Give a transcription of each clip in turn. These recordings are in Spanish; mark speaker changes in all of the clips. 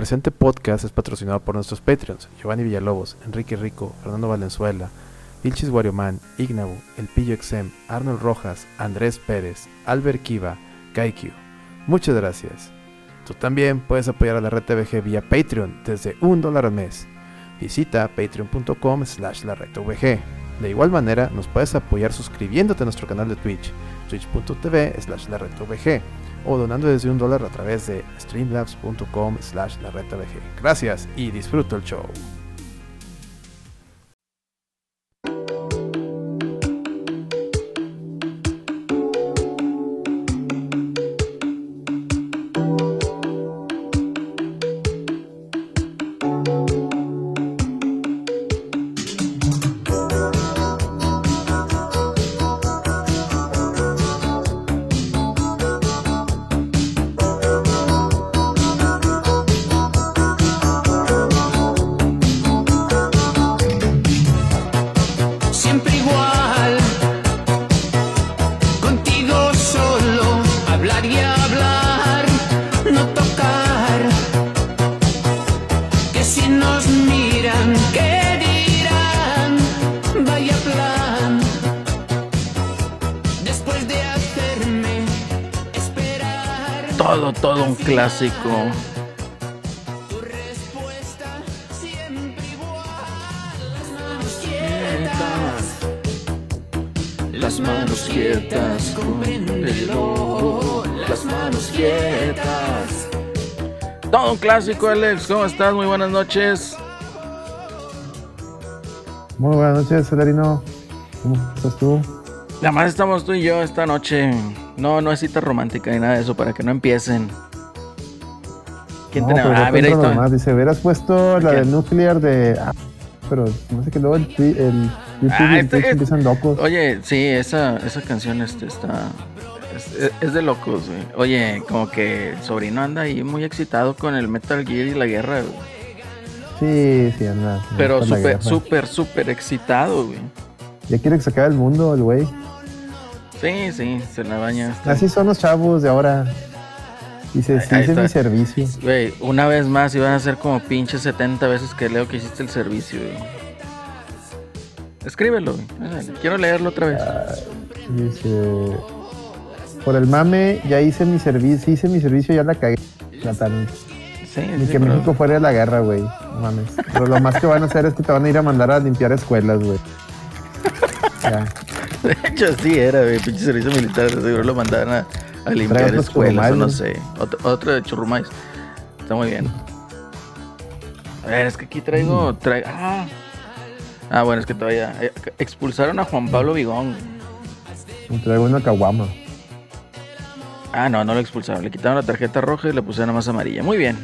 Speaker 1: presente podcast es patrocinado por nuestros Patreons, Giovanni Villalobos, Enrique Rico, Fernando Valenzuela, Vilchis Warioman, Ignabu, El Pillo Exem, Arnold Rojas, Andrés Pérez, Albert Kiva, Kaikyu. Muchas gracias. Tú también puedes apoyar a la red TVG vía Patreon desde un dólar al mes. Visita patreon.com slash la. De igual manera, nos puedes apoyar suscribiéndote a nuestro canal de Twitch, twitch.tv slash la o donando desde un dólar a través de streamlabs.com slash la. Gracias y disfruto el show.
Speaker 2: Clásico.
Speaker 3: Tu respuesta siempre igual. Las manos quietas. Las manos quietas, compréndelo. Las manos quietas.
Speaker 2: Todo un clásico, Alex. ¿Cómo estás? Muy buenas noches.
Speaker 1: Muy buenas noches, Celerino. ¿Cómo estás tú?
Speaker 2: Nada más estamos tú y yo esta noche. No, no es cita romántica ni nada de eso para que no empiecen. ¿Quién
Speaker 1: No,
Speaker 2: tenemos? Ah, mira, ahí está.
Speaker 1: Dice, hubieras puesto la
Speaker 2: ¿Qué?
Speaker 1: de Nuclear de... ah, pero no sé que luego el, twi- el YouTube
Speaker 2: Ah,
Speaker 1: y el
Speaker 2: este-
Speaker 1: Twitch empiezan locos.
Speaker 2: Oye, sí, esa, esa canción este, está. Es, es de locos, güey. Oye, como que el sobrino anda ahí muy excitado con el Metal Gear y la guerra, güey.
Speaker 1: Sí, sí, anda.
Speaker 2: Pero súper, súper, súper excitado, güey.
Speaker 1: Ya quiere que se acabe el mundo, el güey.
Speaker 2: Sí, sí, se la baña. está-
Speaker 1: Así son los chavos de ahora. Dice, sí, hice mi servicio.
Speaker 2: Güey, una vez más iban a ser como pinches 70 veces que leo que hiciste el servicio, güey. Escríbelo, güey. Quiero leerlo otra vez.
Speaker 1: Dice, por el mame, ya hice mi servicio, hice mi servicio, ya la cagué. La tan-
Speaker 2: Sí,
Speaker 1: Ni
Speaker 2: sí,
Speaker 1: que
Speaker 2: pero-
Speaker 1: México fuera de la guerra, güey. No mames. Pero lo más que van a hacer es que te van a ir a mandar a limpiar escuelas, güey. Ya.
Speaker 2: De hecho, sí era, güey. Pinche servicio militar. Seguro lo mandaban a, a limpiar escuelas o no sé. Otro, otro de churrumais. Está muy bien. A ver, es que aquí traigo. traigo ah. ah, bueno, es que todavía. eh, expulsaron a Juan Pablo Vigón.
Speaker 1: Traigo una caguama.
Speaker 2: Ah, no, no lo expulsaron. Le quitaron la tarjeta roja y le pusieron más amarilla. Muy bien.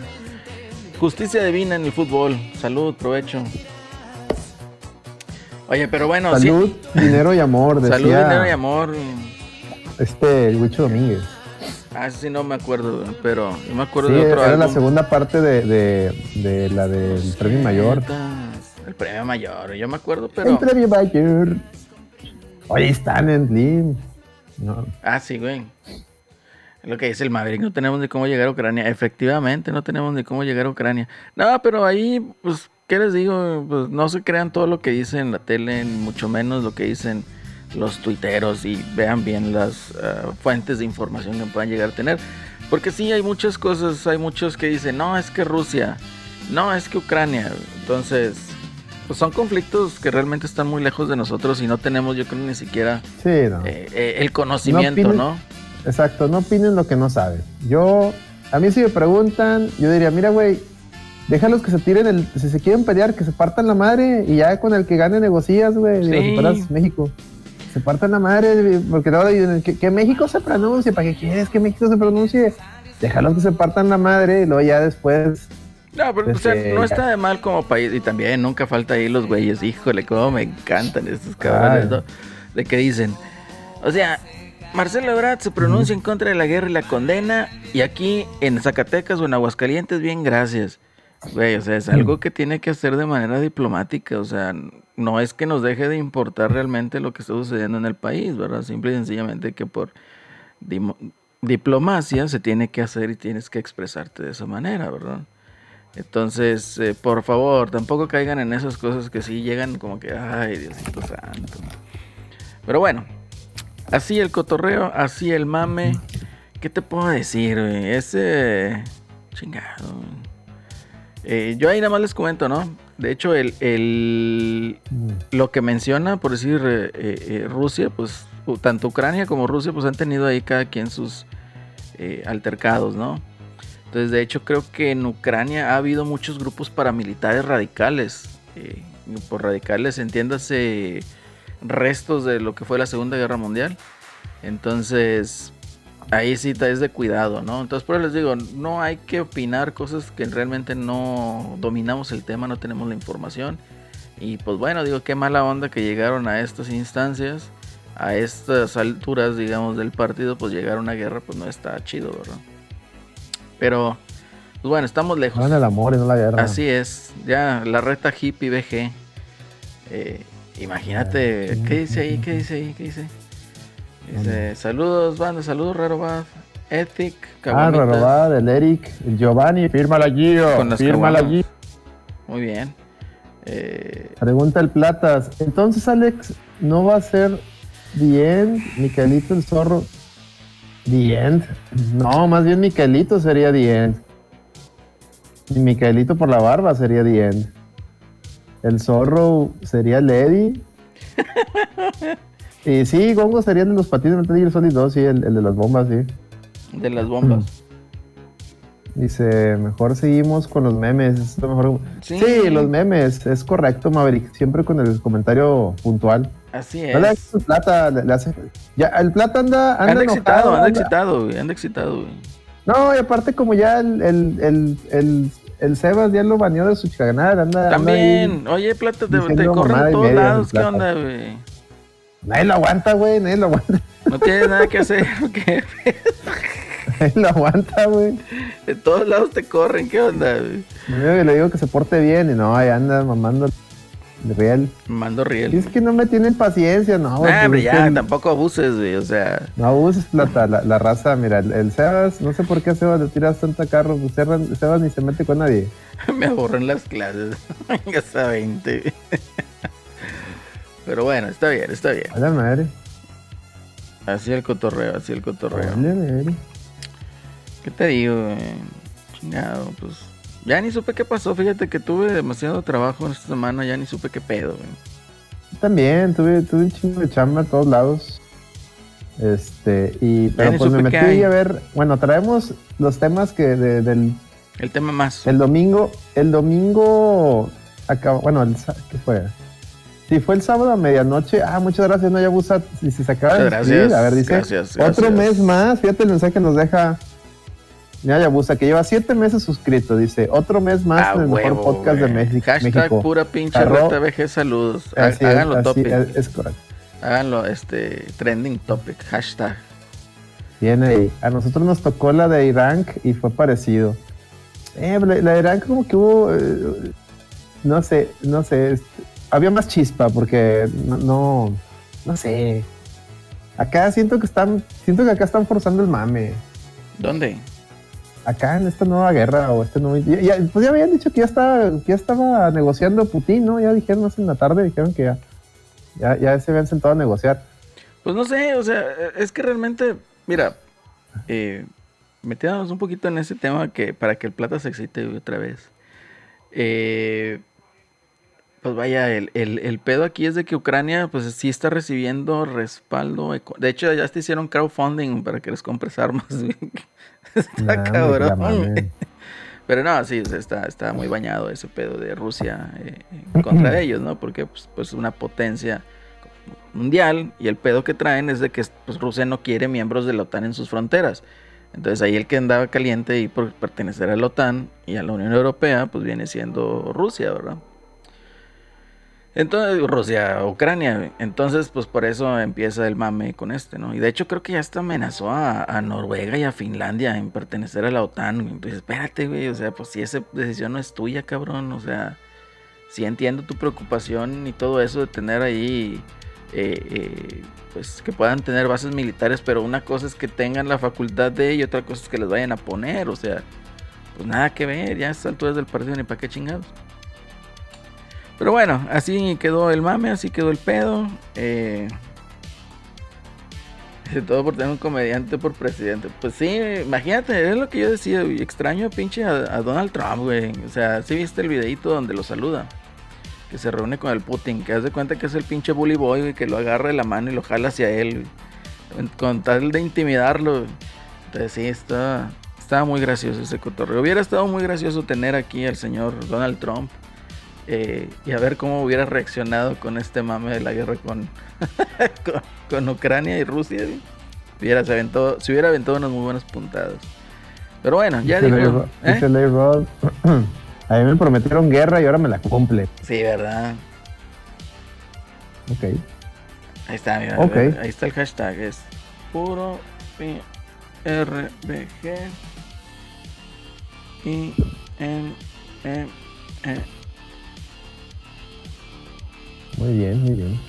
Speaker 2: Justicia divina en el fútbol. Salud, provecho. Oye, pero bueno,
Speaker 1: Salud, dinero y amor, decía
Speaker 2: Salud, dinero y amor.
Speaker 1: Este el Huicho Domínguez.
Speaker 2: Ah, sí no me acuerdo, pero yo me acuerdo
Speaker 1: Sí,
Speaker 2: de otro
Speaker 1: era la segunda parte de, de, de la del premio mayor.
Speaker 2: El premio mayor, yo me acuerdo, pero.
Speaker 1: El premio mayor. Oye, están en Slim. No,
Speaker 2: Ah, sí, güey. Lo que dice el Maverick, no tenemos ni cómo llegar a Ucrania. Efectivamente, no tenemos ni cómo llegar a Ucrania. No, pero ahí, pues, ¿qué les digo? Pues no se crean todo lo que dice en la tele, mucho menos lo que dicen los tuiteros y vean bien las ah, fuentes de información que puedan llegar a tener. Porque sí, hay muchas cosas, hay muchos que dicen, no, es que Rusia, no, es que Ucrania. Entonces, pues son conflictos que realmente están muy lejos de nosotros y no tenemos, yo creo, ni siquiera
Speaker 1: sí, no.
Speaker 2: eh, eh, el conocimiento,
Speaker 1: opinen-
Speaker 2: ¿no?
Speaker 1: Exacto, no opinen lo que no saben. Yo, a mí si me preguntan, yo diría, mira, güey, déjalos que se tiren el, si se quieren pelear, que se partan la madre y ya con el que gane negocias, güey.
Speaker 2: Sí.
Speaker 1: si fueras México. Se partan la madre, porque luego dicen que, que México se pronuncie, ¿para qué quieres que México se pronuncie? Déjalos que se partan la madre y luego ya después,
Speaker 2: No, pero o sea,
Speaker 1: Este,
Speaker 2: no está de mal como país. Y también nunca falta ahí los güeyes. Híjole, cómo me encantan estos cabrones. ¿no? De que dicen. O sea, Marcelo Ebrard se pronuncia en contra de la guerra y la condena. Y aquí en Zacatecas o en Aguascalientes, bien, gracias. Güey, o sea, es algo que tiene que hacer de manera diplomática. O sea, no es que nos deje de importar realmente lo que está sucediendo en el país, ¿verdad? Simple y sencillamente que por diplomacia se tiene que hacer y tienes que expresarte de esa manera, ¿verdad? Entonces, eh, por favor, tampoco caigan en esas cosas que sí llegan como que, ay, Diosito santo. Pero bueno, así el cotorreo, así el mame. ¿Qué te puedo decir, güey? Ese. Chingado. güey. Eh, yo ahí nada más les comento, ¿no? De hecho, el, el- lo que menciona, por decir, eh, eh, Rusia, pues tanto Ucrania como Rusia, pues han tenido ahí cada quien sus altercados, ¿no? Entonces, de hecho, creo que en Ucrania ha habido muchos grupos paramilitares radicales. por radicales, entiéndase restos de lo que fue la Segunda Guerra Mundial. Entonces, ahí sí es de cuidado, ¿no? Entonces, por eso les digo, no hay que opinar cosas que realmente no dominamos el tema, no tenemos la información. Y pues bueno, digo, qué mala onda que llegaron a estas instancias, a estas alturas, digamos, del partido, pues llegar a una guerra, pues no está chido, ¿verdad? Pero, pues bueno, estamos lejos.
Speaker 4: No en el amor y no la guerra.
Speaker 2: Así es, ya la reta hippie BG. Eh, imagínate, ¿qué dice ahí? ¿Qué dice ahí? ¿Qué dice? Dice, saludos, banda, saludos, Raro Bad, Ethic,
Speaker 4: Ah,
Speaker 2: Caguamitas".
Speaker 4: Del Eric, el Giovanni, fírmala Gio,
Speaker 2: Con las
Speaker 4: fírmala. Gio.
Speaker 2: Muy bien. Eh,
Speaker 4: Pregunta el Platas. Entonces, Alex, ¿no va a ser The End, Miquelito el zorro? The End. No, más bien Miquelito sería The End. Y Miquelito por la barba sería The End. El zorro sería Lady. y sí, Gongo sería el de los patines de Metal Gear Solid 2, sí, el, el de las bombas, sí.
Speaker 2: de las bombas.
Speaker 4: Dice, mejor seguimos con los memes. es lo mejor.
Speaker 2: Sí.
Speaker 4: Sí. los memes, es correcto, Maverick. Siempre con el comentario puntual.
Speaker 2: Así
Speaker 4: No le
Speaker 2: es.
Speaker 4: el plata, le, le hace. Ya, el plata anda, anda,
Speaker 2: Anda excitado,
Speaker 4: enojado,
Speaker 2: anda
Speaker 4: anda-
Speaker 2: excitado, güey, anda excitado, güey.
Speaker 4: No, y aparte, como ya el, el, el, el, el Sebas ya lo baneó de su canal, anda. anda ahí.
Speaker 2: También, oye, Plata, te, te corren todos lados, ¿qué onda, güey?
Speaker 4: Nadie lo aguanta, güey, nadie lo aguanta.
Speaker 2: No tienes nada que hacer, ¿qué?
Speaker 4: Nadie lo aguanta, güey.
Speaker 2: De todos lados te corren, ¿qué onda, güey?
Speaker 4: Yo le digo que se porte bien y no, ahí anda mamando de real.
Speaker 2: Mando riel.
Speaker 4: Y es que no me tienen paciencia, no, güey.
Speaker 2: Nah, ya, tampoco abuses, güey, o sea,
Speaker 4: No abuses plata, la, la raza, mira, el, el Sebas, no sé por qué a Sebas le tiras tanta carro, pues Sebas, Sebas ni se mete con nadie.
Speaker 2: me aburren las clases. Venga, esa 20. Pero bueno, está bien, está bien.
Speaker 4: Vale, madre.
Speaker 2: Así el cotorreo, así el cotorreo.
Speaker 4: Madre.
Speaker 2: ¿Qué te digo, güey? Chingado, pues. Ya ni supe qué pasó, fíjate que tuve demasiado trabajo en esta semana, ya ni supe qué pedo, güey.
Speaker 4: También, tuve, tuve un chingo de chamba a todos lados. Este, y, pero pues me metí a ver, bueno, traemos los temas que de- del
Speaker 2: El tema más.
Speaker 4: el domingo, el domingo, acaba, bueno, el, ¿qué fue? Sí, fue el sábado a medianoche. Ah, muchas gracias, no, ya gusta, si, si se acaba de
Speaker 2: gracias,
Speaker 4: A ver, dice,
Speaker 2: gracias,
Speaker 4: otro
Speaker 2: gracias.
Speaker 4: mes más, fíjate el mensaje que nos deja ya Yabusa, que lleva siete meses suscrito, dice, otro mes más
Speaker 2: Ah,
Speaker 4: en el mejor podcast de. México.
Speaker 2: Hashtag
Speaker 4: México.
Speaker 2: pura pinche
Speaker 4: Arro-
Speaker 2: reta VG saludos.
Speaker 4: Así es,
Speaker 2: Háganlo
Speaker 4: así
Speaker 2: topic.
Speaker 4: es, es correcto.
Speaker 2: Háganlo este trending topic. Hashtag.
Speaker 4: Viene ahí. A nosotros nos tocó la de Irán y fue parecido. Eh, la, la de Irán como que hubo, eh, no sé, no sé, este, había más chispa porque no, no, no sé. Acá siento que están, siento que acá están forzando el mame.
Speaker 2: ¿Dónde?
Speaker 4: Acá en esta nueva guerra o este nuevo, ya, ya- pues ya habían dicho que ya estaba, que ya estaba negociando Putin, ¿no? Ya dijeron hace en la tarde, dijeron que ya, ya, ya se habían sentado a negociar.
Speaker 2: Pues no sé, o sea, es que realmente, mira, eh, metiéndonos un poquito en ese tema que para que el plata se excite otra vez. Eh, pues vaya, el, el- el pedo aquí es de que Ucrania, pues sí está recibiendo respaldo. De hecho, ya te hicieron crowdfunding para que les compres armas. está
Speaker 4: Nah, hombre,
Speaker 2: cabrón. Pero no, sí, está, está muy bañado ese pedo de Rusia eh, contra ellos, ¿no? Porque pues, pues una potencia mundial y el pedo que traen es de que pues, Rusia no quiere miembros de la OTAN en sus fronteras. Entonces ahí el que andaba caliente y por pertenecer a la OTAN y a la Unión Europea, pues viene siendo Rusia, ¿verdad? Entonces, Rusia, Ucrania. Entonces, pues por eso empieza el mame con este, ¿no? Y de hecho creo que ya hasta amenazó a, Noruega y a Finlandia en pertenecer a la OTAN. Entonces, espérate, güey. O sea, pues si esa decisión no es tuya, cabrón. O sea, sí entiendo tu preocupación y todo eso de tener ahí, eh, eh, pues que puedan tener bases militares, pero una cosa es que tengan la facultad de y otra cosa es que les vayan a poner. O sea, pues nada que ver, ya a alturas del partido ni para qué chingados. Pero bueno, así quedó el mame, así quedó el pedo. Eh, todo por tener un comediante por presidente. Pues sí, imagínate, es lo que yo decía, extraño pinche a, Donald Trump, güey. O sea, sí viste el videito donde lo saluda. Que se reúne con el Putin, que hace cuenta que es el pinche bully boy, güey, que lo agarra de la mano y lo jala hacia él, con tal de intimidarlo. Entonces sí, está, estaba muy gracioso ese cotorreo. Hubiera estado muy gracioso tener aquí al señor Donald Trump. Eh, y a ver cómo hubiera reaccionado con este mame de la guerra con, con, con Ucrania y Rusia. güey. Hubiera, se, aventó, se hubiera aventado unas muy buenas puntadas. Pero bueno, ya.
Speaker 4: Ley-
Speaker 2: ¿eh?
Speaker 4: dice Ley Rod, A mí me prometieron guerra y ahora me la cumple.
Speaker 2: Sí, ¿verdad?
Speaker 4: Ok.
Speaker 2: Ahí está, mira.
Speaker 4: Ok.
Speaker 2: Ahí está el hashtag. Es puro RBG. Y en, en, en.
Speaker 4: Muy bien, muy bien.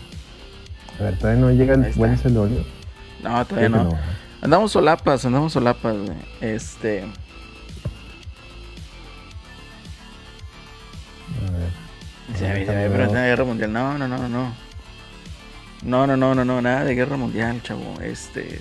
Speaker 4: A ver, todavía no llega el buen Celonio.
Speaker 2: No, todavía no. Andamos solapas, andamos solapas. Este.
Speaker 4: A ver. Está
Speaker 2: pero guerra mundial. No, no, no, no, no. No, no, no, no, no, nada de guerra mundial, chavo. Este.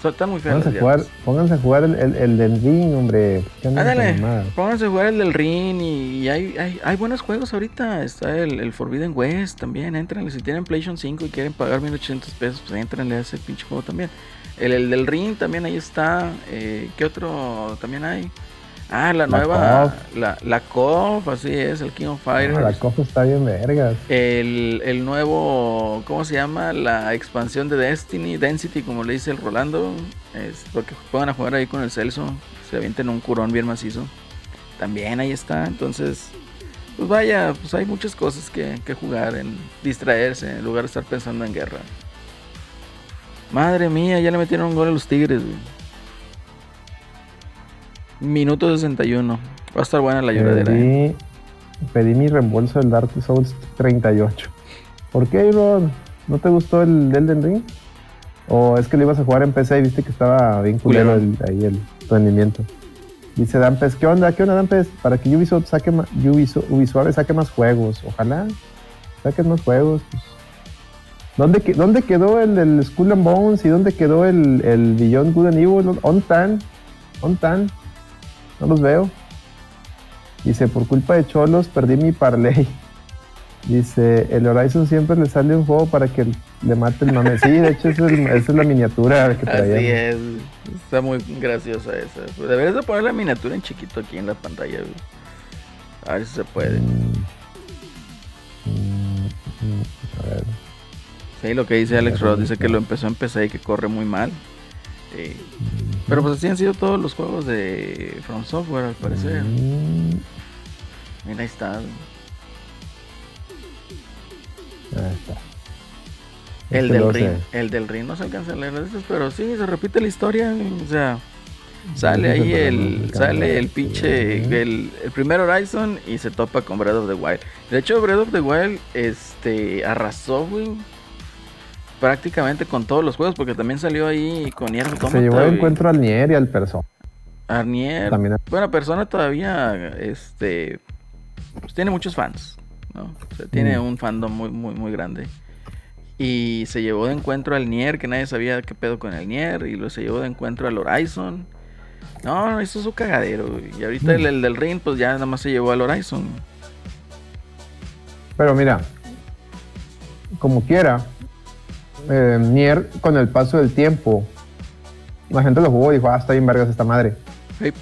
Speaker 2: So- Están muy las
Speaker 4: Pónganse a jugar,
Speaker 2: guerras.
Speaker 4: pónganse a jugar el, el, el del ring, hombre. ¿Qué andan con
Speaker 2: Ándale, pónganse a jugar el del ring y, y hay, hay, hay buenos juegos ahorita. Está el, el Forbidden West también, entrenle. Si tienen PlayStation 5 y quieren pagar 1800 pesos, pues entrenle a ese pinche juego también. El, el del ring también ahí está. Eh, ¿Qué otro también hay? Ah, la,
Speaker 4: La
Speaker 2: nueva. La, la KOF, así es, el King of Fighters.
Speaker 4: Ah, la copa está bien vergas.
Speaker 2: El, el nuevo, ¿cómo se llama? La expansión de Destiny, Density, como le dice el Rolando. Es porque puedan a jugar ahí con el Celso. Se avienten un curón bien macizo. También ahí está. Entonces, pues vaya, pues hay muchas cosas que, que jugar, en distraerse, en lugar de estar pensando en guerra. Madre mía, ya le metieron un gol a los Tigres, güey. Minuto 61. Va a estar buena la lloradera. ¿eh?
Speaker 4: Pedí, pedí mi reembolso del Dark Souls 38. ¿Por qué, Ron? ¿No te gustó el Elden Ring? ¿O es que lo ibas a jugar en PC y viste que estaba bien culero el- ahí el rendimiento? Dice Dampes, ¿qué onda? ¿Qué onda, Dampes? Para que Ubisoft saque más, Ubisoft, Ubisoft saque más juegos. Ojalá saquen más juegos. pues. ¿Dónde, ¿Dónde quedó el, el Skull and Bones y dónde quedó el, el Beyond Good and Evil? ¿On tan? ¿On tan? No los veo. Dice, por culpa de Cholos perdí mi parlay. Dice, el Horizon siempre le sale un juego para que le mate el mame. Sí, de hecho esa es, el- esa es la miniatura que
Speaker 2: Así
Speaker 4: traía.
Speaker 2: es, está muy graciosa esa. Deberías de poner la miniatura en chiquito aquí en la pantalla, güey. A ver si se puede.
Speaker 4: Mm, mm, mm, a ver.
Speaker 2: Sí, lo que dice Alex Ross, dice que lo empezó en PC y que corre muy mal. Eh, pero pues así han sido todos los juegos de From Software al parecer. Mira, ahí está. güey.
Speaker 4: ahí está.
Speaker 2: El
Speaker 4: Este
Speaker 2: del
Speaker 4: sé.
Speaker 2: el del ring no se alcanza a leer a veces, pero sí, se repite la historia, o sea, sale ahí el, sale el pinche, el, el primer Horizon y se topa con Breath of the Wild. De hecho, Breath of the Wild, este, arrasó, güey, prácticamente con todos los juegos, porque también salió ahí con Nier Automata,
Speaker 4: Se llevó de
Speaker 2: güey.
Speaker 4: encuentro al Nier y al Persona.
Speaker 2: Arnier,
Speaker 4: También a-
Speaker 2: bueno, persona todavía, este, pues tiene muchos fans, ¿no? O sea, tiene
Speaker 4: Mm.
Speaker 2: un fandom muy, muy, muy grande. Y se llevó de encuentro al Nier, que nadie sabía qué pedo con el Nier, y lo se llevó de encuentro al Horizon. No, eso es un cagadero, güey. Y ahorita el,
Speaker 4: Mm.
Speaker 2: el del Ring, pues ya nada más se llevó al Horizon.
Speaker 4: Pero mira, como quiera, eh, Nier con el paso del tiempo, la gente lo jugó y dijo, ah, está bien vergas esta madre.
Speaker 2: Sí.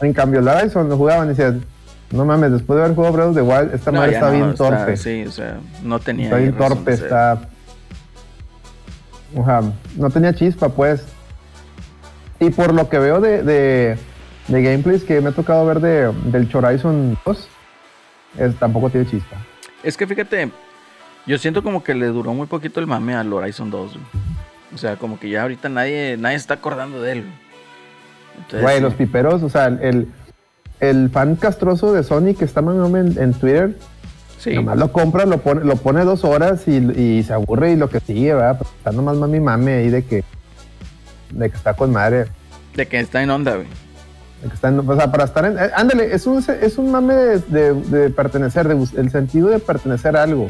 Speaker 4: En cambio, el Horizon lo jugaban y decían, no mames, después de haber jugado Breath of the Wild, esta
Speaker 2: No,
Speaker 4: madre está
Speaker 2: no,
Speaker 4: bien torpe.
Speaker 2: Sí, o sea, no tenía.
Speaker 4: Está bien torpe, está. O sea, no tenía chispa, pues. Y por lo que veo de, de, de gameplays que me ha tocado ver de, del Horizon 2, es- tampoco tiene chispa.
Speaker 2: Es que fíjate, yo siento como que le duró muy poquito el mame al Horizon 2. güey. O sea, como que ya ahorita nadie, nadie está acordando de él. güey. Entonces,
Speaker 4: Güey,
Speaker 2: sí.
Speaker 4: los piperos, o sea, el, el fan castroso de Sony que está mame en, en Twitter,
Speaker 2: sí.
Speaker 4: nomás lo compra, lo pone, lo pone dos horas y, y se aburre y lo que sigue, ¿verdad? Pues está nomás mami mame ahí de que, de que está con madre.
Speaker 2: De que está en onda, güey.
Speaker 4: Que están- o sea, para estar en. eh, ándale, es un, es un mame de, de- de pertenecer, de el sentido de pertenecer a algo.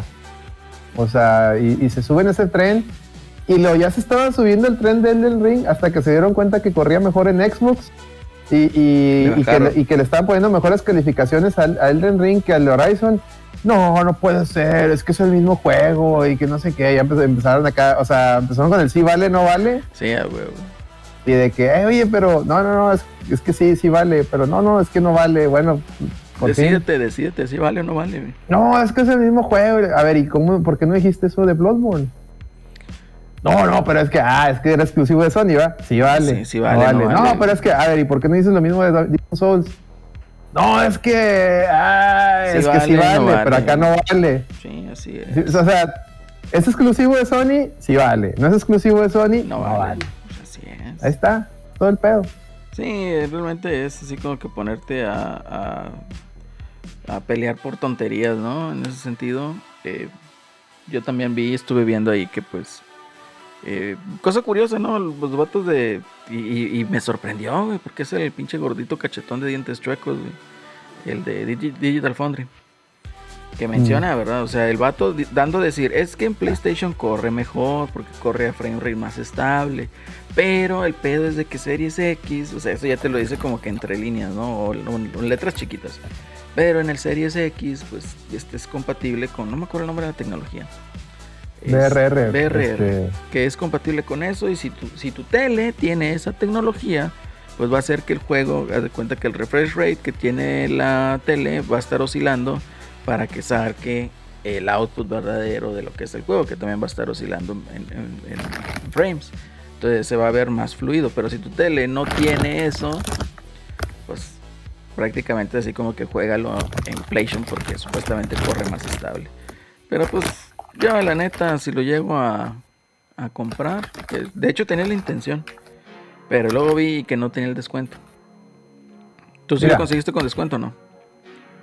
Speaker 4: O sea, y, y se suben a ese tren. Y luego ya se estaba subiendo el tren de Elden Ring hasta que se dieron cuenta que corría mejor en Xbox. Y, y-
Speaker 2: Le
Speaker 4: y que, le, y que le estaban poniendo mejores calificaciones al, a Elden Ring que al Horizon. No, no puede ser, es que es el mismo juego y que no sé qué. Ya empe- empezaron acá, o sea, empezaron con el sí vale, no vale.
Speaker 2: Sí, a huevo.
Speaker 4: Y de que, "Eh, oye, pero no, no, no, es, es que sí, sí vale, pero no, no, es que no vale. Bueno.
Speaker 2: Decídete, decídete, si vale o no vale.
Speaker 4: No, es que es el mismo juego. A ver, ¿y cómo, por qué no dijiste eso de Bloodborne? No, no, pero es que, ah, es que era exclusivo de Sony, ¿va? Sí vale.
Speaker 2: Sí, sí vale,
Speaker 4: No,
Speaker 2: no
Speaker 4: No,
Speaker 2: vale.
Speaker 4: pero es que, a ver, ¿y por qué no dices lo mismo de Demon Souls? No, es que, ah,
Speaker 2: Sí
Speaker 4: es que sí
Speaker 2: vale, no
Speaker 4: vale, pero
Speaker 2: vale.
Speaker 4: acá no vale.
Speaker 2: Sí, así es.
Speaker 4: O sea, ¿es exclusivo de Sony? Sí vale. ¿No es exclusivo de Sony?
Speaker 2: No vale. Pues así es.
Speaker 4: Ahí está, todo el pedo.
Speaker 2: Sí, realmente es así como que ponerte a, a, a pelear por tonterías, ¿no? En ese sentido, eh, yo también vi, estuve viendo ahí que pues... eh, cosa curiosa, ¿no? Los vatos de... Y, y- y me sorprendió, güey, porque es el pinche gordito cachetón de dientes chuecos, güey. El de Digi- Digital Foundry. Que menciona, ¿verdad? O sea, el vato dando a decir, es que en PlayStation corre mejor, porque corre a frame rate más estable. Pero el pedo es de que Series X, o sea, eso ya te lo dice como que entre líneas, ¿no? O letras chiquitas. Pero en el Series X, pues este es compatible con, no me acuerdo el nombre de la tecnología.
Speaker 4: BRR,
Speaker 2: BRR,
Speaker 4: este-
Speaker 2: que es compatible con eso. Y si tu, si tu tele tiene esa tecnología, pues va a hacer que el juego, haz de cuenta que el refresh rate que tiene la tele va a estar oscilando para que saque el output verdadero de lo que es el juego, que también va a estar oscilando en, en- en frames. Entonces se va a ver más fluido. Pero si tu tele no tiene eso, prácticamente así como que juégalo en PlayStation porque supuestamente corre más estable. Pero pues yo la neta, si lo llego a, a comprar, de hecho tenía la intención, pero luego vi que no tenía el descuento. ¿Tú sí
Speaker 4: Mira.
Speaker 2: lo conseguiste con descuento o no?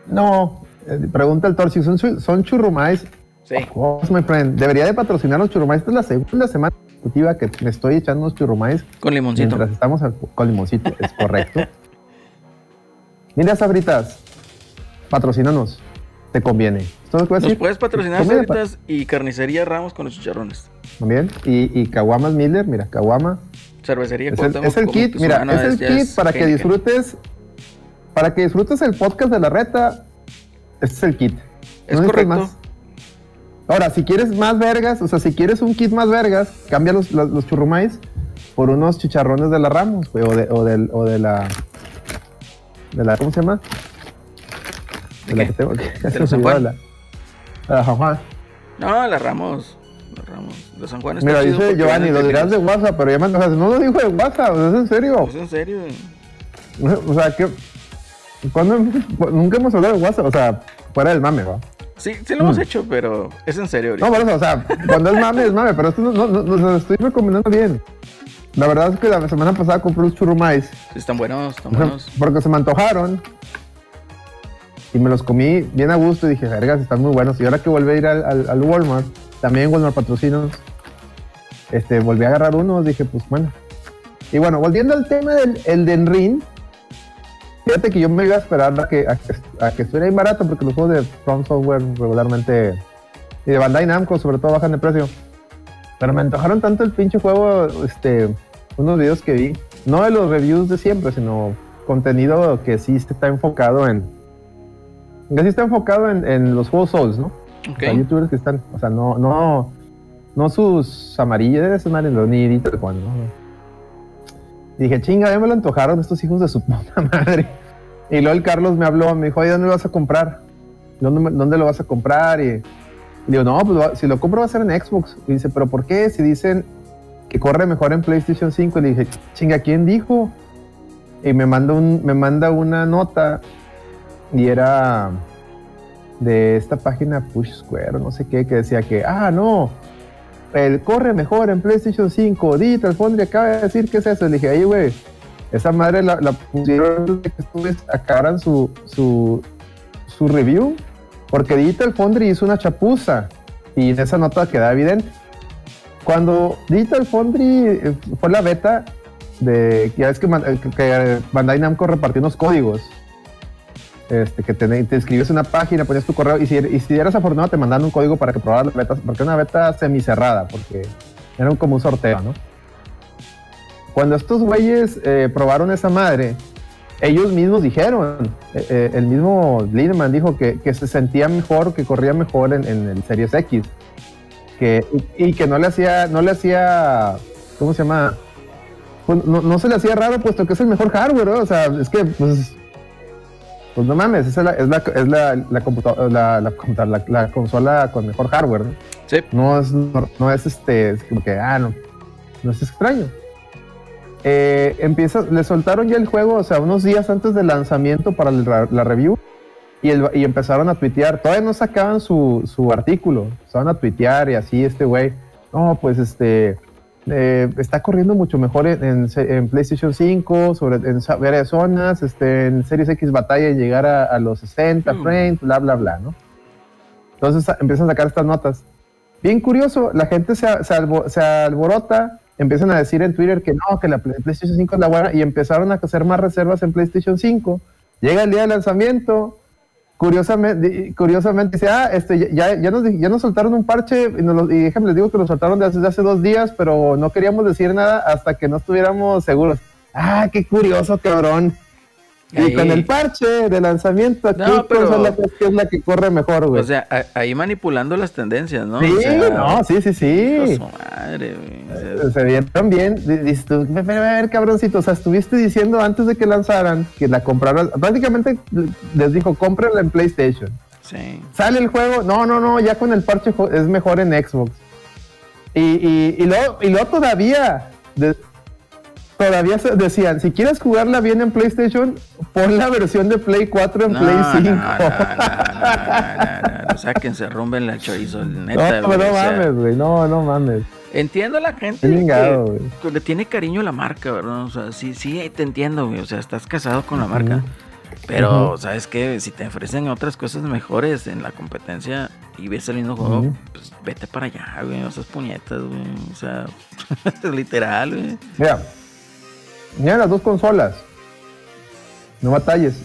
Speaker 4: No, eh, pregunta el Torsi, ¿son, son churrumais?
Speaker 2: Sí.
Speaker 4: Of course, my friend. Debería de patrocinar los churrumais. Esta es la segunda semana que me estoy echando unos churrumais
Speaker 2: Con limoncito.
Speaker 4: mientras estamos al- con limoncito. Es correcto. Mira, Sabritas, patrocínanos. Te conviene. ¿Esto es lo que voy a
Speaker 2: Nos puedes patrocinar Sabritas y carnicería Ramos con los chicharrones.
Speaker 4: También. Y, y Caguamas Miller, mira, Caguama.
Speaker 2: Cervecería
Speaker 4: Es el, es el kit, mira, es el kit
Speaker 2: es
Speaker 4: para que disfrutes, para que disfrutes el podcast de la reta. Este es el kit.
Speaker 2: Es
Speaker 4: No
Speaker 2: correcto.
Speaker 4: más. Ahora, si quieres más vergas, o sea, si quieres un kit más vergas, cambia los, los, los churrumais por unos chicharrones de la Ramos, güey, o de, o del, o de la, de la, ¿cómo se llama?
Speaker 2: ¿De
Speaker 4: la
Speaker 2: qué?
Speaker 4: que tengo aquí.
Speaker 2: ¿De los San Juan?
Speaker 4: la- la San Juan.
Speaker 2: No, la Ramos. La Ramos. De San Juan está
Speaker 4: Mira, dice Giovanni, lo dirás de. WhatsApp, pero ya me antojaste. No lo dijo de WhatsApp, o sea, es en serio.
Speaker 2: ¿Es en serio?
Speaker 4: O sea, que. ¿Cuándo hemos- nunca hemos hablado de WhatsApp? O sea, fuera del mame, ¿va?
Speaker 2: Sí, sí lo hemos
Speaker 4: Mm.
Speaker 2: hecho, pero es en serio ahorita.
Speaker 4: No, por eso, o sea, cuando es mame, es mame, pero esto no, no, no, no, lo estoy recomendando bien. La verdad es que la semana pasada compré los churrumais
Speaker 2: Sí, están buenos, están buenos.
Speaker 4: porque se me antojaron y me los comí bien a gusto y dije, vergas, están muy buenos. Y ahora que volví a ir al, al- al Walmart, también Walmart patrocinos, este, volví a agarrar unos, dije, pues bueno. Y bueno, volviendo al tema del Elden Ring, fíjate que yo me iba a esperar a que, a que, a que estuviera bien barato porque los juegos de From Software regularmente y de Bandai Namco sobre todo bajan de precio. Pero me antojaron tanto el pinche juego, este, unos videos que vi, no de los reviews de siempre, sino contenido que sí está enfocado en, que sí está enfocado en, en los juegos Souls, ¿no?
Speaker 2: Ok.
Speaker 4: O sea, youtubers que están, o sea, no, no, no sus amarillas, no, ni ¿no? Dije, chinga, ya me lo antojaron estos hijos de su puta madre. Y luego el Carlos me habló, me dijo, oye, ¿dónde lo vas a comprar? ¿Dónde, dónde lo vas a comprar? Y, y digo, no, pues si lo compro va a ser en Xbox. Y dice, ¿pero por qué? Si dicen que corre mejor en PlayStation 5. Y le dije, chinga, ¿quién dijo? Y me manda, un, me manda una nota y era de esta página Push Square, no sé qué, que decía que, ah, no, el corre mejor en PlayStation 5. Digital Foundry acaba de decir que es eso. Le dije, ay, güey, esa madre la, la pusieron que acabaran su, su, su review, porque Digital Foundry hizo una chapuza y en esa nota queda evidente. Cuando Digital Foundry eh, fue la beta, de ya que, man- que- que Bandai Namco repartió unos códigos. Este, que te, te inscribías en una página, ponías tu correo y si, y si eras afortunado te mandaban un código para que probaras la beta, porque era una beta semicerrada, porque era como un sorteo, ¿no? Cuando estos güeyes eh, probaron esa madre, ellos mismos dijeron, eh, eh, el mismo Lindemann dijo que, se sentía mejor, que corría mejor en el Series X, que, y, y que no le hacía, no le hacía, ¿cómo se llama? Pues no, no se le hacía raro puesto que es el mejor hardware, ¿no? o sea, es que pues, pues no mames, esa es la, es la, es la, la, computa- la, consola con mejor hardware, ¿no?
Speaker 2: Sí.
Speaker 4: No es, no, no es este, es como que, ah, no, no es extraño. Eh, empieza, le soltaron ya el juego, o sea, unos días antes del lanzamiento para la review y, el- y empezaron a tuitear. Todavía no sacaban su, su artículo, estaban a tuitear y así este güey, no, pues este, eh, está corriendo mucho mejor en, en en PlayStation 5, sobre, en varias zonas, este, en Series X batalla en llegar a, a los 60
Speaker 2: Mm.
Speaker 4: frames, bla, bla, bla, ¿no? Entonces a- empiezan a sacar estas notas. Bien curioso, la gente se, se albo- se alborota, empiezan a decir en Twitter que no, que la Play- PlayStation 5 es la buena y empezaron a hacer más reservas en PlayStation 5. Llega el día del lanzamiento, curiosamente, curiosamente dice, ah, este, ya- ya, nos, ya nos soltaron un parche y, nos y déjenme les digo que lo soltaron desde hace, hace dos días, pero no queríamos decir nada hasta que no estuviéramos seguros. Ah, qué curioso, cabrón. Y
Speaker 2: Ahí.
Speaker 4: con el parche de lanzamiento, ¿qué
Speaker 2: No, pero-
Speaker 4: cosa es la que, qué es la que corre mejor, güey?
Speaker 2: O sea, ahí manipulando las tendencias, ¿no?
Speaker 4: sí,
Speaker 2: O sea,
Speaker 4: no, sí, sí, sí.
Speaker 2: su madre, güey.
Speaker 4: Se vieron bien. Di- Dices tú, "Ve, ve, a ver, cabroncito, o sea, estuviste diciendo antes de que lanzaran que la compraran. Prácticamente les dijo, cómprenla en PlayStation.
Speaker 2: sí.
Speaker 4: Sale el juego, no, no, no, ya con el parche es mejor en Xbox. Y, y, y, luego, y luego todavía, de- todavía decían, si quieres jugarla bien en PlayStation, pon la versión de Play 4 en
Speaker 2: No,
Speaker 4: Play
Speaker 2: no,
Speaker 4: 5.
Speaker 2: no, no, no, no, no, Sáquense, rompen la chorizo, neta,
Speaker 4: No,
Speaker 2: güey,
Speaker 4: no
Speaker 2: o sea,
Speaker 4: mames, güey, no, no mames.
Speaker 2: Entiendo a la gente
Speaker 4: Chingado,
Speaker 2: que, le tiene cariño a la marca, ¿verdad? O sea, sí, sí, te entiendo, güey. O sea, estás casado con la marca. Pero,
Speaker 4: Ujú.
Speaker 2: ¿sabes qué? Si te ofrecen otras cosas mejores en la competencia y ves el mismo juego,
Speaker 4: Ujú.
Speaker 2: pues vete para allá, güey. O esas puñetas, güey. O sea, literal, güey.
Speaker 4: Mira, mira las dos consolas. No batalles.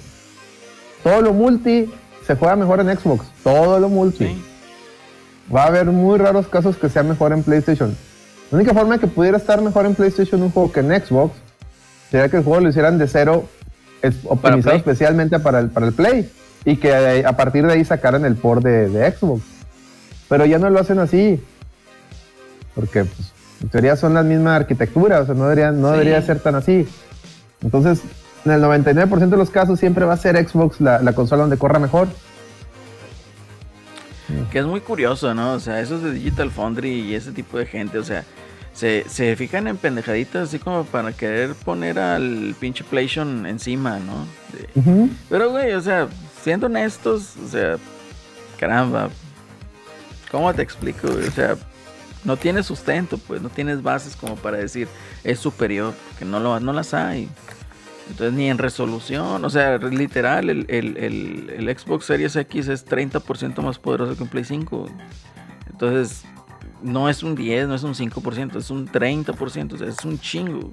Speaker 4: Todo lo multi se juega mejor en Xbox. Todo lo multi.
Speaker 2: Sí.
Speaker 4: Va a haber muy raros casos que sea mejor en PlayStation. La única forma de que pudiera estar mejor en PlayStation un juego que en Xbox sería que el juego lo hicieran de cero, optimizado especialmente para el, para el Play. Y que a partir de ahí sacaran el port de, de Xbox. Pero ya no lo hacen así. Porque pues, en teoría son la misma arquitectura, o sea, no debería, no
Speaker 2: Sí.
Speaker 4: debería ser tan así. Entonces, en el 99% de los casos siempre va a ser Xbox la, la consola donde corra mejor.
Speaker 2: Que es muy curioso, ¿no? O sea, esos de Digital Foundry y ese tipo de gente, o sea, se, se fijan en pendejaditas así como para querer poner al pinche PlayStation encima, ¿no? De-. Pero, güey, o sea, siendo honestos, o sea, caramba, ¿cómo te explico? O sea, no tienes sustento, pues, no tienes bases como para decir es superior, porque no, lo, no las hay. Entonces, ni en resolución, o sea, literal, el, el- el- el Xbox Series X es 30% más poderoso que un Play 5. güey. Entonces, no es un 10, no es un 5%, es un 30%, o sea, es un chingo.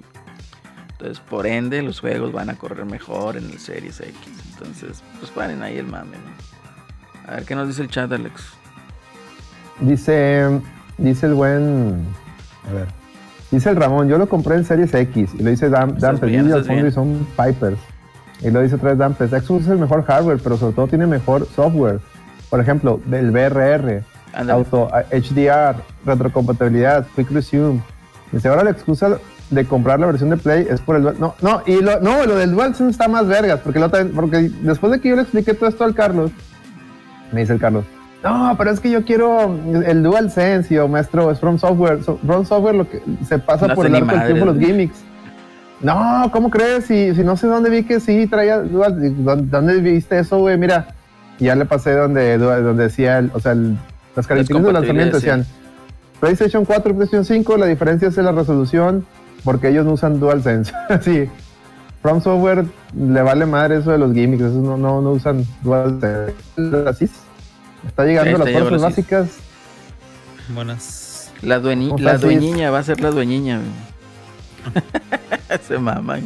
Speaker 2: Entonces, por ende, los juegos van a correr mejor en el Series X. Entonces, pues paren ahí el mame. A ver qué nos dice el chat, Alex.
Speaker 4: Dice, dice el buen, a ver, dice el Ramón, yo lo compré en Series X y lo dice Dan,
Speaker 2: bien,
Speaker 4: Digital
Speaker 2: estás bien.
Speaker 4: Foundry son Pipers. Y lo dice otra vez Dampes, Xbox es el mejor hardware, pero sobre todo tiene mejor software. Por ejemplo, del BRR,
Speaker 2: Ándale.
Speaker 4: auto, HDR, retrocompatibilidad, Quick Resume. Dice, ahora la excusa de comprar la versión de Play es por el. No, no, y lo, no, lo del DualSense está más vergas, porque, lo porque después de que yo le expliqué todo esto al Carlos, me dice el Carlos, no, pero es que yo quiero el DualSense, yo, maestro, es From Software. So- From Software lo que se pasa
Speaker 2: No
Speaker 4: por el arco del tiempo los gimmicks. No, ¿cómo crees? Si, si no sé dónde vi que sí traía Dual, ¿dónde, dónde viste eso, güey? Mira, ya le pasé donde, donde decía, el- o sea, el- las características del lanzamiento decían PlayStation 4 y PlayStation 5, la diferencia es en la resolución, porque ellos no usan DualSense. sí. From Software le vale madre eso de los gimmicks, esos no, no, no usan DualSense. Así es. Está llegando
Speaker 2: Sí,
Speaker 4: las
Speaker 2: está
Speaker 4: fuerzas básicas.
Speaker 5: Buenas.
Speaker 2: La, dueñi- la dueñiña va a ser la dueñiña. Se maman.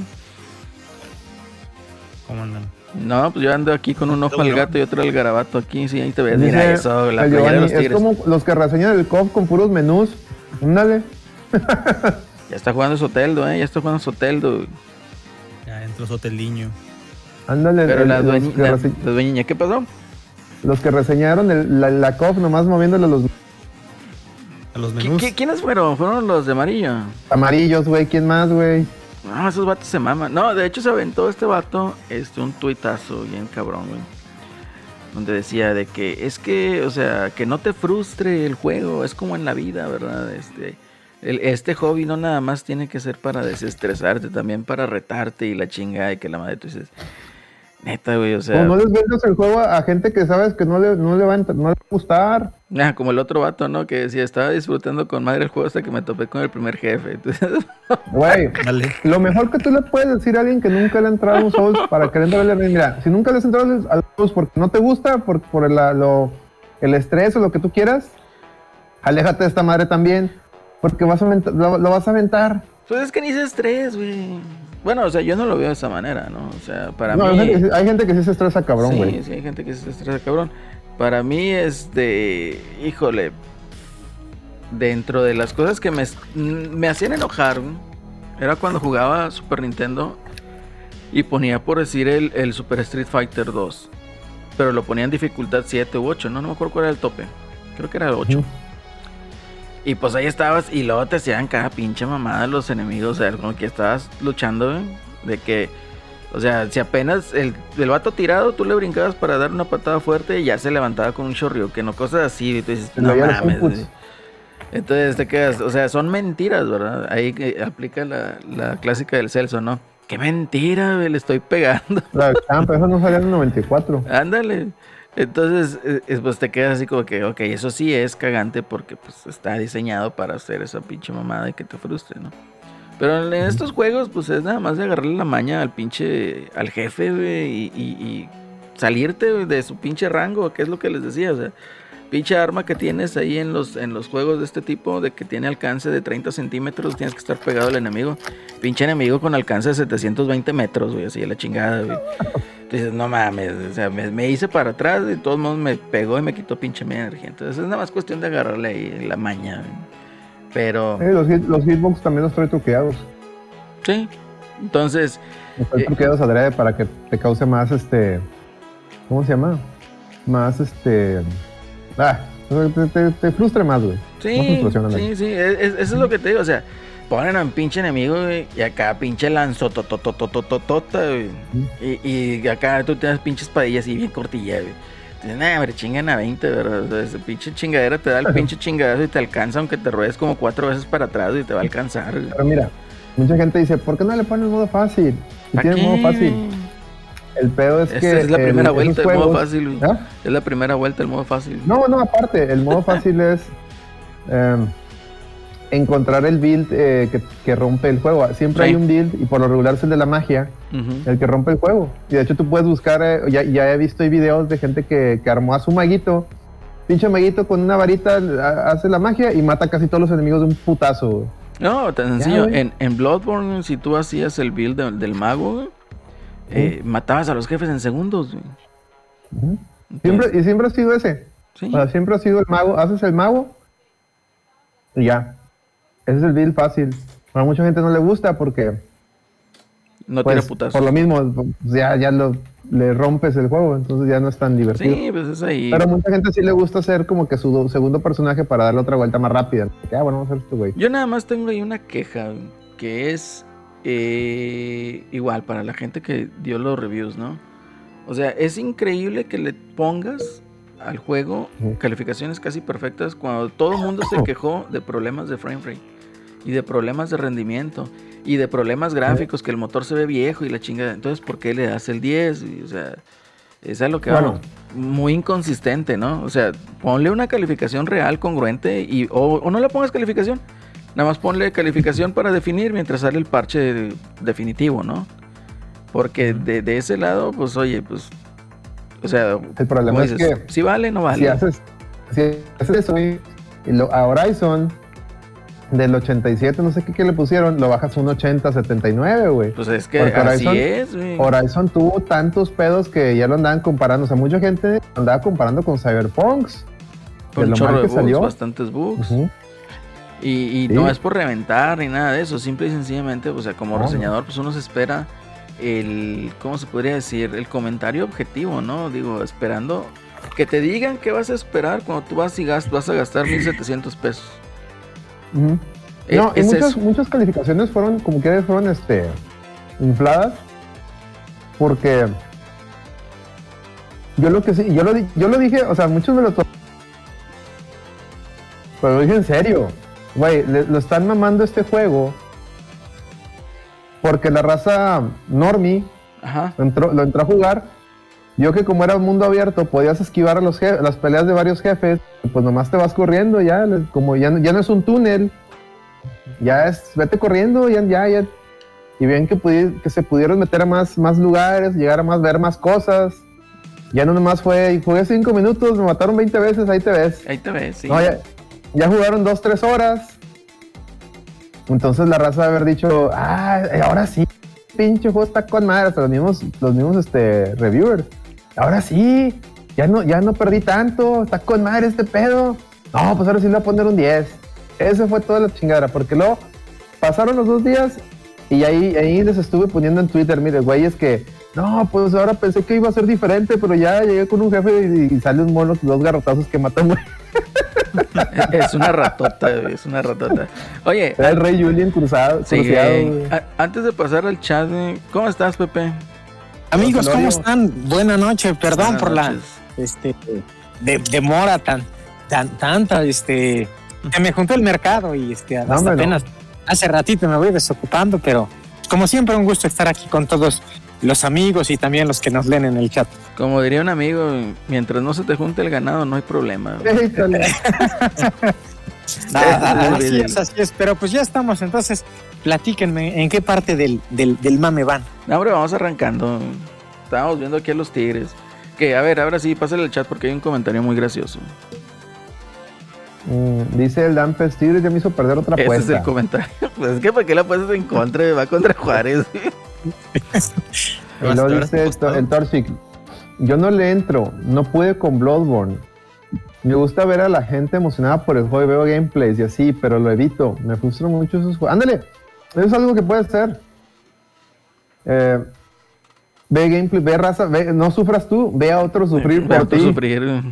Speaker 5: ¿Cómo andan?
Speaker 2: No, pues yo ando aquí con un ojo al gato y otro al garabato aquí. Sí, ahí te ves.
Speaker 4: Dice
Speaker 2: Mira eso, la playera de
Speaker 4: Giovanni,
Speaker 2: los
Speaker 4: es
Speaker 2: tigres.
Speaker 4: como los que reseñan el COF con puros menús. Ándale.
Speaker 2: Ya está jugando Soteldo, ¿eh? Ya está jugando Soteldo.
Speaker 5: Ya entró Soteldiño.
Speaker 4: Ándale.
Speaker 2: Pero
Speaker 4: el-
Speaker 2: la, dueña, la, la dueña, ¿qué pasó?
Speaker 4: Los que reseñaron el- la, la COF nomás moviéndole los
Speaker 5: A los
Speaker 2: ¿Qui-
Speaker 5: menús.
Speaker 2: qui- ¿Quiénes fueron? Fueron los de amarillo.
Speaker 4: amarillos, güey. ¿Quién más, güey?
Speaker 2: No, esos vatos se maman. No, de hecho se aventó este vato este, un tuitazo bien cabrón, güey. Donde decía de que es que, o sea, que no te frustre el juego. Es como en la vida, ¿verdad? Este, el- este hobby no nada más tiene que ser para desestresarte, también para retarte y la chingada y que la madre tú dices. Neta, güey, o sea.
Speaker 4: O no les vendas el juego a, a gente que sabes que no le, no le va a, no le va a gustar.
Speaker 2: Ah, como el otro vato, ¿no? Que decía, estaba disfrutando con madre el juego hasta que me topé con el primer jefe. Entonces,
Speaker 4: Güey,
Speaker 5: Dale.
Speaker 4: lo mejor que tú le puedes decir a alguien que nunca le ha entrado a un Souls para que le entre a mira, si nunca le has entrado al Souls porque no te gusta, por, por el, lo- el estrés o lo que tú quieras, aléjate de esta madre también, porque vas a lo, lo vas a aventar.
Speaker 2: pues es que ni se estrés, güey. Bueno, o sea, yo no lo veo de esa manera, ¿no? O sea, para
Speaker 4: No,
Speaker 2: mí...
Speaker 4: hay, gente que, sí- hay gente que sí se estresa cabrón,
Speaker 2: sí,
Speaker 4: güey.
Speaker 2: sí, hay gente que se estresa, cabrón. Para mí, este, híjole, dentro de las cosas que me, me hacían enojar, era cuando jugaba Super Nintendo y ponía por decir el, el Super Street Fighter 2. Pero lo ponía en dificultad 7 u 8, no, no me acuerdo cuál era el tope. Creo que era el 8.
Speaker 4: Ujú.
Speaker 2: Y pues ahí estabas y luego te hacían cada pinche mamada los enemigos, o sea, como que estabas luchando, güey, de que, o sea, si apenas el, el vato tirado, tú le brincabas para dar una patada fuerte y ya se levantaba con un que no cosas así, y tú dices, no mames.
Speaker 4: inputs.
Speaker 2: güey". Entonces te quedas, o sea, son mentiras, ¿verdad? Ahí aplica la, la clásica del Celso, ¿no? Qué mentira, le estoy pegando.
Speaker 4: La champa, eso no salía en el 94.
Speaker 2: Ándale. Entonces, eh, pues te quedas así como que, ok, eso sí es cagante porque pues está diseñado para hacer esa pinche mamada y que te frustre, ¿no? Pero en estos juegos, pues es nada más de agarrarle la maña al pinche, al jefe, güey, y, y- y salirte de su pinche rango, que es lo que les decía, o sea, pinche arma que tienes ahí en los, en los juegos de este tipo, de que tiene alcance de 30 centímetros, tienes que estar pegado al enemigo. Pinche enemigo con alcance de 720 metros, güey, así de la chingada, güey. Entonces, no mames, o sea, me, me hice para atrás y de todos modos me pegó y me quitó pinche mi energía. Entonces es nada más cuestión de agarrarle ahí la maña, güey. Pero,
Speaker 4: Eh, los, hit- los hitbox también los trae truqueados.
Speaker 2: sí. Entonces,
Speaker 4: Los trae
Speaker 2: Eh.
Speaker 4: truqueados adrede para que te cause más este. ¿Cómo se llama? Más este. Ah, te, te- te frustre más, güey. Más
Speaker 2: Sí,
Speaker 4: ándale.
Speaker 2: sí, sí, es- es- eso es lo que te digo, o sea, ponen a un pinche enemigo, güey, y acá pinche lanzo totototototota, güey, y, y acá tú tienes pinches padillas y bien cortilla, güey. Entonces, nah, hombre, chingan a 20, ¿verdad? O sea, esa pinche chingadera te da el pinche chingadazo y te alcanza aunque te ruedes como cuatro veces para atrás y te va a alcanzar, güey.
Speaker 4: Pero mira, mucha gente dice, ¿por qué no le ponen el modo fácil? Si
Speaker 2: ¿Pa'
Speaker 4: tiene el modo fácil. El pedo es que.
Speaker 2: es la primera vuelta, el modo fácil, güey.
Speaker 4: ¿Ah?
Speaker 2: Es la primera vuelta, el modo fácil.
Speaker 4: No, no, aparte, el modo fácil es em, encontrar el build eh, que, que rompe el juego. Siempre
Speaker 2: Sí.
Speaker 4: hay un build y por lo regular es el de la magia, el que rompe el juego. Y de hecho tú puedes buscar, eh, ya, ya he visto videos de gente que, que armó a su maguito, pinche maguito con una varita hace la magia y mata casi todos los enemigos de un putazo. güey.
Speaker 2: No, tan sencillo.
Speaker 4: güey.
Speaker 2: en, en Bloodborne, si tú hacías el build de- del mago, eh, matabas a los jefes en segundos, güey. Entonces,
Speaker 4: y siempre ha sido ese.
Speaker 2: sí.
Speaker 4: O sea, siempre ha sido el mago. Haces el mago y ya. Ese es el build fácil. A mucha gente no le gusta porque
Speaker 2: no
Speaker 4: pues,
Speaker 2: tira putas.
Speaker 4: por lo mismo pues, ya, ya lo, le rompes el juego, entonces ya no es tan divertido.
Speaker 2: Sí, pues es ahí.
Speaker 4: Pero a mucha gente sí le gusta hacer como que su do- segundo personaje para darle otra vuelta más rápida. Que, ah, bueno, vamos a hacer esto, güey.
Speaker 2: Yo nada más tengo ahí una queja, que es eh, igual para la gente que dio los reviews, ¿no? O sea, es increíble que le pongas al juego calificaciones casi perfectas cuando todo el mundo se quejó de problemas de frame rate y de problemas de rendimiento y de problemas gráficos, que el motor se ve viejo y la chingada. Entonces, ¿por qué le das el 10? Y, o sea, es a lo que
Speaker 4: Bueno.
Speaker 2: vamos. Muy inconsistente, ¿no? O sea, ponle una calificación real, congruente, y, o, o no le pongas calificación. Nada más ponle calificación para definir mientras sale el parche definitivo, ¿no? Porque de, de ese lado, pues oye, pues. O sea,
Speaker 4: El problema es que
Speaker 2: si vale, no vale.
Speaker 4: si haces, si haces eso y y lo, a Horizon, del 87, no sé qué, qué le pusieron, lo bajas un 80, 79, güey.
Speaker 2: Pues es que
Speaker 4: Porque
Speaker 2: así
Speaker 4: Horizon-
Speaker 2: es, güey.
Speaker 4: Horizon tuvo tantos pedos que ya lo andaban comparando. O sea, mucha gente andaba comparando con Cyberpunks.
Speaker 2: Con
Speaker 4: de lo
Speaker 2: chorro
Speaker 4: mal
Speaker 2: de
Speaker 4: que
Speaker 2: bugs,
Speaker 4: salió.
Speaker 2: bastantes bugs. Y, y
Speaker 4: Sí.
Speaker 2: no es por reventar ni nada de eso, simple y sencillamente, o sea, como reseñador, pues uno se espera el, ¿cómo se podría decir? El comentario objetivo, ¿no? Digo, esperando que te digan qué vas a esperar cuando tú vas y gas- vas a gastar 1700 pesos. Eh,
Speaker 4: No, y
Speaker 2: es
Speaker 4: muchas, muchas calificaciones fueron, como que fueron este, infladas. Porque yo lo que sí, yo lo, yo lo dije, o sea, muchos me lo Pero lo dije en serio. Güey, lo están mamando este juego. Porque la raza Normie
Speaker 2: Ajá.
Speaker 4: entró, lo entró a jugar. Yo que como era un mundo abierto, podías esquivar a los las peleas de varios jefes, pues nomás te vas corriendo ya, como ya, ya no es un túnel, ya es, vete corriendo, ya, ya, ya. Y bien que, se pudieron meter a más, más lugares, llegar a más, ver más cosas. Ya no nomás fue, y jugué cinco minutos, me mataron 20 veces, ahí te ves.
Speaker 2: Ahí te ves, sí.
Speaker 4: No, ya, ya jugaron dos, tres horas. Entonces la raza de haber dicho, ah, ahora sí, pinche juego está con madre, hasta los mismos, los mismos este, reviewers. Ahora sí, ya no, ya no perdí tanto, está con madre este pedo. No, pues ahora sí le voy a poner un 10. Esa fue toda la chingadera, porque luego pasaron los dos días y ahí, ahí les estuve poniendo en Twitter, mire, güey, es que, no, pues ahora pensé que iba a ser diferente, pero ya llegué con un jefe y, y sale un mono, dos garrotazos que matan, güey.
Speaker 2: Es una ratota, güey, es una ratota. Oye,
Speaker 4: el rey Julian cruzado.
Speaker 2: sí, antes de pasar al chat, ¿cómo estás, Pepe?
Speaker 6: Amigos, ¿cómo están? Buenas noches, perdón
Speaker 2: Buenas
Speaker 6: por la este de, demora tan, tan tanta, este se me juntó el mercado y este hasta
Speaker 4: hombre, no.
Speaker 6: apenas hace ratito me voy desocupando, pero como siempre un gusto estar aquí con todos los amigos y también los que nos leen en el chat.
Speaker 2: Como diría un amigo, mientras no se te junte el ganado, no hay problema.
Speaker 6: Ah, así es, así es, pero pues ya estamos, entonces platíquenme en qué parte del, del, del mame van.
Speaker 2: No, hombre, vamos arrancando. Estábamos viendo aquí a los tigres. Que, a ver, ahora sí, pásale el chat porque hay un comentario muy gracioso.
Speaker 4: Mm, dice el Dan Tigres ya me hizo perder otra
Speaker 2: Ese es
Speaker 4: apuesta.
Speaker 2: el comentario. Pues es que, ¿para qué la puedes en contra? Va contra Juárez.
Speaker 4: Y luego
Speaker 5: ¿Te habrás
Speaker 4: dice esto, el Torchic. Yo no le entro, no pude con Bloodborne. Me gusta ver a la gente emocionada por el juego y veo gameplays y así, pero lo evito. Me frustran mucho esos juegos. Ándale, eso es algo que puedes hacer. Eh, ve gameplay, ve raza, ve- no sufras tú, ve a otros sufrir
Speaker 2: Ve a
Speaker 4: por ti.
Speaker 2: sufrir.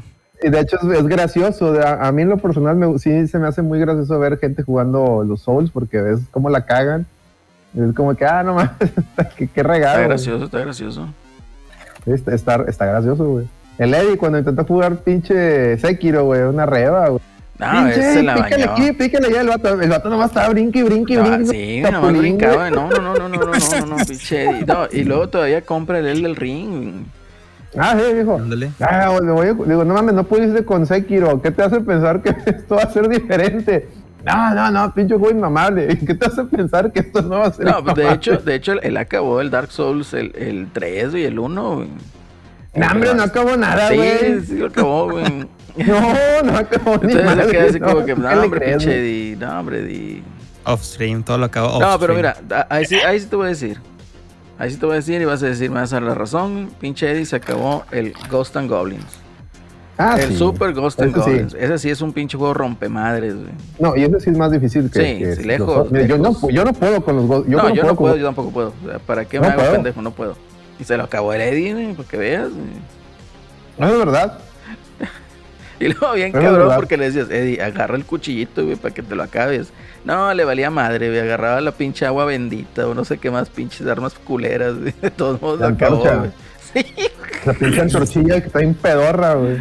Speaker 4: Y de hecho es, es gracioso. a mí en lo personal me, sí se me hace muy gracioso ver gente jugando los Souls porque ves cómo la cagan. Es como que, ah, no mames, qué, qué regalo.
Speaker 2: Está
Speaker 4: güey.
Speaker 2: gracioso, está gracioso.
Speaker 4: Está, está, está gracioso, güey. El Eddie cuando intentó jugar pinche Sekiro, güey, una reba, güey.
Speaker 2: No,
Speaker 4: pinche,
Speaker 2: se la
Speaker 4: pícale
Speaker 2: bañó.
Speaker 4: aquí, pícale ya el vato. El vato nomás estaba brinque, brinque,
Speaker 2: No,
Speaker 4: brinque.
Speaker 2: sí, nomás brincaba.
Speaker 4: güey.
Speaker 2: No, no, no, no, no, no, no, no, no, pinche Eddie. No, y luego todavía compra el El del ring.
Speaker 4: Ah, sí, dijo.
Speaker 5: Ándale.
Speaker 4: Ah, güey, le voy a- digo, no mames, no pudiste con Sekiro. ¿Qué te hace pensar que esto va a ser diferente? No, no, no, pinche juego inmamable. ¿Qué te hace pensar que esto no va a ser
Speaker 2: No, pues de
Speaker 4: inmamable?
Speaker 2: hecho, de hecho, él acabó el Dark Souls, el, el 3 y el 1. güey.
Speaker 4: No, hombre, no acabó nada,
Speaker 2: Sí,
Speaker 4: güey.
Speaker 2: sí lo acabó, güey.
Speaker 4: No, no acabó ni
Speaker 2: Entonces se
Speaker 4: madre,
Speaker 2: queda así como que,
Speaker 4: ¿qué
Speaker 2: no, hombre,
Speaker 4: crees,
Speaker 2: pinche
Speaker 4: güey?
Speaker 2: Eddie, no, hombre, Eddie.
Speaker 5: Off stream, todo lo acabo off
Speaker 2: No, pero mira, ahí sí, ahí sí te voy a decir. Ahí sí te voy a decir y vas a decir, me vas a dar la razón. Pinche Eddie se acabó el Ghost and Goblins.
Speaker 4: Ah,
Speaker 2: el
Speaker 4: sí.
Speaker 2: Super Ghost and
Speaker 4: Ese sí.
Speaker 2: Goblins. Ese sí es un pinche juego rompemadres, güey.
Speaker 4: No, y ese sí es más difícil que.
Speaker 2: Sí,
Speaker 4: que
Speaker 2: sí, lejos.
Speaker 4: Mira, Yo, no, yo no puedo con los go- Yo
Speaker 2: no,
Speaker 4: no
Speaker 2: yo no
Speaker 4: con-
Speaker 2: puedo, yo tampoco puedo. O sea, ¿Para qué me
Speaker 4: No
Speaker 2: hago
Speaker 4: puedo.
Speaker 2: pendejo? No puedo. Y se lo acabó el Eddie, güey, para que veas. güey.
Speaker 4: No es verdad.
Speaker 2: Y luego bien cabrón
Speaker 4: verdad.
Speaker 2: porque le decías, Eddie, agarra el cuchillito, güey, para que te lo acabes. No, le valía madre, güey, agarraba la pinche agua bendita o no sé qué más pinches armas culeras, güey. De todos modos lo
Speaker 4: La
Speaker 2: acabó, güey. Sí,
Speaker 4: La pinche antorchilla que está bien pedorra, güey.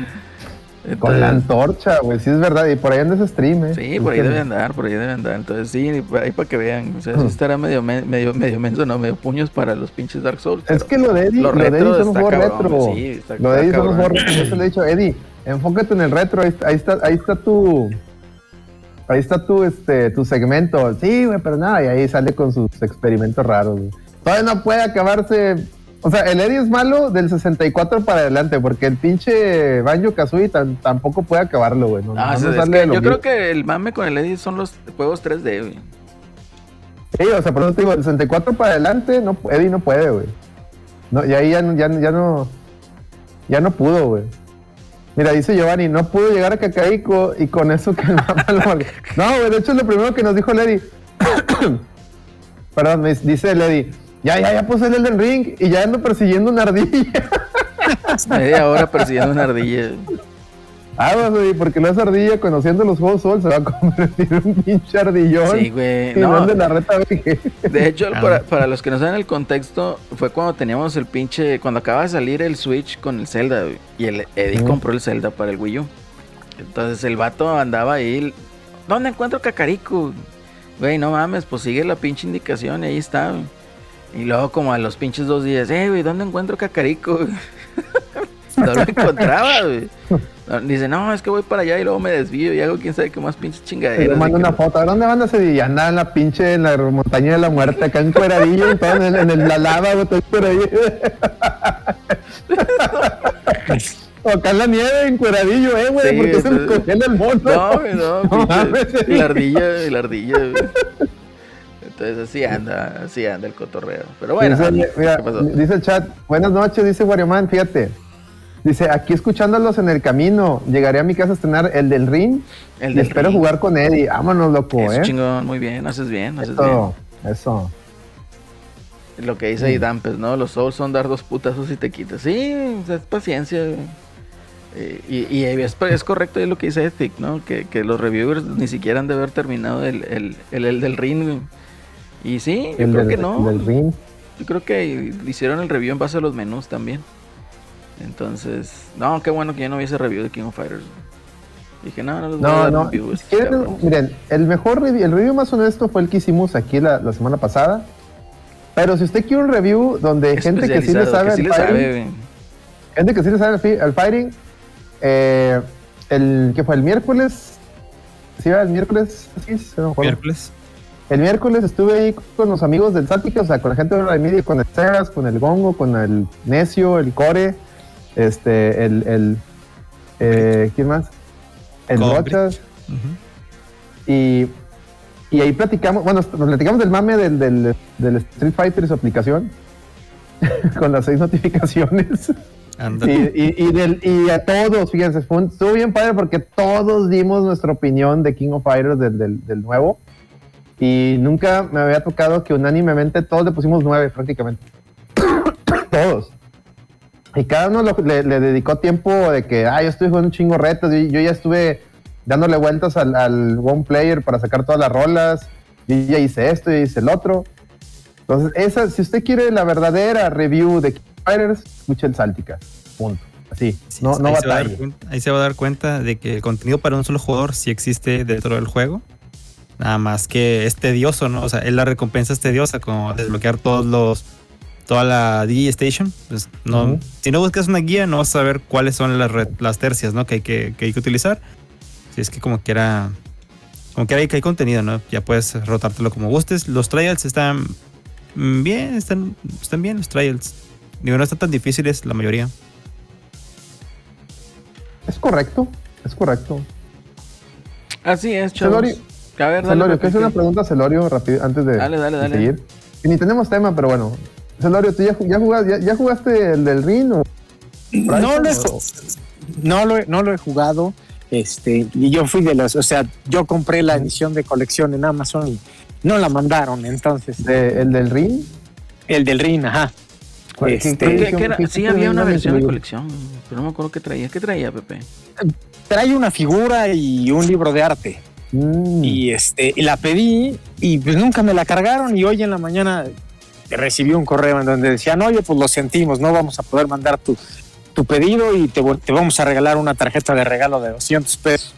Speaker 4: Con la antorcha, güey. Sí, es verdad. Y por ahí anda ese stream, eh.
Speaker 2: Sí, por ahí debe andar, por ahí debe andar. Entonces sí, ahí para que vean. O sea, sí estará medio, me- medio, medio menso, no, medio puños para los pinches Dark Souls.
Speaker 4: Es que lo de Eddie,
Speaker 2: lo
Speaker 4: lo de Eddie
Speaker 2: está
Speaker 4: juegos
Speaker 2: cabrón,
Speaker 4: retro.
Speaker 2: sí, está-
Speaker 4: lo de Eddie son los
Speaker 2: cabrón.
Speaker 4: juegos retro. Yo se lo he dicho, Eddie, enfócate en el retro. Ahí, está- ahí está, ahí está tu. Ahí está tu, este, tu segmento. Sí, güey, pero nada. Y ahí sale con sus experimentos raros, güey. Todavía no puede acabarse O sea, el Eddie es malo del 64 para adelante, porque el pinche Banjo Kazooie tan- tampoco puede acabarlo, güey. No,
Speaker 2: Ah,
Speaker 4: no
Speaker 2: es que yo creo que el mame con el Eddie son los juegos 3D, güey.
Speaker 4: Sí, o sea, por eso te digo, el 64 para adelante, no, Eddie no puede, güey. No, y ahí ya, no- ya, no- ya no. Ya no pudo, güey. Mira, dice Giovanni, no pudo llegar a Cacaico y con eso que el mapa lo No, güey, de hecho es lo primero que nos dijo Eddie. Perdón, me dice Eddie. Ya, ya, ya puse el del ring y ya ando persiguiendo una ardilla.
Speaker 2: Media hora persiguiendo una ardilla.
Speaker 4: Aguas, güey, porque la ardilla, conociendo los juegos Sol, se va a convertir en un pinche ardillón.
Speaker 2: Sí, güey.
Speaker 4: Y no ande la reta, güey.
Speaker 2: de hecho,
Speaker 5: Ah.
Speaker 2: para, para los que no saben el contexto, fue cuando teníamos el pinche. Cuando acaba de salir el Switch con el Zelda, güey, Y el Eddie compró el Zelda para el Wii U. Entonces el vato andaba ahí. ¿Dónde encuentro Cacarico? Güey, no mames, pues sigue la pinche indicación y ahí está, güey. Y luego, como a los pinches dos días, eh, güey, ¿dónde encuentro Cacarico? no lo encontraba, güey. Dice, no, es que voy para allá y luego me desvío y hago quién sabe qué más pinches chingaderas.
Speaker 4: le mando una foto. ¿A dónde van ese Y anda en la pinche, en la montaña de la muerte, acá en Cueradillo, en, todo, en, el- en el- la lava, güey, todo en acá en la nieve, en Cueradillo, eh, güey,
Speaker 2: Sí,
Speaker 4: porque se
Speaker 2: entonces-
Speaker 4: congela el mono.
Speaker 2: No, güey, no,
Speaker 4: No
Speaker 2: pinche- la ardilla, la ardilla, güey. Entonces así anda, así anda el cotorreo. Pero bueno,
Speaker 4: dice, mira,
Speaker 2: ¿qué pasó?
Speaker 4: dice el chat, buenas noches, dice Warioman, fíjate. Dice, aquí escuchándolos en el camino, llegaré a mi casa a estrenar el del ring
Speaker 2: El
Speaker 4: y espero
Speaker 2: ring.
Speaker 4: jugar con Eddie. Vámonos, loco,
Speaker 2: Eso
Speaker 4: eh.
Speaker 2: chingón, muy bien, haces bien, haces
Speaker 4: Eso, eso.
Speaker 2: bien. Lo que dice ahí Dampes, ¿no? Los souls son dar dos putazos y te quitas. Sí, es paciencia. güey. Eh, y, y es, es correcto lo que dice Ethic, ¿no? Que, que los reviewers ni siquiera han de haber terminado el, el, el, el del ring. Y sí, yo
Speaker 4: El
Speaker 2: creo
Speaker 4: del,
Speaker 2: que no.
Speaker 4: el del ring.
Speaker 2: Yo creo que hicieron el review en base a los menús también. Entonces, no, qué bueno que ya no hubiese review de King of Fighters. Dije, no, no les voy a
Speaker 4: No,
Speaker 2: dar
Speaker 4: no. miren, el mejor review, el review más honesto fue el que hicimos aquí la, la semana pasada. Pero si usted quiere un review donde gente que sí le sabe,
Speaker 2: sí
Speaker 4: al
Speaker 2: le
Speaker 4: fighting, gente que sí le sabe al, fi- al fighting, eh, el que fue el miércoles, sí, el miércoles, sí, no me acuerdo.
Speaker 5: Miércoles.
Speaker 4: El miércoles estuve ahí con los amigos del Sática, o sea, con la gente de la media, con el Cegas, con el Gongo, con el Necio, el Core, este, el, el eh, ¿quién más? El. Rochas. Y, y ahí platicamos, bueno, nos platicamos del mame del, del, del Street Fighter y su aplicación, con las seis notificaciones. Y, y, y del- y a todos, fíjense, fue un- estuvo bien padre porque todos dimos nuestra opinión de King of Fighters del, del nuevo. Y nunca me había tocado que unánimemente todos le pusimos nueve prácticamente. todos. Y cada uno lo- le, le dedicó tiempo de que, ah, yo estoy jugando un chingo retos. y yo ya estuve dándole vueltas al, al One Player para sacar todas las rolas. Y ya hice esto y hice el otro. Entonces, esa, si usted quiere la verdadera review de Fighters, escuche el Saltica. Punto. Así.
Speaker 5: Sí,
Speaker 4: no no
Speaker 5: ahí, se va a dar ahí se va a dar cuenta de que el contenido para un solo jugador sí existe dentro del juego. Nada más que es tedioso, ¿no? O sea, es la recompensa es tediosa, como desbloquear todos los. toda la DJ Station. Pues no. Si no buscas una guía, no vas a saber cuáles son las, las tercias, ¿no? Que hay que, que hay que utilizar. Si es que como quiera. Como quiera hay que hay contenido, ¿no? Ya puedes rotártelo como gustes. Los trials están bien, están, están bien los trials. Digo, no están tan difíciles la mayoría.
Speaker 4: Es correcto. Es correcto.
Speaker 2: Así es, chavos.
Speaker 4: Celorio,
Speaker 2: A ver, dale,
Speaker 4: Celorio, que es una
Speaker 2: ¿qué?
Speaker 4: pregunta, Celorio, rápido, antes de,
Speaker 2: Dale, dale,
Speaker 4: de
Speaker 2: dale.
Speaker 4: seguir. Y ni tenemos tema, pero bueno. Celorio, ¿tú ya, ju- ya, jugaste, ya, ya jugaste el del ring o
Speaker 6: No lo, he, no, lo he, no lo he jugado. Este, y yo fui de los, o sea, yo compré la edición de colección en Amazon y no la mandaron, entonces.
Speaker 4: de- el del ring?
Speaker 6: El del RIN, ajá.
Speaker 4: ¿Cuál-
Speaker 6: Este,
Speaker 4: qué-
Speaker 2: ¿Qué- qué era?
Speaker 4: qué-
Speaker 2: Sí,
Speaker 4: qué
Speaker 2: había una versión de colección, pero no me acuerdo qué traía. ¿Qué traía, Pepe?
Speaker 6: Trae una figura y un libro de arte.
Speaker 4: Mm.
Speaker 6: Y este, y la pedí y pues nunca me la cargaron y hoy en la mañana recibí un correo en donde decían, oye, pues lo sentimos, no vamos a poder mandar tu, tu pedido y te, te vamos a regalar una tarjeta de regalo de 200 pesos.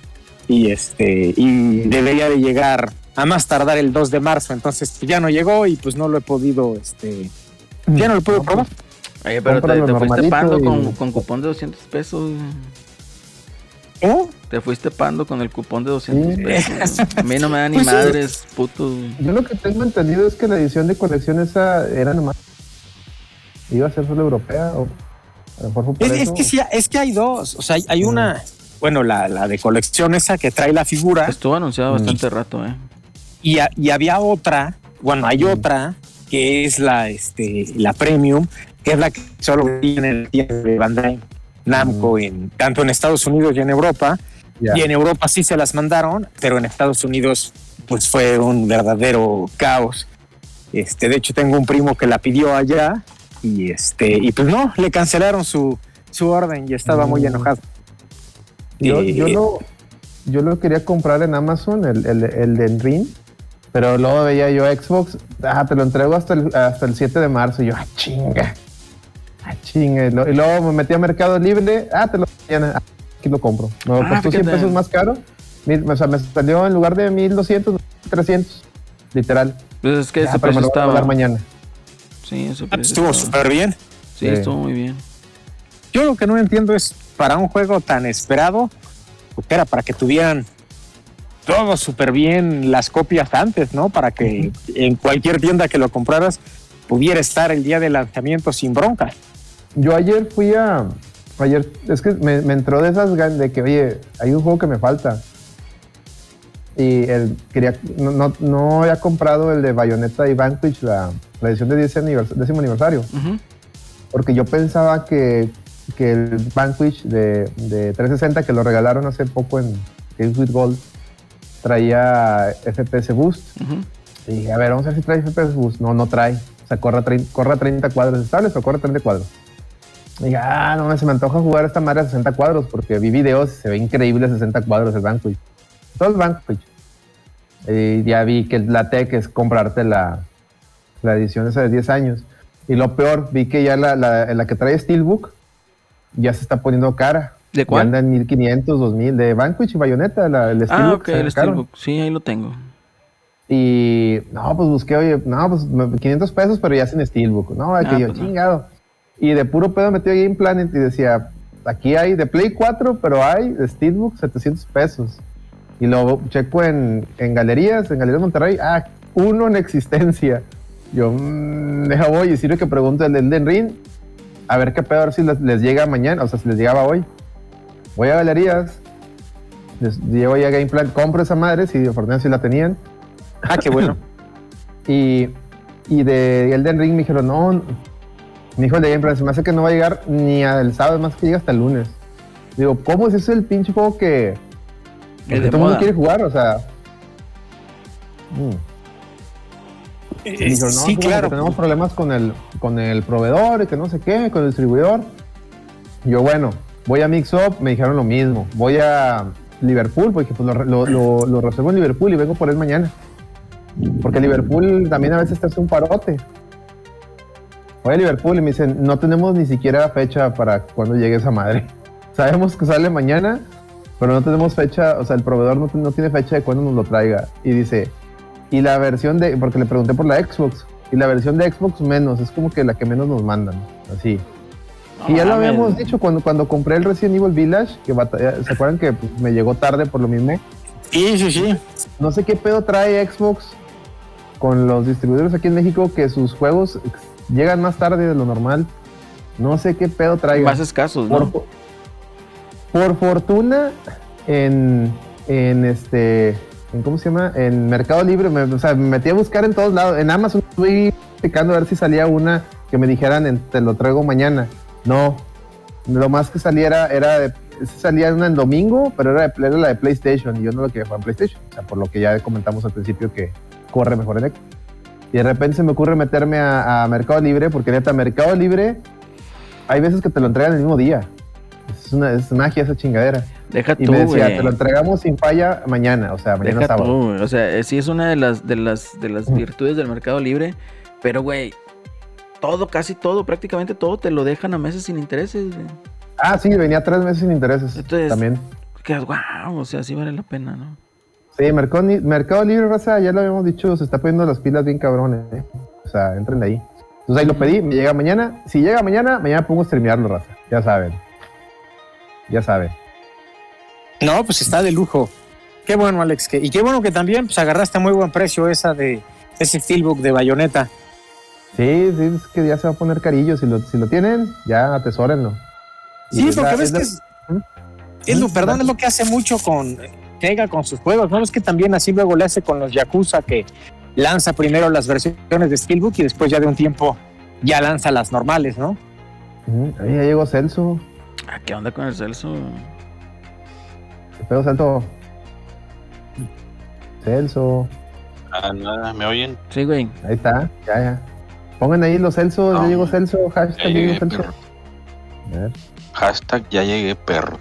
Speaker 6: Y este, y debería de llegar a más tardar el 2 de marzo, entonces pues, ya no llegó y pues no lo he podido, este, ya no lo puedo probar.
Speaker 2: Oye, pero te,
Speaker 4: Cómpralo
Speaker 2: te fuiste pando
Speaker 4: y-
Speaker 2: con, con cupón de 200 pesos.
Speaker 6: ¿Oh?
Speaker 2: Te fuiste pando con el cupón de 200
Speaker 4: Sí.
Speaker 2: pesos. A mí no me da ni
Speaker 6: Pues sí.
Speaker 2: madres, puto.
Speaker 4: Yo lo que tengo entendido es que la edición de colección esa era nomás iba a ser solo europea o a lo mejor
Speaker 6: Es, que sí, es que hay dos. O sea, hay, hay una, bueno, la, la de colección esa que trae la figura
Speaker 2: Estuvo anunciado
Speaker 4: Mm.
Speaker 2: bastante rato, ¿eh?
Speaker 6: y, a- y había otra, bueno, hay otra que es la, este, la premium, que es la que solo en el tienda de Bandai Namco, en, tanto en Estados Unidos y en Europa.
Speaker 4: Ya.
Speaker 6: Y en Europa sí se las mandaron, pero en Estados Unidos pues fue un verdadero caos. Este, de hecho tengo un primo que la pidió allá y este y pues no, le cancelaron su, su orden y estaba muy
Speaker 4: Mm.
Speaker 6: enojado.
Speaker 4: Yo,
Speaker 6: Eh,
Speaker 4: yo lo, yo lo quería comprar en Amazon, el, el, el de Ring, pero luego veía yo Xbox, ah, te lo entrego hasta el, hasta el 7 de marzo, y yo, ah, chinga, ah, chinga, y luego me metí a Mercado Libre, ah, te lo mañana, ah, aquí lo compro, me
Speaker 2: Ah,
Speaker 4: costó 100
Speaker 2: fíjate.
Speaker 4: pesos más caro, mil- o sea, me salió en lugar de 1200, 300, literal,
Speaker 2: Pues es que
Speaker 4: Ya,
Speaker 2: ese
Speaker 4: pero me lo voy a
Speaker 2: estaba.
Speaker 4: dar mañana.
Speaker 2: Sí, ese
Speaker 6: Ah, pues,
Speaker 2: precio
Speaker 6: estuvo súper bien.
Speaker 2: Sí,
Speaker 4: Sí.
Speaker 2: estuvo muy bien.
Speaker 6: Yo lo que no entiendo es para un juego tan esperado, pues era para que tuvieran todo súper bien las copias antes, ¿no? Para que en cualquier tienda que lo compraras pudiera estar el día de lanzamiento sin bronca.
Speaker 4: Yo ayer fui a. Ayer, es que me, me entró de esas ganas de que, oye, hay un juego que me falta. Y el, quería, no, no, no había comprado el de Bayonetta y Vanquish, la, la edición de 10 anivers- décimo aniversario. Porque yo pensaba que, que el Vanquish de, de 360, que lo regalaron hace poco en Games with Gold, traía FPS Boost. Y a ver, vamos a ver si trae FPS Boost. No, no trae. O sea, corre a, trein- corre a 30 cuadros estables, pero corre a 30 cuadros. Dije, ah, no, se me antoja jugar esta madre a 60 cuadros porque vi videos y se ve increíble a 60 cuadros el Vanquish. Todo el Vanquish. Y ya vi que la tech es comprarte la, la edición esa de 10 años. Y lo peor, vi que ya la, la, la que trae Steelbook ya se está poniendo cara.
Speaker 2: ¿De cuál?
Speaker 4: anda en 1500, 2000 de Vanquish y Bayonetta, la, el
Speaker 2: Ah,
Speaker 4: Steelbook.
Speaker 2: ok,
Speaker 4: se
Speaker 2: el. Steelbook. Sí, ahí lo tengo.
Speaker 4: Y no, pues busqué, oye, no, pues me- 500 pesos, pero ya sin Steelbook. No, que
Speaker 2: Ah,
Speaker 4: yo,
Speaker 2: pues no.
Speaker 4: chingado. Y de puro pedo metí a Game Planet y decía, aquí hay de Play 4, pero hay de Steelbook 700 pesos. Y lo checo en, en galerías, en Galerías Monterrey, ah, uno en existencia. Yo, mmm, deja voy y sirve que pregunto el de Elden Ring, a ver qué pedo, a ver si les, les llega mañana, o sea, si les llegaba hoy. Voy a galerías, les llevo ya Game Planet, compro esa madre, si de afortunadamente sí la tenían.
Speaker 6: Ah, qué bueno.
Speaker 4: Y, y de Elden Ring me dijeron, no, me dijo el de Gameplay, se me hace que no va a llegar ni al sábado, más que llega hasta el lunes. Digo, ¿cómo es eso el pinche juego que, todo el mundo quiere jugar? O sea... mm. Y me dijeron, no,
Speaker 6: sí,
Speaker 4: como que
Speaker 6: claro.
Speaker 4: tenemos problemas con el, con el proveedor y que no sé qué, con el distribuidor. Y yo, bueno, voy a Mix Up, me dijeron lo mismo. Voy a Liverpool, porque pues lo, lo, lo- lo reservo en Liverpool y vengo por él mañana. Porque Liverpool también a veces te hace un parote. Voy a Liverpool y me dicen, no tenemos ni siquiera fecha para cuando llegue esa madre. Sabemos que sale mañana, pero no tenemos fecha, o sea, el proveedor no, no tiene fecha de cuándo nos lo traiga. Y dice, y la versión de, porque le pregunté por la Xbox, y la versión de Xbox menos, es como que la que menos nos mandan, así. y ya lo habíamos dicho cuando, cuando compré el Resident Evil Village, que batalla- ¿se acuerdan que pues, me llegó tarde por lo mismo?
Speaker 6: Sí, sí, sí.
Speaker 4: No sé qué pedo trae Xbox con los distribuidores aquí en México que sus juegos llegan más tarde de lo normal. No sé qué pedo traiga.
Speaker 2: Más escasos,
Speaker 4: por,
Speaker 2: ¿no?
Speaker 4: por fortuna, en, en este, en ¿cómo se llama? En Mercado Libre, me, o sea, me metí a buscar en todos lados. En Amazon estoy picando a ver si salía una que me dijeran, en- te lo traigo mañana. No, lo más que saliera era de, salía una en domingo, pero era, de- era la de PlayStation y yo no lo quería jugar en PlayStation. O sea, por lo que ya comentamos al principio que corre mejor en Xbox. Y de repente se me ocurre meterme a, a Mercado Libre, porque neta, Mercado Libre, hay veces que te lo entregan el mismo día. Es una es magia esa chingadera.
Speaker 2: Deja
Speaker 4: Y
Speaker 2: tú,
Speaker 4: me decía, te lo entregamos sin falla mañana, o sea, mañana
Speaker 2: Deja
Speaker 4: sábado.
Speaker 2: tú. O sea, eh, sí es una de las, de las, de las virtudes del mercado libre, pero, güey, todo, casi todo, prácticamente todo te lo dejan a meses sin intereses, güey.
Speaker 4: Ah, sí, venía tres meses sin intereses
Speaker 2: Entonces-
Speaker 4: también.
Speaker 2: Wow, o sea, sí vale la pena, ¿no?
Speaker 4: Sí, Mercado, Libre, raza, ya lo habíamos dicho, se está poniendo las pilas bien cabrones, ¿eh? O sea, entren de ahí. Entonces ahí lo pedí, me llega mañana. Si llega mañana, mañana pongo a streamearlo, raza. Ya saben. Ya saben.
Speaker 6: No, pues está de lujo. Qué bueno, Alex. Que, y qué bueno que también pues, agarraste a muy buen precio esa de ese Steelbook de Bayonetta.
Speaker 4: Sí, sí, es que ya se va a poner carillo. Si lo, si lo tienen, ya atesórenlo. Y
Speaker 6: Sí,
Speaker 4: es la-
Speaker 6: porque ves
Speaker 4: es
Speaker 6: que es, es lo, perdón, es lo que hace mucho con Sega con sus juegos, ¿no? Es que también así luego le hace con los Yakuza que lanza primero las versiones de Steelbook y después ya de un tiempo ya lanza las normales, ¿no?
Speaker 4: Ahí ya llegó Celso.
Speaker 2: Ah, ¿Qué onda con el Celso?
Speaker 4: ¿Qué pedo, Celso? Celso.
Speaker 7: Ah, nada, ¿me oyen?
Speaker 2: Sí, güey.
Speaker 4: Ahí está, ya, ya. Pongan ahí los Celso, ya
Speaker 7: No,
Speaker 4: llegó
Speaker 7: ya
Speaker 4: Celso, hashtag
Speaker 7: Ya llegué,
Speaker 4: llegó Celso.
Speaker 7: perro.
Speaker 4: A ver.
Speaker 7: Hashtag ya llegué, perro.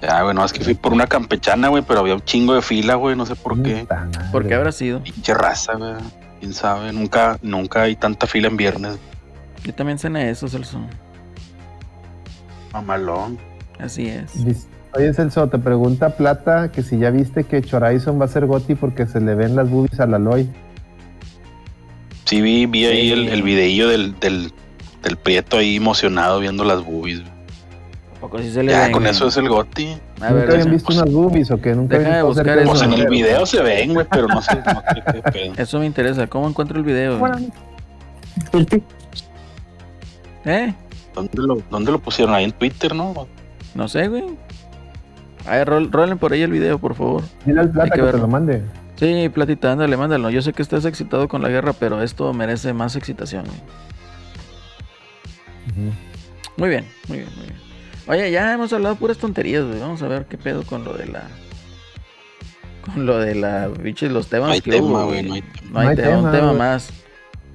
Speaker 7: Ya, güey, no, es que fui por una campechana, güey, pero había un chingo de fila, güey, no sé por qué.
Speaker 2: ¿Por qué habrá sido?
Speaker 7: Pinche raza, güey. Quién sabe, nunca, nunca hay tanta fila en viernes.
Speaker 2: Yo también cené eso, Celso.
Speaker 7: Mamalón.
Speaker 2: Así es.
Speaker 4: Oye, Celso, te pregunta Plata que si ya viste que Chorizon va a ser Goti porque se le ven las boobies al Aloy.
Speaker 7: Sí, vi, vi ahí el, el videillo del, del, del prieto ahí emocionado viendo las boobies. güey.
Speaker 2: ¿A poco sí se le
Speaker 7: Ya,
Speaker 2: ven,
Speaker 7: con
Speaker 2: güey?
Speaker 7: eso es el goti.
Speaker 2: A
Speaker 4: ¿Nunca
Speaker 2: ver,
Speaker 4: habían
Speaker 2: deja-
Speaker 4: visto unas boobies o que nunca
Speaker 2: deja
Speaker 4: habían
Speaker 2: de
Speaker 4: visto
Speaker 2: buscar eso.
Speaker 7: Pues en el video se ven, güey, pero no sé, no sé qué pedo.
Speaker 2: eso me interesa. ¿Cómo encuentro el video? güey? ¿Eh?
Speaker 7: ¿Dónde lo, ¿Dónde lo pusieron? Ahí en Twitter, ¿no?
Speaker 2: No sé, güey. A ver, rol- rolen por ahí el video, por favor.
Speaker 4: Dile al
Speaker 2: Hay
Speaker 4: Plata
Speaker 2: que
Speaker 4: que, te lo mande.
Speaker 2: Sí, platita, ándale, mándalo. Yo sé que estás excitado con la guerra, pero esto merece más excitación. güey. Muy bien, muy bien, muy bien. Oye, ya hemos hablado puras tonterías, güey. Vamos a ver qué pedo con lo de la. Con lo de la. Biches, los temas
Speaker 7: No hay
Speaker 2: que
Speaker 7: tema,
Speaker 2: hubo,
Speaker 7: güey, no hay tema.
Speaker 2: No hay
Speaker 4: No hay
Speaker 2: tema, un
Speaker 4: tema,
Speaker 2: más.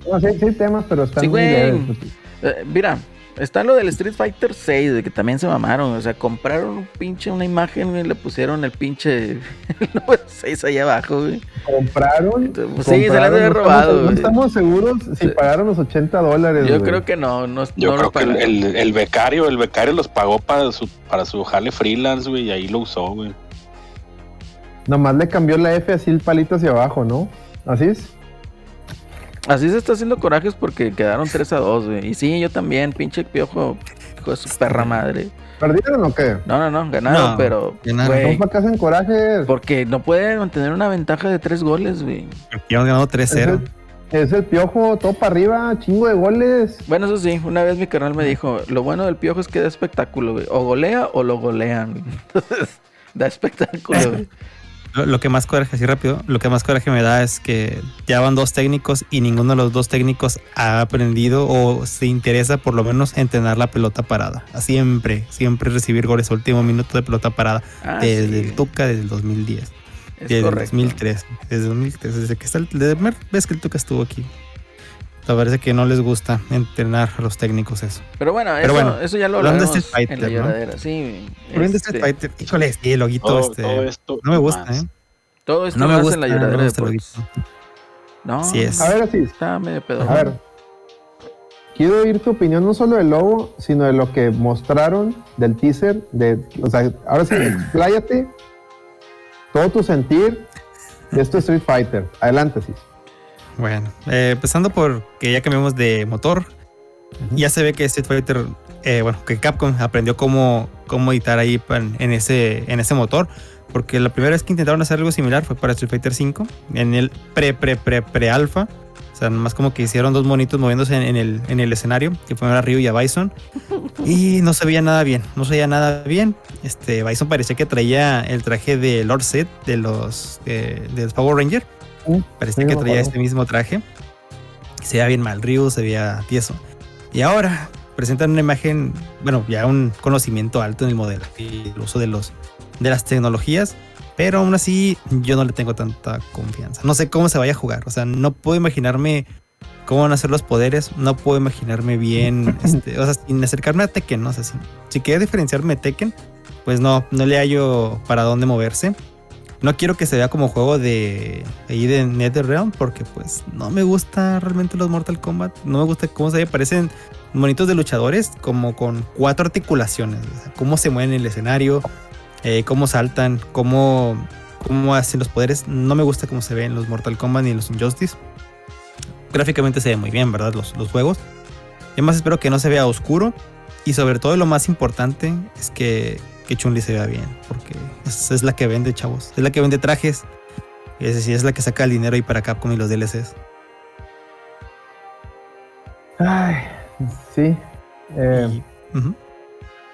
Speaker 4: No, sí, sí hay temas, pero están
Speaker 2: Sí,
Speaker 4: muy
Speaker 2: güey. Eh, mira, está lo del Street Fighter 6, de que también se mamaron. O sea, compraron un pinche, una imagen, güey, y le pusieron el pinche el número 6 ahí abajo, güey.
Speaker 4: ¿Compraron?
Speaker 2: Pues sí, se la han de haber
Speaker 4: compraron, no
Speaker 2: robado,
Speaker 4: estamos- No
Speaker 2: güey.
Speaker 4: estamos seguros si pagaron los 80 dólares.
Speaker 2: Yo
Speaker 4: güey.
Speaker 2: creo que no, no,
Speaker 7: Yo
Speaker 2: no
Speaker 7: creo
Speaker 2: lo
Speaker 7: que el, el becario, el becario los pagó para su, para su jale freelance, güey, y ahí lo usó, güey.
Speaker 4: Nomás le cambió la F así el palito hacia abajo, ¿no? ¿Así es?
Speaker 2: Así se está haciendo corajes porque quedaron 3 a 2, güey. Y sí, yo también, pinche piojo, hijo de su perra madre.
Speaker 4: ¿Perdieron o qué?
Speaker 2: No, no, no, ganaron,
Speaker 5: No,
Speaker 2: pero,
Speaker 5: ganaron.
Speaker 4: ¿Cómo para hacen corajes?
Speaker 2: porque no pueden mantener una ventaja de 3 goles, güey.
Speaker 5: Aquí hemos ganado
Speaker 4: Es
Speaker 5: 3-0.
Speaker 4: el, es el piojo, todo para arriba, chingo de goles.
Speaker 2: Bueno, eso sí, una vez mi carnal me dijo, lo bueno del piojo es que da espectáculo, güey. O golea o lo golean. Entonces, da espectáculo, güey.
Speaker 5: Lo, lo que más coraje, así rápido, lo que más coraje me da es que ya van dos técnicos y ninguno de los dos técnicos ha aprendido o se interesa por lo menos en tener la pelota parada. Siempre, siempre recibir goles a último minuto de pelota parada.
Speaker 2: Ah,
Speaker 5: desde
Speaker 2: sí,
Speaker 5: el Tuca, desde el 2010.
Speaker 2: es
Speaker 5: desde el
Speaker 2: correcto.
Speaker 5: 2003. Desde 2003, desde que está el, desde la primera vez que el Tuca estuvo aquí. Me parece que no les gusta entrenar a los técnicos eso.
Speaker 2: Pero bueno,
Speaker 5: Pero
Speaker 2: eso,
Speaker 5: bueno,
Speaker 2: eso ya lo
Speaker 5: de
Speaker 2: hablaremos
Speaker 5: Street
Speaker 2: en la
Speaker 5: Fighter, ¿no?
Speaker 2: lloradera, sí. Este,
Speaker 5: Street Fighter, híjole, sí, el loguito
Speaker 7: Todo,
Speaker 5: este.
Speaker 7: todo esto.
Speaker 5: no me gusta,
Speaker 7: más.
Speaker 5: ¿eh?
Speaker 2: Todo esto
Speaker 5: No me gusta,
Speaker 2: en la
Speaker 5: no me
Speaker 2: lloradera de
Speaker 5: gusta el
Speaker 2: deportes.
Speaker 5: loguito.
Speaker 2: No,
Speaker 5: Así es.
Speaker 4: A ver, así.
Speaker 2: está medio pedo.
Speaker 4: A ver. Quiero oír tu opinión no solo del logo, sino de lo que mostraron del teaser. De, o sea, ahora sí, expláyate todo tu sentir de esto de Street Fighter. Adelante, sí.
Speaker 5: Bueno, eh, empezando por que ya cambiamos de motor, ya se ve que Street Fighter, eh, bueno, que Capcom aprendió cómo, cómo editar ahí pa- en ese, en ese motor, porque la primera vez que intentaron hacer algo similar fue para Street Fighter 5, en el pre, pre, pre, pre alfa. O sea, nomás como que hicieron dos monitos moviéndose en, en el, en el escenario, que fueron a Ryu y a Bison. Y no se veía nada bien, no se veía nada bien. Este, Bison parecía que traía el traje de Lord Set de los, de los Power Ranger. Parecía
Speaker 4: sí,
Speaker 5: que traía este mismo traje. Se veía bien mal, Ryu se veía tieso. Y ahora presentan una imagen, bueno, ya un conocimiento alto en el modelo y el uso de, los, de las tecnologías. Pero aún así, yo no le tengo tanta confianza. No sé cómo se vaya a jugar. O sea, no puedo imaginarme cómo van a ser los poderes. No puedo imaginarme bien, este, o sea, sin acercarme a Tekken, ¿no? Sea, si, si quiero diferenciarme de Tekken, pues no, no le hallo para dónde moverse. No quiero que se vea como juego de ahí de NetherRealm porque pues no me gusta realmente los Mortal Kombat. No me gusta cómo se ve. Parecen monitos de luchadores como con cuatro articulaciones. cómo se mueven en el escenario, eh, cómo saltan, cómo, cómo hacen los poderes. No me gusta cómo se ven los Mortal Kombat ni los Injustice. Gráficamente se ve muy bien, ¿verdad? Los, los juegos. Y además espero que no se vea oscuro. Y sobre todo lo más importante es que, que Chun-Li se vea bien. Porque es, es la que vende, chavos. Es la que vende trajes. Es decir, es la que saca el dinero ahí para Capcom y los DLCs.
Speaker 4: Ay, sí. Eh,
Speaker 5: Y-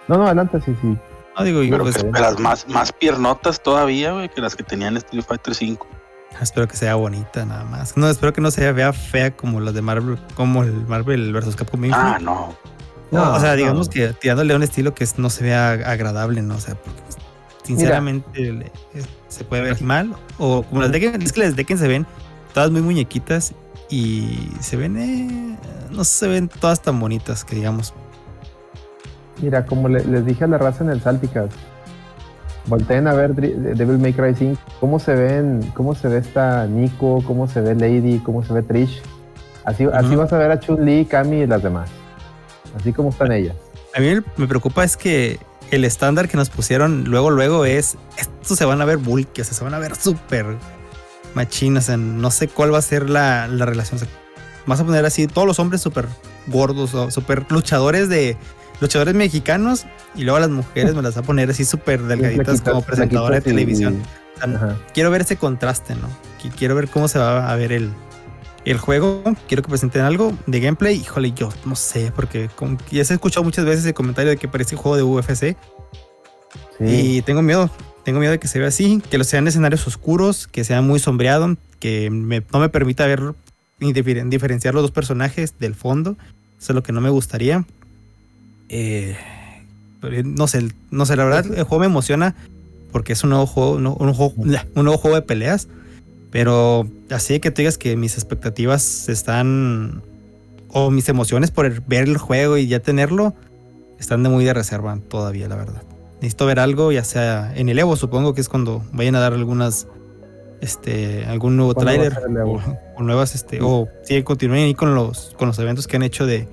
Speaker 4: no, no, adelante, sí, sí.
Speaker 5: No digo,
Speaker 7: Pero
Speaker 5: pues,
Speaker 7: que esperas más, más piernotas todavía, güey, que las que tenían Street Fighter 5.
Speaker 5: espero que sea bonita nada más. No, espero que no se vea fea como las de Marvel, como el Marvel vs. Capcom.
Speaker 7: Ah, no.
Speaker 5: No, o sea,
Speaker 4: no.
Speaker 5: digamos que tirándole a un estilo que no se vea agradable, ¿no? O sea, porque pues, sinceramente se puede ver mal. O como las de Tekken, es que las de Tekken se ven todas muy muñequitas y se ven, eh, no se ven todas tan bonitas que digamos.
Speaker 4: Mira, como le- les dije a la raza en el Salticas, volteen a ver Devil May Cry 5, cómo se ven, cómo se ve esta Nico, cómo se ve Lady, cómo se ve Trish. Así, así vas a ver a Chun-Li, Kami y las demás. Así como están ellas.
Speaker 5: A mí me preocupa es que el estándar que nos pusieron luego, luego es, estos se van a ver bulky, o sea, se van a ver súper machinas, o sea, no sé cuál va a ser la, la relación. o sea, vas a poner así todos los hombres súper gordos o súper luchadores de luchadores mexicanos y luego a las mujeres me las va a poner así súper delgaditas como presentadora de televisión. O sea,
Speaker 4: Ajá.
Speaker 5: quiero ver ese contraste, ¿no? Qui- Quiero ver cómo se va a ver el, el juego. Quiero que presenten algo de gameplay. Híjole, yo no sé, porque como ya se ha escuchado muchas veces el comentario de que parece un juego de UFC.
Speaker 4: Sí.
Speaker 5: Y tengo miedo. Tengo miedo de que se vea así, que lo sean escenarios oscuros, que sea muy sombreado, que me- no me permita ver diferenciar los dos personajes del fondo. Eso es lo que no me gustaría. Eh, no sé, no sé, la verdad, el juego me emociona porque es un nuevo juego, no- un, juego un nuevo juego de peleas. Pero así que tú digas que mis expectativas están. O mis emociones por el- ver el juego y ya tenerlo están de muy de reserva todavía, la verdad. Necesito ver algo, ya sea en el Evo, supongo que es cuando vayan a dar algunas. Este, algún nuevo
Speaker 4: ¿Cuándo va a
Speaker 5: tráiler
Speaker 4: ser el Evo?
Speaker 5: o, o nuevas, este, o sí, continúen ahí con los, con los eventos que han hecho de,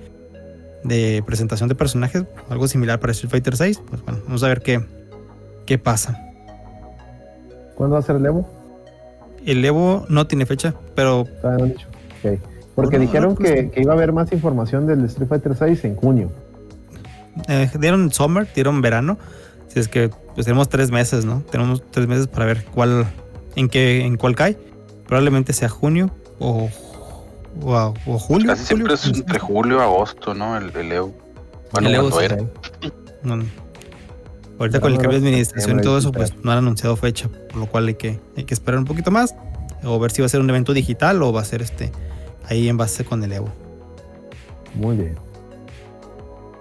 Speaker 5: de presentación de personajes, algo similar para Street Fighter 6. Pues bueno, vamos a ver qué, qué pasa.
Speaker 4: ¿Cuándo va a ser el Evo?
Speaker 5: El Evo no tiene fecha, pero.
Speaker 4: Porque
Speaker 5: No, no,
Speaker 4: dijeron
Speaker 5: pues,
Speaker 4: que, que iba a haber más información del Street Fighter 6 en junio.
Speaker 5: eh, dieron summer, dieron verano. Si es que pues tenemos tres meses, ¿no? Tenemos tres meses para ver cuál, en qué, en cuál cae. Probablemente sea junio o, o, o julio.
Speaker 7: Casi siempre
Speaker 5: julio,
Speaker 7: es entre julio y agosto, ¿no? El, el Evo. Bueno,
Speaker 5: El Evo,
Speaker 7: cuando
Speaker 5: sí.
Speaker 7: era.
Speaker 5: No, no. Ahorita con el cambio de administración y todo eso, pues no han anunciado fecha, por lo cual hay que, hay que esperar un poquito más. O ver si va a ser un evento digital o va a ser este ahí en base con el Evo.
Speaker 4: Muy bien.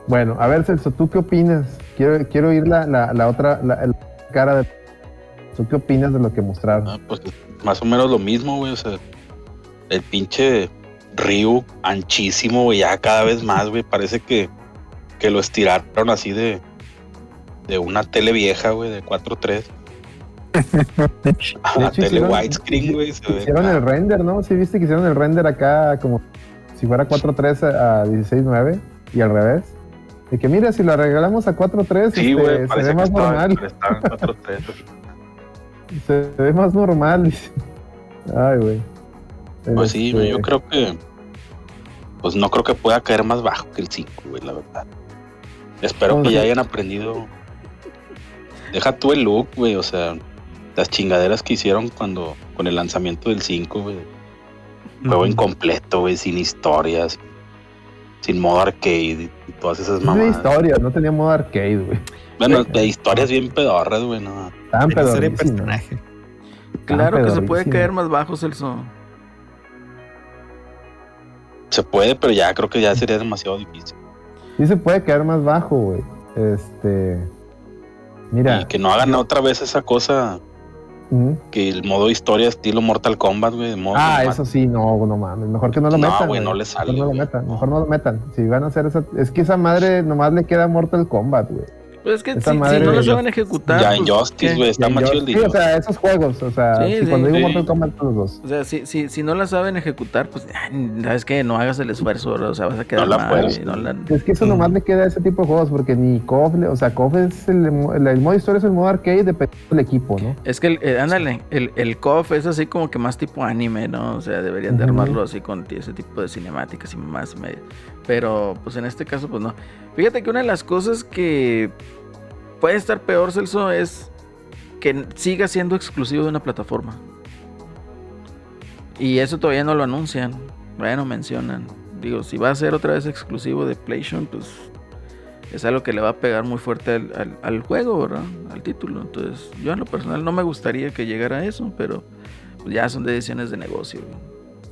Speaker 4: Bueno, a ver, Celso, ¿tú qué opinas? Quiero, quiero oír la, la, la otra la, la cara de. ¿Tú qué opinas de lo que mostraron?
Speaker 7: Ah, pues más o menos lo mismo, güey. O sea, el pinche Ryu anchísimo, güey, ya cada vez más, güey. Parece que, que lo estiraron así de, de una tele vieja, güey, de 4.3. A
Speaker 4: De
Speaker 7: la
Speaker 4: hecho,
Speaker 7: tele widescreen, güey.
Speaker 4: Hicieron el render, ¿no? Sí, viste que hicieron el render acá como si fuera 4.3 a, a 16.9 y al revés. De que mira, si lo regalamos a 4.3,
Speaker 7: Sí,
Speaker 4: este, se ve más
Speaker 7: estaba,
Speaker 4: normal.
Speaker 7: estaba en 4.3.
Speaker 4: Se ve más normal. Ay, güey.
Speaker 7: Pues sí, yo
Speaker 4: Este,
Speaker 7: creo que. Pues no creo que pueda caer más bajo que el 5, güey, la verdad. Espero que ya hayan aprendido. Deja tú el look, güey, o sea, las chingaderas que hicieron cuando con el lanzamiento del 5, güey. Juego incompleto, güey, sin historias, sin modo arcade y todas esas mamadas.
Speaker 4: historia, no tenía modo arcade, güey.
Speaker 7: Bueno, de historias bien pedorras, güey, no.
Speaker 5: De
Speaker 4: pedorrísimas.
Speaker 5: personaje.
Speaker 2: Claro que se puede caer más bajo, Celso.
Speaker 7: Se puede, pero ya creo que ya sería demasiado difícil.
Speaker 4: Sí se puede quedar más bajo, güey. Este. Mira.
Speaker 7: Y que no hagan otra vez esa cosa que el modo historia estilo Mortal Kombat, güey,
Speaker 4: Ah, eso sí, no, no mames. Mejor que no lo
Speaker 7: No,
Speaker 4: metan.
Speaker 7: güey, no le sale,
Speaker 4: Mejor no lo metan. Mejor no lo metan. Si van a hacer esa. Es que esa madre nomás le queda Mortal Kombat, güey.
Speaker 2: Pues es que si,
Speaker 4: madre
Speaker 2: si no lo saben ejecutar.
Speaker 7: Ya
Speaker 2: pues,
Speaker 7: Injustice,
Speaker 2: ¿qué?
Speaker 7: güey, está más chido
Speaker 4: Sí, o sea, esos juegos. O sea,
Speaker 2: Sí,
Speaker 4: si
Speaker 2: sí,
Speaker 4: cuando digo
Speaker 7: sí.
Speaker 4: Mortal Kombat, son los dos.
Speaker 2: O sea, si, si, si no la saben ejecutar, pues, ¿sabes qué? No hagas el esfuerzo, bro, o sea, vas a quedar
Speaker 7: la
Speaker 2: mal.
Speaker 7: puedes.
Speaker 2: y no la-
Speaker 4: Es que eso nomás le queda a ese tipo de juegos, porque ni KOF, le- o sea, KOF es el, el, el modo historia es el modo arcade dependiendo del equipo, ¿no?
Speaker 2: Es que, el, eh, ándale, el, el KOF es así como que más tipo anime, ¿no? O sea, deberían de armarlo así con ese tipo de cinemáticas y más medio. Pero, pues en este caso, pues no. Fíjate que una de las cosas que puede estar peor, Celso, es que siga siendo exclusivo de una plataforma. Y eso todavía no lo anuncian. Bueno, mencionan. digo, si va a ser otra vez exclusivo de PlayStation, pues es algo que le va a pegar muy fuerte al, al- al juego, ¿verdad? Al título. Entonces, yo en lo personal no me gustaría que llegara a eso, pero pues, ya son decisiones de negocio.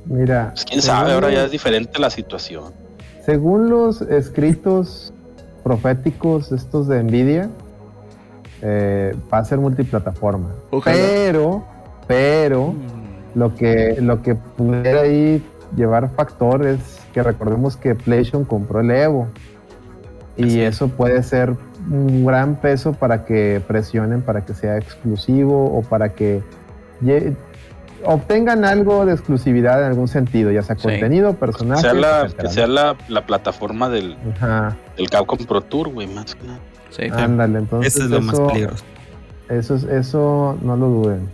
Speaker 4: Mira.
Speaker 7: Pues quién sabe, ahora ya es diferente la situación.
Speaker 4: Según los escritos proféticos estos de Nvidia, eh, va a ser multiplataforma.
Speaker 2: Ojalá.
Speaker 4: Pero, pero, lo que, lo que pudiera ahí llevar factor es que recordemos que PlayStation compró el Evo. Y eso puede ser un gran peso para que presionen para que sea exclusivo o para que obtengan algo de exclusividad en algún sentido, ya sea
Speaker 2: Sí.
Speaker 4: contenido, personajes.
Speaker 7: sea la, que sea la, la plataforma del, del Capcom Pro Tour, güey, más que nada.
Speaker 2: Sí.
Speaker 4: ándale, entonces
Speaker 5: Eso es lo más
Speaker 4: eso-
Speaker 5: peligroso.
Speaker 4: Eso, es- eso no lo duden.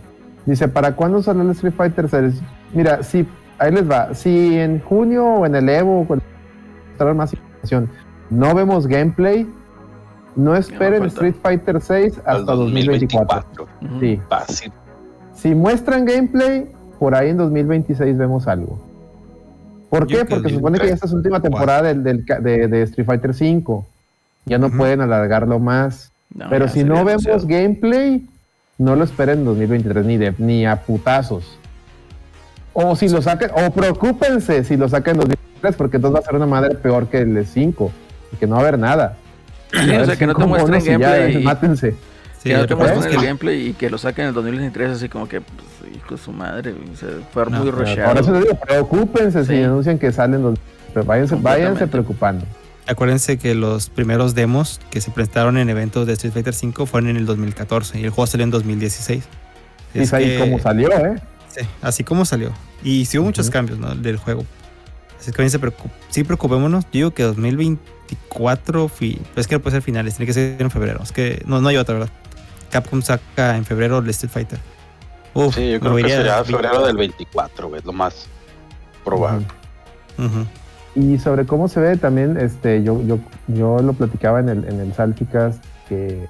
Speaker 4: Dice, ¿para cuándo sale el Street Fighter Series? Mira, si, ahí les va. Si en junio o en el Evo, mostrar más información, no vemos gameplay, no esperen. Street Fighter 6 hasta
Speaker 7: Al
Speaker 4: 2024.
Speaker 7: 2024.
Speaker 2: Ujú.
Speaker 4: Sí.
Speaker 7: Fácil.
Speaker 4: Si muestran gameplay, por ahí en 2026 vemos algo. ¿Por qué? Porque se supone que ya esta es última temporada del, de, de Street Fighter 5. Ya no pueden alargarlo más.
Speaker 2: No,
Speaker 4: Pero si no vemos
Speaker 2: demasiado.
Speaker 4: gameplay, no lo esperen en 2023 ni, de, ni a putazos. O si lo sacan, o preocúpense si lo sacan en 2023, porque entonces va a ser una madre peor que el 5, y que no va a haber nada.
Speaker 2: Sí, o sea, que no te muestren gameplay. y-
Speaker 4: mátense.
Speaker 5: Sí,
Speaker 2: que no te
Speaker 5: recordemos
Speaker 2: muestren el
Speaker 5: que-
Speaker 2: gameplay y que lo saquen en el 2023 así como que, pues, hijo de su madre, o sea, fue
Speaker 5: No,
Speaker 2: muy rushado.
Speaker 4: Por eso les digo, preocúpense si anuncian que salen los... Pero váyanse, váyanse preocupando.
Speaker 5: Acuérdense que los primeros demos que se presentaron en eventos de Street Fighter V fueron en el 2014 y el juego salió en 2016.
Speaker 4: Y
Speaker 5: Es
Speaker 4: es ahí
Speaker 5: que-
Speaker 4: como salió, ¿eh?
Speaker 5: sí, así como salió. Y sí hubo muchos cambios ¿no? del juego. Así que se preocup- sí preocupémonos. Yo digo que 2024, fi- es que no puede ser finales, tiene que ser en febrero. Es que no, no hay otra, ¿verdad? Capcom saca en febrero el Street Fighter. Uf,
Speaker 7: Sí, yo creo que será febrero del 24, güey, lo más probable.
Speaker 4: Y sobre cómo se ve también, este, yo, yo, yo lo platicaba en el, en el Salticast, que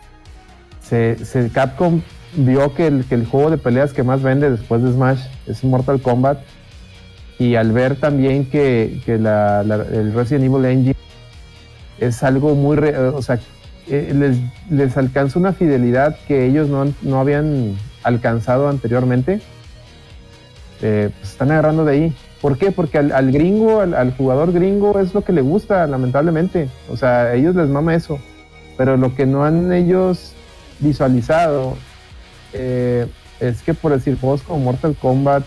Speaker 4: se, se- Capcom vio que el, que el juego de peleas que más vende después de Smash es Mortal Kombat. Y al ver también que, que la- la- el Resident Evil Engine es algo muy, re- o sea, eh, les, alcanza una fidelidad que ellos no, no habían alcanzado anteriormente, eh, pues están agarrando de ahí. ¿Por qué? Porque al, al gringo, al, jugador gringo es lo que le gusta, lamentablemente. O sea, a ellos les mama eso. Pero lo que no han ellos visualizado eh, es que, por decir, juegos como Mortal Kombat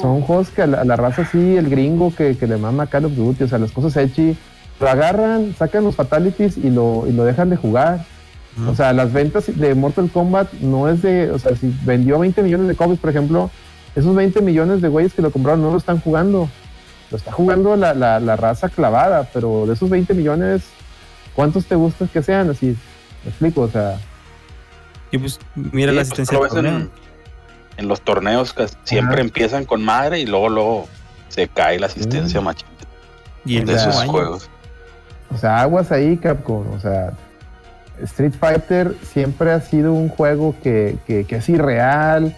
Speaker 4: son juegos que a la, a la raza sí, el gringo que, que le mama Call of Duty, o sea, las cosas hechi, lo agarran, sacan los fatalities y lo, y lo dejan de jugar. O sea, las ventas de Mortal Kombat no es de, o sea, si vendió 20 millones de copies, por ejemplo, esos 20 millones de güeyes que lo compraron no lo están jugando. Lo está jugando la, la, la raza clavada, pero de esos 20 millones, ¿cuántos te gustan que sean? Así, me explico, o sea,
Speaker 5: Y pues mira
Speaker 7: Sí,
Speaker 5: la
Speaker 7: pues,
Speaker 5: asistencia
Speaker 7: en, en los torneos que siempre
Speaker 4: Ajá.
Speaker 7: empiezan con madre y luego luego se cae la asistencia
Speaker 4: Mm.
Speaker 7: machita
Speaker 5: Y el
Speaker 7: de esos
Speaker 5: año.
Speaker 7: juegos.
Speaker 4: O sea, aguas ahí, Capcom, o sea, Street Fighter siempre ha sido un juego que, que, es irreal,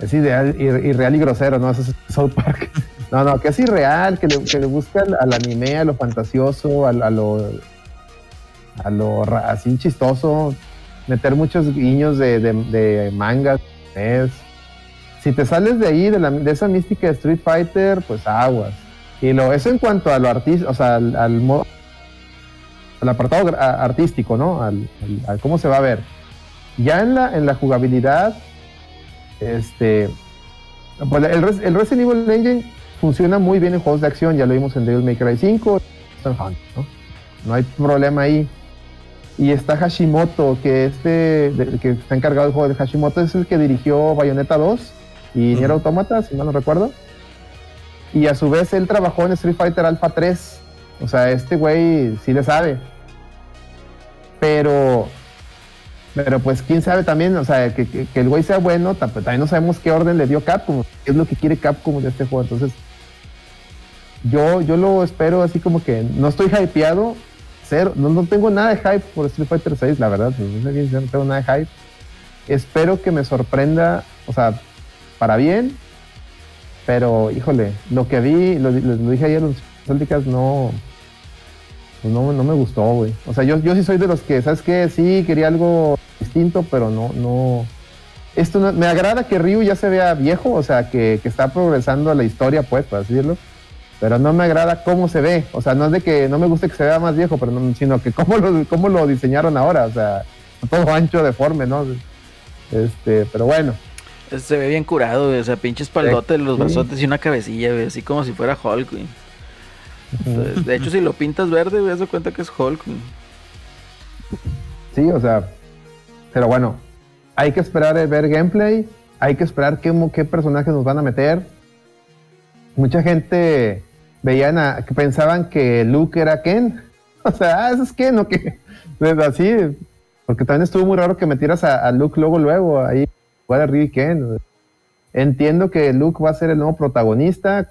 Speaker 4: es ideal, ir- irreal y grosero, ¿no? Eso es South Park. No, no, que es irreal, que le, que le busca al, anime, a lo fantasioso, a, lo, a lo así chistoso, meter muchos guiños de, de, mangas, es. Si te sales de ahí, de, la- de esa mística de Street Fighter, pues aguas. Y lo, eso en cuanto a lo artístico, o sea, al, al modo, al apartado artístico, ¿no? Al, al- al cómo se va a ver. Ya en la, en la jugabilidad, este, pues el, el Resident Evil Engine funciona muy bien en juegos de acción, ya lo vimos en Devil May Cry 5, Monster Hunter, ¿no? No hay problema ahí. Y está Hashimoto, que este, de- que está encargado del juego de Hashimoto, es el que dirigió Bayonetta 2 y Nier
Speaker 5: Ujú.
Speaker 4: Automata, si mal no recuerdo. Y a su vez él trabajó en Street Fighter Alpha 3. O sea, este güey sí le sabe. Pero, pero pues quién sabe también, o sea, que, el güey sea bueno, ta- también no sabemos qué orden le dio Capcom, qué es lo que quiere Capcom de este juego. Entonces, yo, yo lo espero así como que no estoy hypeado, cero, no, no tengo nada de hype por Street Fighter 6, la verdad, no sé no tengo nada de hype. Espero que me sorprenda, o sea, para bien, pero híjole, lo que vi, lo, dije ayer, Celticas no, pues no, no me gustó, güey. O sea, yo, yo sí soy de los que, ¿sabes qué? Sí, quería algo distinto, pero no, no. Esto no- me agrada que Ryu ya se vea viejo, o sea, que, que está progresando la historia, pues, para decirlo. Pero no me agrada cómo se ve. O sea, no es de que no me guste que se vea más viejo, pero no- sino que cómo lo, cómo lo diseñaron ahora. O sea, todo ancho, deforme, ¿no? Este, pero bueno.
Speaker 2: Se ve bien curado, güey. O sea, pinches paldotes, los
Speaker 4: Sí.
Speaker 2: brazotes y una cabecilla, güey. Así como si fuera Hulk, güey. Entonces, de hecho, si lo pintas verde, haz de cuenta que es Hulk.
Speaker 4: Sí, o sea, pero bueno, hay que esperar a ver gameplay, hay que esperar qué, qué personajes nos van a meter. Mucha gente veían a, que pensaban que Luke era Ken. O sea, ah, ese es Ken o qué. Pues así, porque también estuvo muy raro que metieras a, a Luke luego, luego, ahí, jugar a Ryu y Ken. Entiendo que Luke va a ser el nuevo protagonista,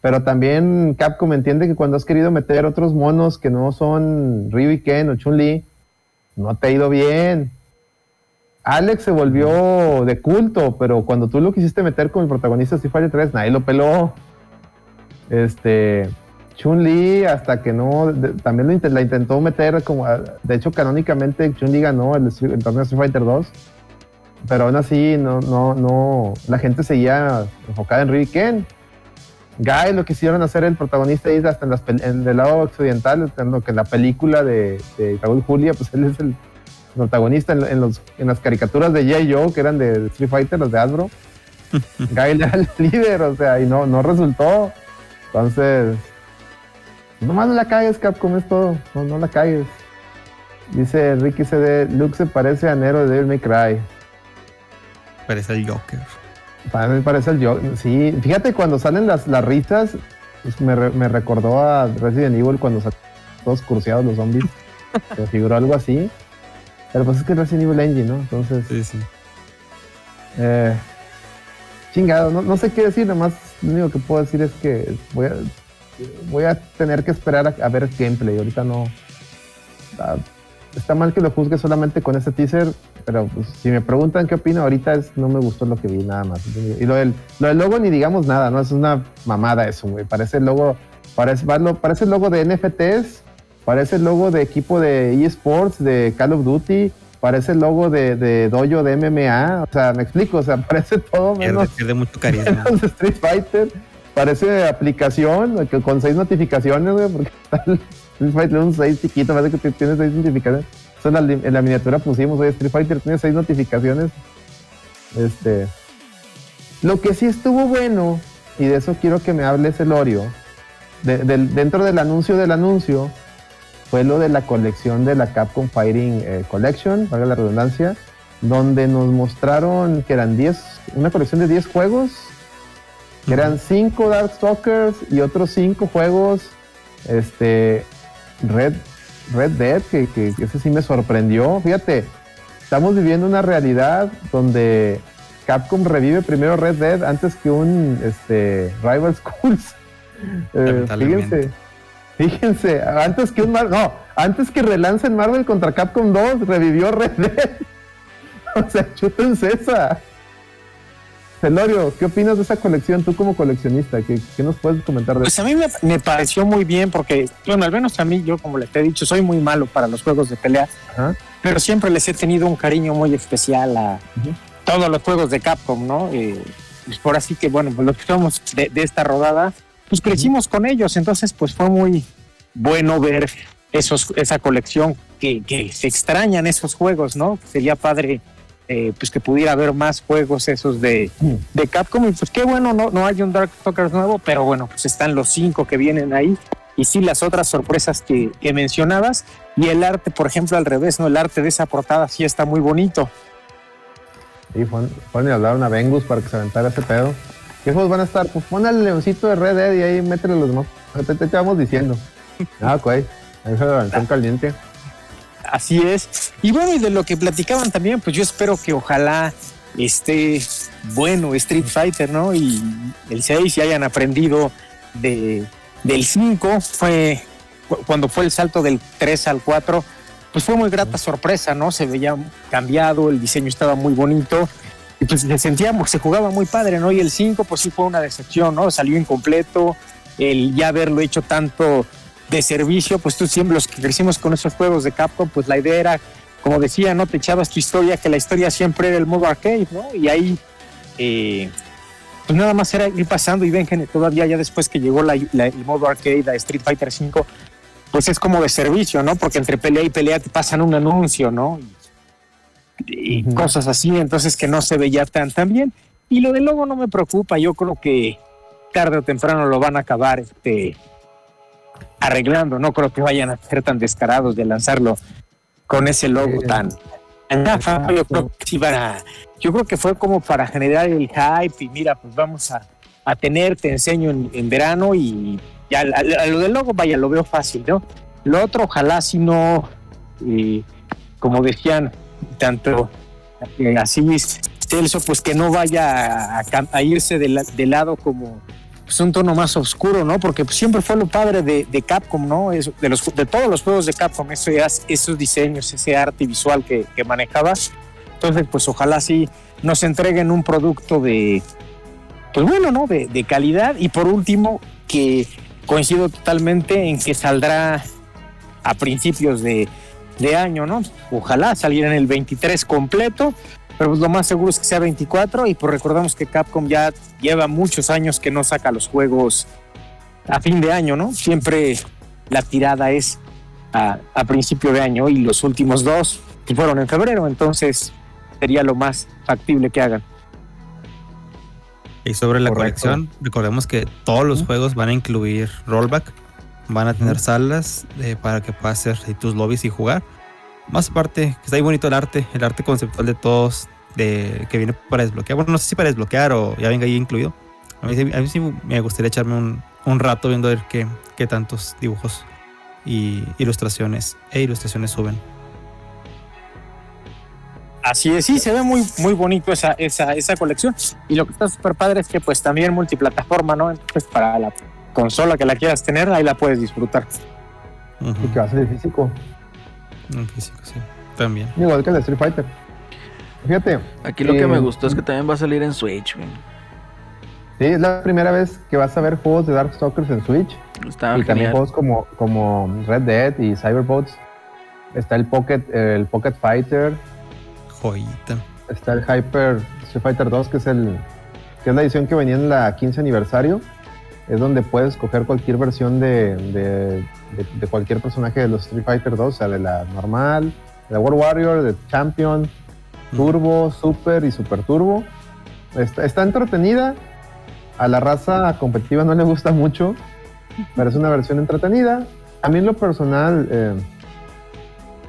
Speaker 4: pero también Capcom entiende que cuando has querido meter otros monos que no son Ryu y Ken o Chun-Li, no te ha ido bien. Alex se volvió de culto, pero cuando tú lo quisiste meter con el protagonista de Street Fighter 3, nadie lo peló. Este, Chun-Li, hasta que no, de- también lo la intentó meter como, a- de hecho, canónicamente Chun-Li ganó el, el torneo de Street Fighter 2, pero aún así, no, no, no, la gente seguía enfocada en Ryu y Ken. Guy lo quisieron hacer el protagonista y hasta en, las en el lado occidental, en lo que en la película de, de Raúl Julia, pues él es el protagonista en, en los, en las caricaturas de J. Joe, que eran de Street Fighter, los de Hasbro. Guy era el líder, o sea, y no, no resultó. Entonces, nomás no la cagues, Capcom, es todo. No, no la cagues. Dice Ricky CD, Luke se parece a Nero de Devil May Cry.
Speaker 5: Parece el Joker.
Speaker 4: Para mí parece el yo. Sí, fíjate cuando salen las, las risas, pues me, re- me recordó a Resident Evil cuando salían todos curseados los zombies. Se figuró algo así. Pero pues es que es Resident Evil Engine, ¿no? Entonces,
Speaker 5: Sí, sí.
Speaker 4: eh, chingado, no, no sé qué decir, nomás lo único que puedo decir es que voy a, voy a tener que esperar a, a ver gameplay. Ahorita no. ah, está mal que lo juzgue solamente con ese teaser, pero pues, si me preguntan qué opino, ahorita es, no me gustó lo que vi, nada más. Y lo del, lo del logo ni digamos nada, ¿no? Es una mamada eso, güey. Parece el logo, parece, parece el logo de NFTs, parece el logo de equipo de eSports, de Call of Duty, parece el logo de, de dojo de MMA, o sea, me explico, o sea, parece todo
Speaker 5: Pierde,
Speaker 4: menos,
Speaker 5: pierde mucho carisma.
Speaker 4: menos Street Fighter. Parece aplicación con seis notificaciones, güey, porque está Street Fighter un 6 chiquito, parece que tiene seis notificaciones. Eso en la, li- en la miniatura pusimos, oye, Street Fighter tiene seis notificaciones. Este. Lo que sí estuvo bueno, y de eso quiero que me hables, Elorio, de- del- dentro del anuncio del anuncio, fue lo de la colección de la Capcom Fighting eh, Collection, valga la redundancia, donde nos mostraron que eran 10, una colección de 10 juegos, que eran 5 Darkstalkers y otros 5 juegos, este, Red, Red Dead, que, que- que ese sí me sorprendió. Fíjate, estamos viviendo una realidad donde Capcom revive primero Red Dead antes que un este, Rival Schools. Eh, fíjense, fíjense, antes que un Mar- no, antes que relancen Marvel contra Capcom 2, revivió Red Dead. o sea, chútense esa. Celorio, ¿qué opinas de esa colección tú como coleccionista? ¿Qué, qué nos puedes comentar de
Speaker 6: Pues a mí me, me pareció muy bien porque, bueno, al menos a mí, yo como les he dicho, soy muy malo para los juegos de pelea,
Speaker 4: Ajá.
Speaker 6: pero siempre les he tenido un cariño muy especial a todos los juegos de Capcom, ¿no? Eh, pues por así que, bueno, pues los que somos de, de esta rodada, pues crecimos con ellos, entonces pues fue muy bueno ver esos, esa colección que, que se extrañan esos juegos, ¿no? Sería padre eh, pues que pudiera haber más juegos esos de, de Capcom y pues qué bueno, no, no hay un Darkstalkers nuevo, pero bueno, pues están los cinco que vienen ahí y sí las otras sorpresas que, que mencionabas y el arte, por ejemplo, al revés, ¿no? El arte de esa portada sí está muy bonito.
Speaker 4: Sí, pon- ponen a hablar una Vengus para que se aventara ese pedo. ¿Qué juegos van a estar? Pues pon al leoncito de Red Dead y ahí métele los demás. Te, te- te vamos diciendo. Ah, ok. Ahí se levantó un caliente.
Speaker 6: Así es. Y bueno, y de lo que platicaban también, pues yo espero que ojalá esté bueno Street Fighter, ¿no? Y el 6 y hayan aprendido de, del 5. Fue cu- cuando fue el salto del 3 al 4, pues fue muy grata sorpresa, ¿no? Se veía cambiado, el diseño estaba muy bonito. Y pues se sentía, se jugaba muy padre, ¿no? Y el 5, pues sí fue una decepción, ¿no? Salió incompleto. el ya haberlo hecho tanto de servicio, pues tú siempre los que crecimos con esos juegos de Capcom, pues la idea era, como decía, ¿no? Te echabas tu historia, que la historia siempre era el modo arcade, ¿no? Y ahí, eh, pues nada más era ir pasando y ven que todavía ya después que llegó la- la- el modo arcade a Street Fighter V, pues es como de servicio, ¿no? Porque entre pelea y pelea te pasan un anuncio, ¿no? Y, cosas así, entonces que no se veía tan, tan bien. Y lo del logo no me preocupa, yo creo que tarde o temprano lo van a acabar este, arreglando, no creo que vayan a ser tan descarados de lanzarlo con ese logo tan... Yo creo que sí van a- yo creo que fue como para generar el hype y mira, pues vamos a, a tener, te enseño en, en verano y ya a, a lo del logo, vaya, lo veo fácil, ¿no? Lo otro, ojalá si no, eh, como decían, tanto eh, así Celso, pues que no vaya a, a irse de, la- de lado como pues, un tono más oscuro, ¿no? Porque pues, siempre fue lo padre de, de Capcom, ¿no? Eso, de, los, de todos los juegos de Capcom, eso, esos diseños, ese arte visual que, que manejaba. Entonces, pues ojalá sí nos entreguen un producto de, pues bueno, ¿no? De, de calidad. Y por último, que coincido totalmente en que saldrá a principios de, de año, ¿no? Ojalá saliera en el 23 completo, pero pues lo más seguro es que sea 24 y pues recordamos que Capcom ya lleva muchos años que no saca los juegos a fin de año, ¿no? Siempre la tirada es a, a principio de año y los últimos dos que fueron en febrero, entonces sería lo más factible que hagan.
Speaker 5: Y sobre la
Speaker 4: Correcto.
Speaker 5: colección, recordemos que todos los juegos van a incluir rollback, van a tener salas eh, para que puedas hacer tus lobbies y jugar. Más aparte, que está ahí bonito el arte, el arte conceptual de todos, de que viene para desbloquear. Bueno, no sé si para desbloquear o ya venga ahí incluido. A mí, sí- a mí sí me gustaría echarme un, un rato viendo a ver qué, qué tantos dibujos y ilustraciones e ilustraciones suben.
Speaker 6: Así es, sí, se ve muy, muy bonito esa, esa, esa colección. Y lo que está súper padre es que pues también multiplataforma, ¿no? Entonces para la consola que la quieras tener, ahí la puedes disfrutar.
Speaker 5: Ujú.
Speaker 4: Y que va a ser físico.
Speaker 5: En físico, sí. También.
Speaker 4: Igual que el de Street Fighter. Fíjate,
Speaker 2: Aquí lo que me
Speaker 4: Eh,
Speaker 2: gustó es que también va a salir en Switch, güey.
Speaker 4: sí, es la primera vez que vas a ver juegos de Darkstalkers en Switch.
Speaker 2: Estaba
Speaker 4: y también juegos como, como Red Dead y Cyberbots. Está el Pocket, el Pocket Fighter.
Speaker 5: Joyita.
Speaker 4: Está el Hyper Street Fighter 2, que es el que es la edición que venía en la 15 aniversario. Es donde puedes escoger cualquier versión de, de, de- de cualquier personaje de los Street Fighter 2, o sea, de la normal, de la World Warrior, de Champion, Turbo, Super y Super Turbo. Está, está entretenida. A la raza competitiva no le gusta mucho, pero es una versión entretenida. A mí en lo personal eh,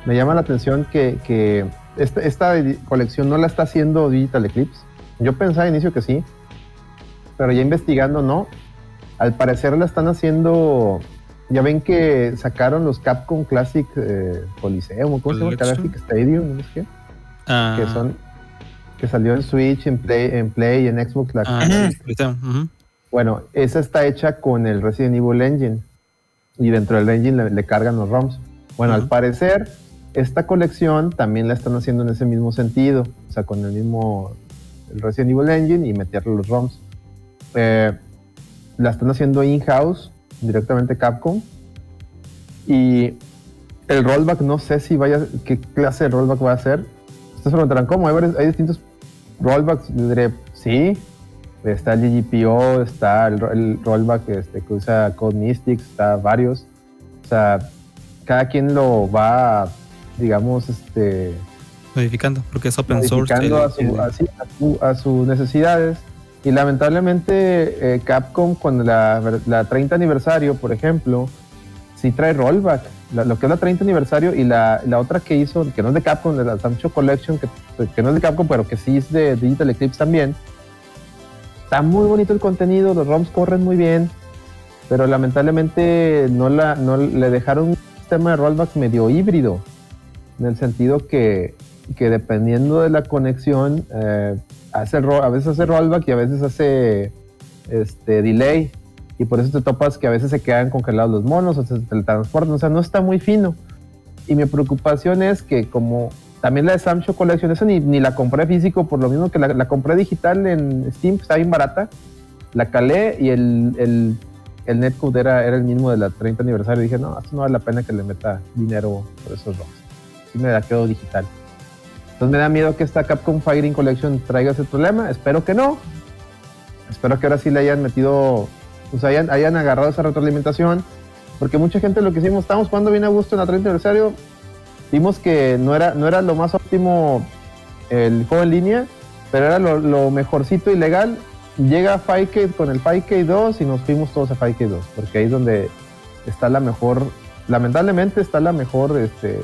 Speaker 4: me llama la atención que, que esta, esta colección no la está haciendo Digital Eclipse. Yo pensaba al inicio que sí, pero ya investigando no. Al parecer la están haciendo. Ya ven que sacaron los Capcom Classic eh, Coliseum, ¿cómo se llama? Classic Stadium, no sé qué
Speaker 5: Ah,
Speaker 4: que son que salió en Switch, en Play, en Play en Xbox. la-
Speaker 5: ah, ujú.
Speaker 4: Bueno, esa está hecha con el Resident Evil Engine y dentro del engine le, le cargan los ROMs. Bueno,
Speaker 5: Ujú.
Speaker 4: al parecer esta colección también la están haciendo en ese mismo sentido, o sea, con el mismo el Resident Evil Engine y meterle los ROMs. Eh, la están haciendo in-house, directamente Capcom. Y el rollback, no sé si vaya, qué clase de rollback va a ser. Ustedes preguntarán, ¿cómo? Hay, varios- hay distintos rollbacks. Yo diré, sí. Está el GGPO, está el, el rollback este, que usa Code Mystics, está varios. O sea, cada quien lo va, digamos, este,
Speaker 5: Modificando, porque es open source.
Speaker 4: modificando su- a su- a sus necesidades. Y lamentablemente eh, Capcom con la, la 30 aniversario, por ejemplo, sí trae rollback. Lo que es la 30 aniversario y la, la otra que hizo, que no es de Capcom, de la Sancho Collection, que, que no es de Capcom, pero que sí es de Digital Eclipse también. Está muy bonito el contenido, los ROMs corren muy bien, pero lamentablemente no, la, no le dejaron un sistema de rollback medio híbrido, en el sentido que, que dependiendo de la conexión, eh, hace a veces hace rollback y a veces hace este, delay, y por eso te topas que a veces se quedan congelados los monos o se teletransportan, o sea, no está muy fino. Y mi preocupación es que como también la de Samsung Collection, esa ni, ni la compré físico, por lo mismo que la, la compré digital en Steam, que está bien barata. La calé y el, el, el netcode era, era el mismo de la 30 aniversario. dije, no, esto no vale la pena que le meta dinero por esos ROMs. Sí me la quedo digital. Entonces me da miedo que esta Capcom Fighting Collection traiga ese problema. Espero que no. Espero que ahora sí le hayan metido, pues hayan, hayan agarrado esa retroalimentación. Porque mucha gente lo que hicimos, estábamos jugando bien a gusto en la 30 aniversario. Vimos que no era, no era lo más óptimo el juego en línea, pero era lo, lo mejorcito y legal. Llega Fightcade con el Fightcade 2 y nos fuimos todos a Fightcade 2, porque ahí es donde está la mejor, lamentablemente está la mejor este,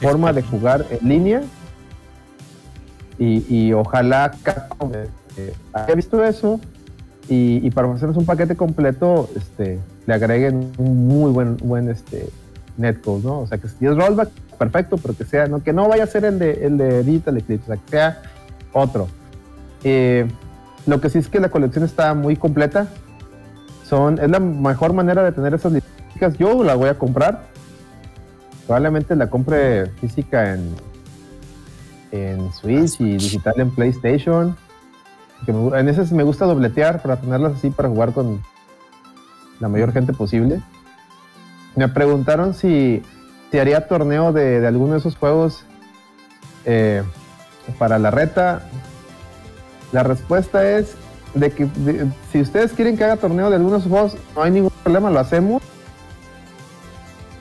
Speaker 4: forma de jugar en línea. Y, y ojalá Capcom este, haya visto eso y, y para ofrecernos un paquete completo, este, le agreguen un muy buen, buen este, netcode, ¿no? O sea, que si es rollback, perfecto, pero que sea, no, que no vaya a ser el de, el de Digital Eclipse, o sea, que sea otro. Eh, lo que sí es que la colección está muy completa. Son, es la mejor manera de tener esas licencias. Yo la voy a comprar. Probablemente la compre física en, en Switch y digital en PlayStation. Que me- en esas me gusta dobletear para tenerlas así para jugar con la mayor gente posible. Me preguntaron si, si haría torneo de, de alguno de esos juegos eh, para la reta. La respuesta es de que de- si ustedes quieren que haga torneo de algunos juegos, no hay ningún problema, lo hacemos.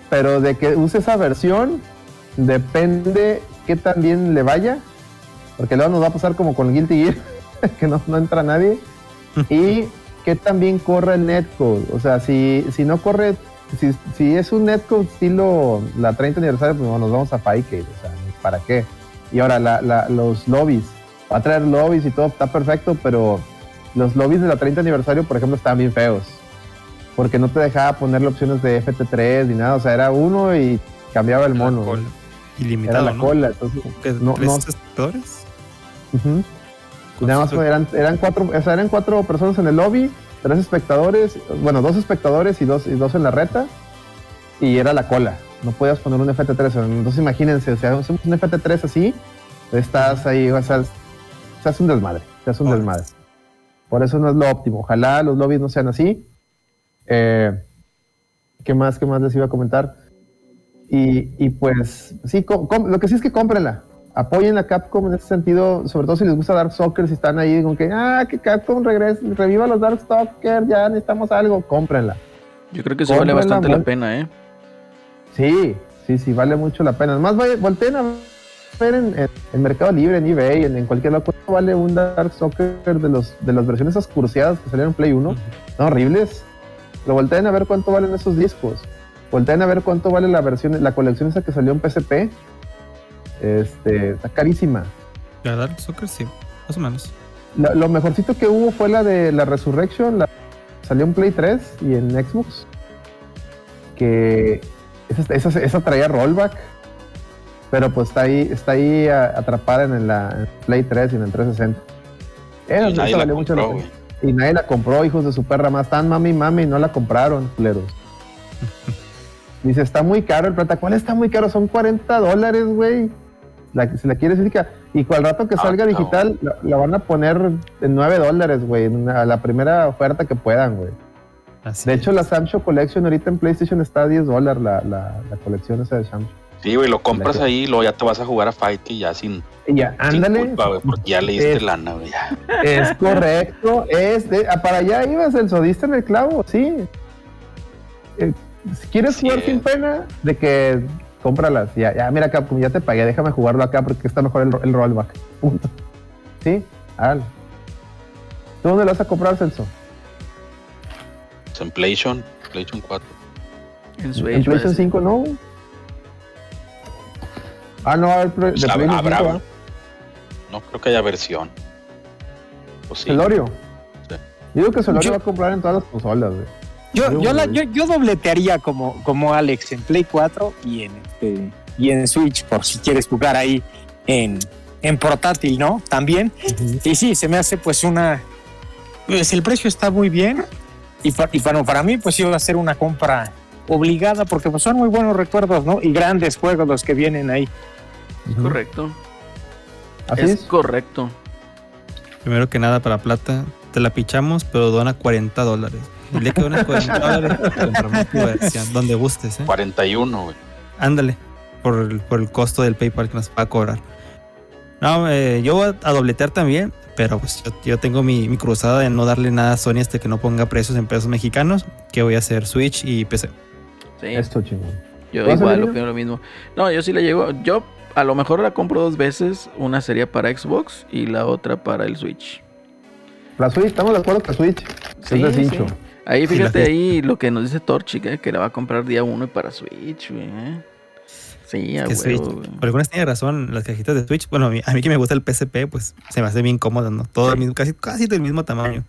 Speaker 4: Pero de que use esa versión, depende qué tan bien le vaya. Porque luego nos va a pasar como con Guilty Gear, que no, no entra nadie. y que también corre el netcode. O sea, si, si no corre, si, si es un netcode estilo la 30 aniversario, pues nos vamos a Fightcade. O sea, ¿para qué? Y ahora la- la- los lobbies. Va a traer lobbies y todo, está perfecto, pero los lobbies de la 30 aniversario, por ejemplo, estaban bien feos. Porque no te dejaba ponerle opciones de FT3 ni nada. O sea, era uno y cambiaba el mono.
Speaker 5: Cola.
Speaker 4: Era
Speaker 5: Ilimitado,
Speaker 4: la
Speaker 5: ¿no?
Speaker 4: cola. Entonces,
Speaker 5: ¿Qué,
Speaker 4: no-
Speaker 5: ¿Tres
Speaker 4: no-. Y nada más eran, eran cuatro, o sea, eran cuatro personas en el lobby, tres espectadores, bueno, dos espectadores y dos, y dos en la reta, y era la cola. No podías poner un FT3. Entonces imagínense, o sea, hacemos un FT3 así, estás ahí, o sea, se hace un desmadre, se hace un desmadre. Por eso no es lo óptimo. Ojalá los lobbies no sean así. Eh, ¿Qué más, qué más les iba a comentar? Y, y pues, sí, com- com- lo que sí es que cómprenla. Apoyen a Capcom en ese sentido, sobre todo si les gusta Dark Soccer, si están ahí con que, ah, que Capcom regrese, reviva los Dark Stalker, ya necesitamos algo, cómprenla.
Speaker 2: Yo creo que sí vale bastante la pena, ¿eh?
Speaker 4: Sí, sí, sí, vale mucho la pena. Además, volteen a ver en, en- en Mercado Libre, en eBay, en, en cualquier lado, ¿cuánto vale un Dark Soccer de, los, de las versiones esas cursiadas que salieron en Play 1? No, horribles. Lo volteen a ver cuánto valen esos discos. Volteen a ver cuánto vale la versión, la colección esa que salió en PSP. Este, está carísima.
Speaker 5: La Dark Soccer, sí, más o menos.
Speaker 4: La- lo mejorcito que hubo fue la de la Resurrection, la salió en Play 3 y en Xbox. Que esa, esa, esa traía rollback. Pero pues está ahí, está ahí a- atrapada en la en Play 3 y en el 360. Esa-
Speaker 7: Y nadie la
Speaker 4: valió mucho la
Speaker 7: compró,
Speaker 4: pena. Y nadie la compró, hijos de su perra más. Están mami, mami, y no la compraron, culeros. Dice, está muy caro el plata. ¿Cuál está muy caro? Son 40 dólares, güey. La, si la quieres física. Y al rato que
Speaker 7: Ah,
Speaker 4: salga
Speaker 7: no.
Speaker 4: digital, la, la van a poner en 9 dólares, güey. A la primera oferta que puedan, güey.
Speaker 5: Así
Speaker 4: De hecho,
Speaker 5: es.
Speaker 4: la Samsho Collection ahorita en PlayStation está a 10 dólares la, la, la colección esa de Samsho.
Speaker 7: Sí, güey, lo compras
Speaker 4: La-
Speaker 7: ahí y luego ya te vas a jugar a Fight y ya sin,
Speaker 4: Y ya,
Speaker 7: sin
Speaker 4: ándale.
Speaker 7: culpa, güey, porque ya le diste
Speaker 4: Es-
Speaker 7: lana, güey.
Speaker 4: Es correcto. Es de- ah, para allá ibas, el sodista en el clavo, sí. Eh, si quieres
Speaker 7: Sí,
Speaker 4: jugar sin pena, de que cómpralas. Ya, ya, mira, Capcom, ya te pagué, déjame jugarlo acá porque está mejor el, el rollback. Punto. Sí, hágalo. ¿Tú dónde lo vas a comprar, Celso?
Speaker 7: En PlayStation, PlayStation 4.
Speaker 2: En Switch.
Speaker 4: ¿En PlayStation
Speaker 2: parece.
Speaker 4: 5 no? Ah, no, a ver, de
Speaker 7: Pues, hab-
Speaker 4: PlayStation
Speaker 7: habrá,
Speaker 4: 5,
Speaker 7: güey.
Speaker 4: ¿ah?
Speaker 7: No creo que haya versión. Pues sí.
Speaker 4: Celorio.
Speaker 7: Sí.
Speaker 4: Yo digo que Celorio
Speaker 6: Yo-
Speaker 4: va a comprar en todas las consolas, güey.
Speaker 6: Yo,
Speaker 4: Yo,
Speaker 6: yo, la- yo, yo dobletearía como, como Alex en Play 4 y en, este, y en Switch, por si quieres jugar ahí en, en portátil, ¿no? También. Y sí, se me hace pues una... Pues el precio está muy bien y, pa- y para, para mí pues iba a ser una compra obligada porque pues son muy buenos recuerdos, ¿no? Y grandes juegos los que vienen ahí.
Speaker 4: Ujú.
Speaker 2: Correcto.
Speaker 4: Así
Speaker 2: es
Speaker 4: es.
Speaker 2: correcto.
Speaker 5: Primero que nada, para plata, te la pichamos, pero dona 40 dólares. Que unas 40 dólares, compramos tu versión, donde gustes, ¿eh?
Speaker 7: 41, güey.
Speaker 5: Ándale, por el, por el costo del PayPal que nos va a cobrar. No, eh, yo voy a, a dobletear también, pero pues yo, yo tengo mi, mi cruzada de no darle nada a Sony hasta que no ponga precios en pesos mexicanos, que voy a hacer Switch y PC.
Speaker 2: Sí,
Speaker 4: Esto chingón.
Speaker 2: yo
Speaker 4: ¿Vas a
Speaker 2: igual opino lo mismo. No, yo sí le llego. Yo a lo mejor la compro dos veces. Una sería para Xbox y la otra para el Switch.
Speaker 4: La Switch, estamos de acuerdo que Switch
Speaker 2: Sí,
Speaker 4: es de
Speaker 2: sí. Ahí fíjate ahí lo que nos dice Torchic, eh, que la va a comprar día uno y para Switch, güey. eh. Sí, a
Speaker 5: que
Speaker 2: huevo,
Speaker 5: Switch, por algunas tiene razón, las cajitas de Switch, bueno, a mí, a mí que me gusta el PSP, pues se me hace bien cómodo, ¿no? Todo el mismo, casi, casi del mismo tamaño.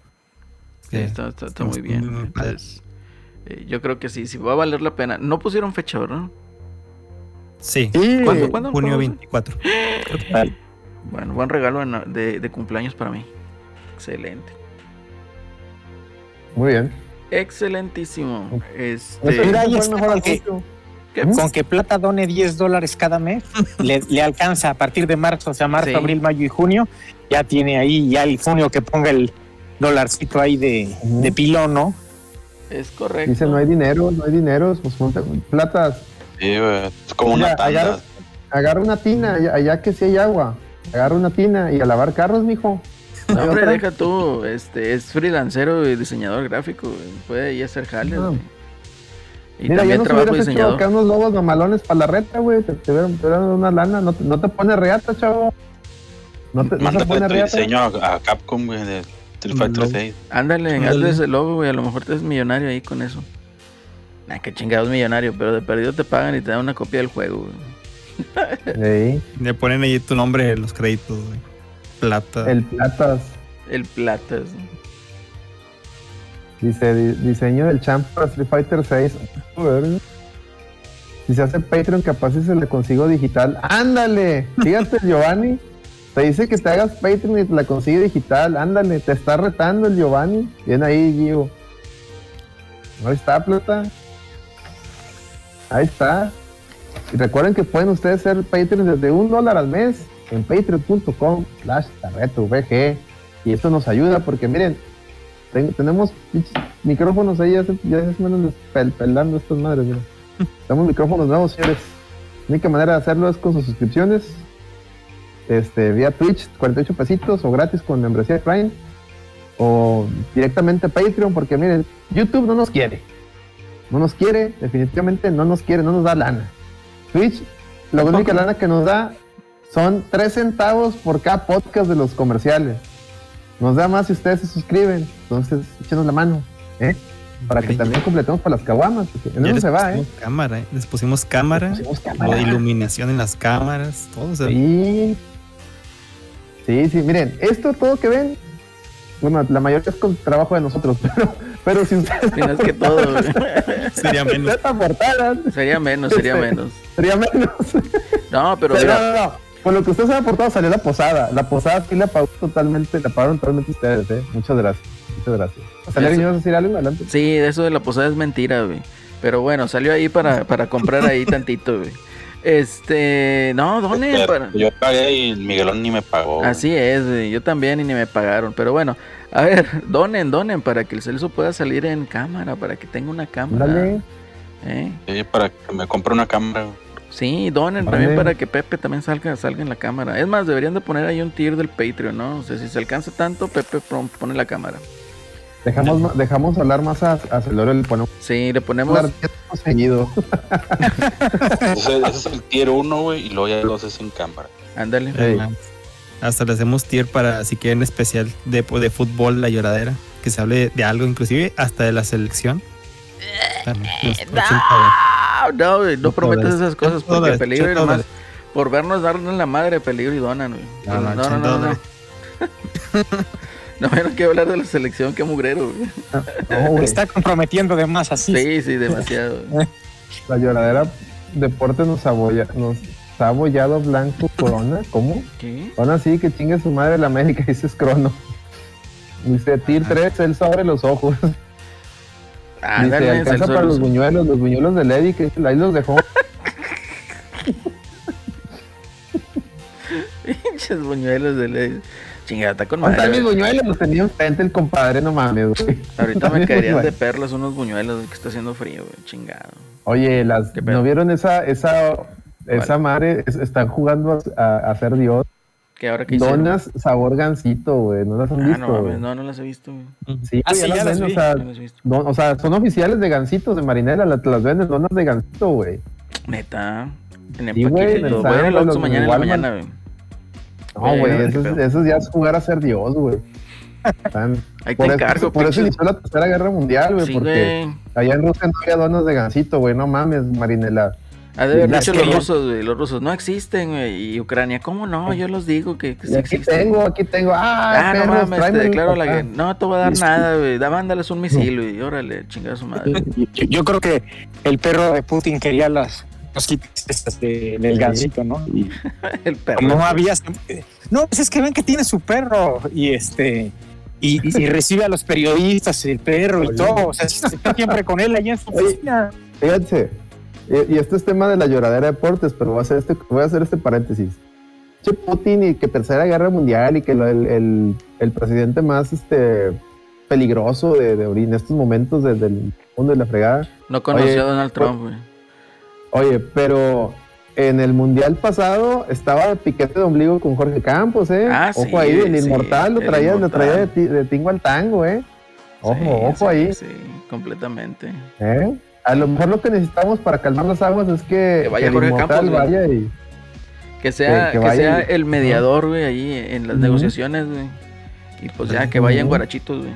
Speaker 2: Sí,
Speaker 5: Sí.
Speaker 2: está, está- muy bien.
Speaker 5: muy.
Speaker 2: Entonces, eh, yo creo que sí, sí va a valer la pena. No pusieron fecha, ¿verdad?
Speaker 5: Sí,
Speaker 6: Sí.
Speaker 2: ¿Cuándo? ¿Cuándo?
Speaker 5: junio
Speaker 2: ¿Cuándo?
Speaker 5: 24.
Speaker 2: Bueno, buen regalo de, de cumpleaños para mí. Excelente.
Speaker 4: Muy bien.
Speaker 2: Excelentísimo. Este,
Speaker 6: mira, ahí
Speaker 4: fue el
Speaker 6: está,
Speaker 4: mejor anuncio.
Speaker 2: ¿qué?
Speaker 6: Con que Plata done 10 dólares cada mes, le, le alcanza a partir de marzo, o sea, marzo,
Speaker 2: Sí.
Speaker 6: abril, mayo y junio. Ya tiene ahí, ya el junio que ponga el dolarcito ahí de, pilón, ¿no?
Speaker 2: Es correcto.
Speaker 4: Dice, no hay dinero, no hay dinero. Pues ponte- platas,
Speaker 7: Sí, güey. Es como una
Speaker 4: Mira,
Speaker 7: tanda.
Speaker 4: agarra, agarra una tina, allá, allá que sí hay agua. Agarra una tina y a lavar carros, mijo.
Speaker 2: No,
Speaker 4: ¿Hay
Speaker 2: hombre, deja tú. Este, es freelancero y diseñador gráfico. güey. Puede ahí hacer jales. Güey. Y
Speaker 4: Mira,
Speaker 2: también
Speaker 4: nos
Speaker 2: trabajo
Speaker 4: hubieras hecho
Speaker 2: diseñador.
Speaker 4: acá unos lobos mamalones para la reta, güey. Te, te te dado una lana. No te, no te pone reata, chavo. No, te, no
Speaker 7: Mándale
Speaker 4: pone
Speaker 7: tu
Speaker 4: reata.
Speaker 7: diseño a, a Capcom, güey, de Street Fighter
Speaker 5: No.
Speaker 7: 6.
Speaker 2: Ándale, hazle ese logo, güey. A lo mejor te es millonario ahí con eso. Nah, que chingados millonario, pero de perdido te pagan y te dan una copia del juego, güey.
Speaker 4: Ey,
Speaker 5: Le ponen ahí tu nombre en los créditos, güey. Plata.
Speaker 4: el platas.
Speaker 2: El platas.
Speaker 4: Dice, di- diseño del champ para Street Fighter 6. Si se hace Patreon, capaz si se le consigo digital. ¡Ándale! Fíjate, Giovanni. Te dice que te hagas Patreon y te la consigue digital. Ándale, te está retando el Giovanni. Bien ahí, Gio. Ahí está, plata. Ahí está. Y recuerden que pueden ustedes ser Patreon desde un dólar al mes en patreon.com slash VG. Y esto nos ayuda porque miren, ten- tenemos micrófonos ahí, ya se, ya se me andan pel- pelando estas madres, mira. Tenemos micrófonos nuevos, señores. La única manera de hacerlo es con sus suscripciones. Este, vía Twitch, 48 pesitos, o gratis con membresía Prime. O directamente Patreon, porque miren, YouTube no nos quiere. No nos quiere, definitivamente no nos quiere, no nos da lana. Twitch, la única lana que nos da son 3 centavos por cada podcast de los comerciales. Nos da más si ustedes se suscriben. Entonces, échenos la mano, ¿eh? Para que también completemos para las caguamas. En
Speaker 5: Ya
Speaker 4: eso
Speaker 5: les
Speaker 4: se va, ¿eh?
Speaker 5: pusimos cámara, ¿eh? Les pusimos cámara,
Speaker 4: Pusimos
Speaker 5: o
Speaker 4: cámara.
Speaker 5: iluminación en las cámaras, todo. o sea,
Speaker 4: Sí. Sí, sí, miren, esto todo que ven, bueno, la mayoría es con trabajo de nosotros, pero, pero si ustedes
Speaker 2: Tienes que todo,
Speaker 5: sería menos.
Speaker 2: Sería menos, sería
Speaker 4: Este.
Speaker 2: menos.
Speaker 4: sería menos.
Speaker 2: No, pero
Speaker 4: Pero
Speaker 2: mira,
Speaker 4: no, no, no. Con lo que ustedes han aportado salió la posada. La posada sí la pagó totalmente, la pagaron totalmente ustedes, ¿eh? Muchas gracias. Muchas gracias. ¿Salió
Speaker 2: Eso-
Speaker 4: a decir algo? Adelante.
Speaker 2: sí, eso de la posada es mentira, güey. Pero bueno, salió ahí para, para comprar ahí tantito, güey. Este, no, donen
Speaker 7: Pero
Speaker 2: para...
Speaker 7: Yo pagué y Miguelón ni me pagó. güey.
Speaker 2: Así es, güey. Yo también y ni me pagaron. Pero bueno, a ver, donen, donen para que el Celso pueda salir en cámara, para que tenga una cámara.
Speaker 4: Dale.
Speaker 2: ¿eh?
Speaker 7: Sí, para que me compre una cámara. güey.
Speaker 2: Sí, donen
Speaker 4: Vale.
Speaker 2: también para que Pepe también salga, salga en la cámara. Es más, deberían de poner ahí un tier del Patreon, ¿no? O sea, si se alcanza tanto, Pepe pon- pone la cámara.
Speaker 4: Dejamos, ma- dejamos hablar más a, a le ponemos
Speaker 2: Sí, le ponemos...
Speaker 4: seguido.
Speaker 7: Ese, ese es el tier 1, güey, y luego ya lo haces en cámara.
Speaker 2: Ándale.
Speaker 4: Ey.
Speaker 5: Hasta le hacemos tier para si quieren especial de, de fútbol, la lloradera. Que se hable de algo, inclusive hasta de la selección.
Speaker 2: Ah, no, no prometas
Speaker 4: vez.
Speaker 2: esas cosas porque
Speaker 5: vez,
Speaker 2: peligro y nomás por vernos darnos la madre peligro y donan, güey.
Speaker 5: No,
Speaker 2: No,
Speaker 5: no,
Speaker 2: no, no, no, no. No, yo no quiero hablar de la selección, qué mugrero, güey.
Speaker 4: No,
Speaker 6: Te
Speaker 4: güey.
Speaker 6: está comprometiendo de más así.
Speaker 2: Sí, sí, demasiado.
Speaker 4: La lloradera deporte nos, abolla, nos ha abollado blanco corona. ¿Cómo?
Speaker 2: ¿Qué?
Speaker 4: Aún así que chingue su madre la América, dice Crono. Dice Tier 3, él sobre los ojos. Dice,
Speaker 2: Ándale,
Speaker 4: alcanza para los
Speaker 2: los-
Speaker 4: buñuelos, los buñuelos de Lady, que ahí los dejó.
Speaker 2: Pinches buñuelos de ley. Chingada, está con
Speaker 4: ¿Dónde
Speaker 2: madre.
Speaker 4: están mis buñuelos? Los tenía enfrente el compadre, no mames, güey.
Speaker 2: Ahorita me caerían de perlas unos buñuelos que está haciendo frío, güey. Chingado.
Speaker 4: Oye, las. ¿no vieron esa, esa, esa madre? Es- están jugando a, a ser Dios.
Speaker 2: Que ahora que hicieron?
Speaker 4: Donas sabor gansito, güey. ¿No las han
Speaker 2: Ah,
Speaker 4: visto?
Speaker 2: no, no, no las he visto, güey.
Speaker 4: Sí,
Speaker 6: Ah, sí,
Speaker 4: ya
Speaker 6: ya
Speaker 4: las
Speaker 6: las
Speaker 4: ven,
Speaker 6: vi.
Speaker 4: o sea,
Speaker 2: las he visto.
Speaker 4: no, o sea, son oficiales de gansitos de marinela, las, las venden donas de gansito, güey.
Speaker 2: Neta. En
Speaker 4: Sí, güey, en el
Speaker 2: Voy a ir al
Speaker 4: Sam's,
Speaker 2: Oxxo
Speaker 4: en
Speaker 2: mañana en la mañana, güey.
Speaker 4: No, güey,
Speaker 2: ¿qué
Speaker 4: eso, es-
Speaker 2: pedo?
Speaker 4: eso ya es jugar a ser Dios, güey. Están-
Speaker 2: Ahí te
Speaker 4: Por, eso,
Speaker 2: encargo,
Speaker 4: por eso inició la tercera guerra mundial, güey,
Speaker 2: Sí,
Speaker 4: porque allá en Rusia no había donas de gansito, güey, no mames, marinela.
Speaker 2: Ha de haber dicho los rusos, güey. Los rusos no existen, güey. Y Ucrania, ¿cómo no? Yo los digo que, que sí
Speaker 4: aquí
Speaker 2: existen.
Speaker 4: tengo, aquí tengo, ah,
Speaker 2: Ah, no mames, te declaro la guerra. No te voy a dar nada, güey. Da, mándales un misil, güey. Órale, chingada su madre.
Speaker 6: Yo, yo creo que el perro de Putin quería las los kits estas de- del gancito, ¿no? Y
Speaker 2: El perro.
Speaker 6: no había. No, pues es que ven que tiene su perro y este. Y, y recibe a los periodistas, el perro y
Speaker 4: Oye.
Speaker 6: todo. O sea, está siempre con él allá en su oficina.
Speaker 4: Fíjense, y, y este es tema de la lloradera de deportes, pero voy a hacer este, voy a hacer este paréntesis. Che Putin y que tercera guerra mundial y que el, el- el presidente más este peligroso de, de en estos momentos de- del mundo de la fregada.
Speaker 2: No conoció
Speaker 4: Oye,
Speaker 2: a Donald Trump, güey.
Speaker 4: Oye, pero en el mundial pasado estaba piquete de ombligo con Jorge Campos, eh.
Speaker 2: Ah,
Speaker 4: ojo
Speaker 2: sí,
Speaker 4: ahí, el
Speaker 2: sí,
Speaker 4: inmortal lo
Speaker 2: el
Speaker 4: traía, lo traía de, ti- de tingo al tango, eh. Ojo,
Speaker 2: Sí,
Speaker 4: ojo
Speaker 2: sí,
Speaker 4: ahí.
Speaker 2: Sí, completamente.
Speaker 4: ¿eh? A lo mejor lo que necesitamos para calmar las aguas es que,
Speaker 2: Que vaya
Speaker 4: el
Speaker 2: Jorge Campos, güey.
Speaker 4: vaya y
Speaker 2: Que sea,
Speaker 4: Que-
Speaker 2: que
Speaker 4: que vaya
Speaker 2: sea
Speaker 4: y-
Speaker 2: el mediador, güey, ahí en las negociaciones, güey. Y pues ya, que vayan guarachitos, güey.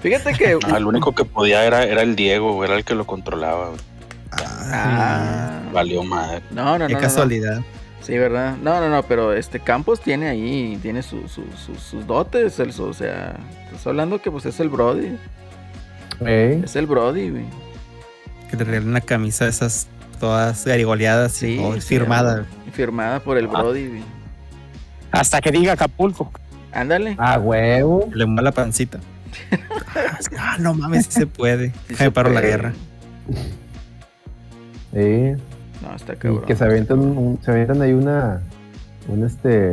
Speaker 2: Fíjate que.
Speaker 7: Ah, el único que podía era, era el Diego, güey, era el que lo controlaba. güey.
Speaker 2: Ah.
Speaker 7: Valió madre.
Speaker 2: No, no,
Speaker 5: Qué
Speaker 2: no, no, no.
Speaker 5: casualidad.
Speaker 2: Sí, ¿verdad? No, no, no, pero este Campos tiene ahí, tiene su- su- su- sus dotes, Celso, o sea, estás hablando que pues es el Brody,
Speaker 4: eh,
Speaker 2: es el Brody, güey.
Speaker 5: Que te regalen una camisa de esas todas garigoleadas
Speaker 2: Sí,
Speaker 5: y oh,
Speaker 2: sí,
Speaker 5: firmada.
Speaker 2: güey. Firmada por el
Speaker 7: Ah.
Speaker 2: Brody.
Speaker 6: Hasta que diga Acapulco.
Speaker 2: Ándale.
Speaker 4: a huevo.
Speaker 5: Le mueve la pancita. ah, no mames, sí se puede.
Speaker 2: Sí
Speaker 5: Déjame
Speaker 2: se
Speaker 5: paro la guerra.
Speaker 4: Sí.
Speaker 2: No, está
Speaker 4: Y
Speaker 2: cabrón.
Speaker 4: que se avientan, un- se avientan ahí una, un este,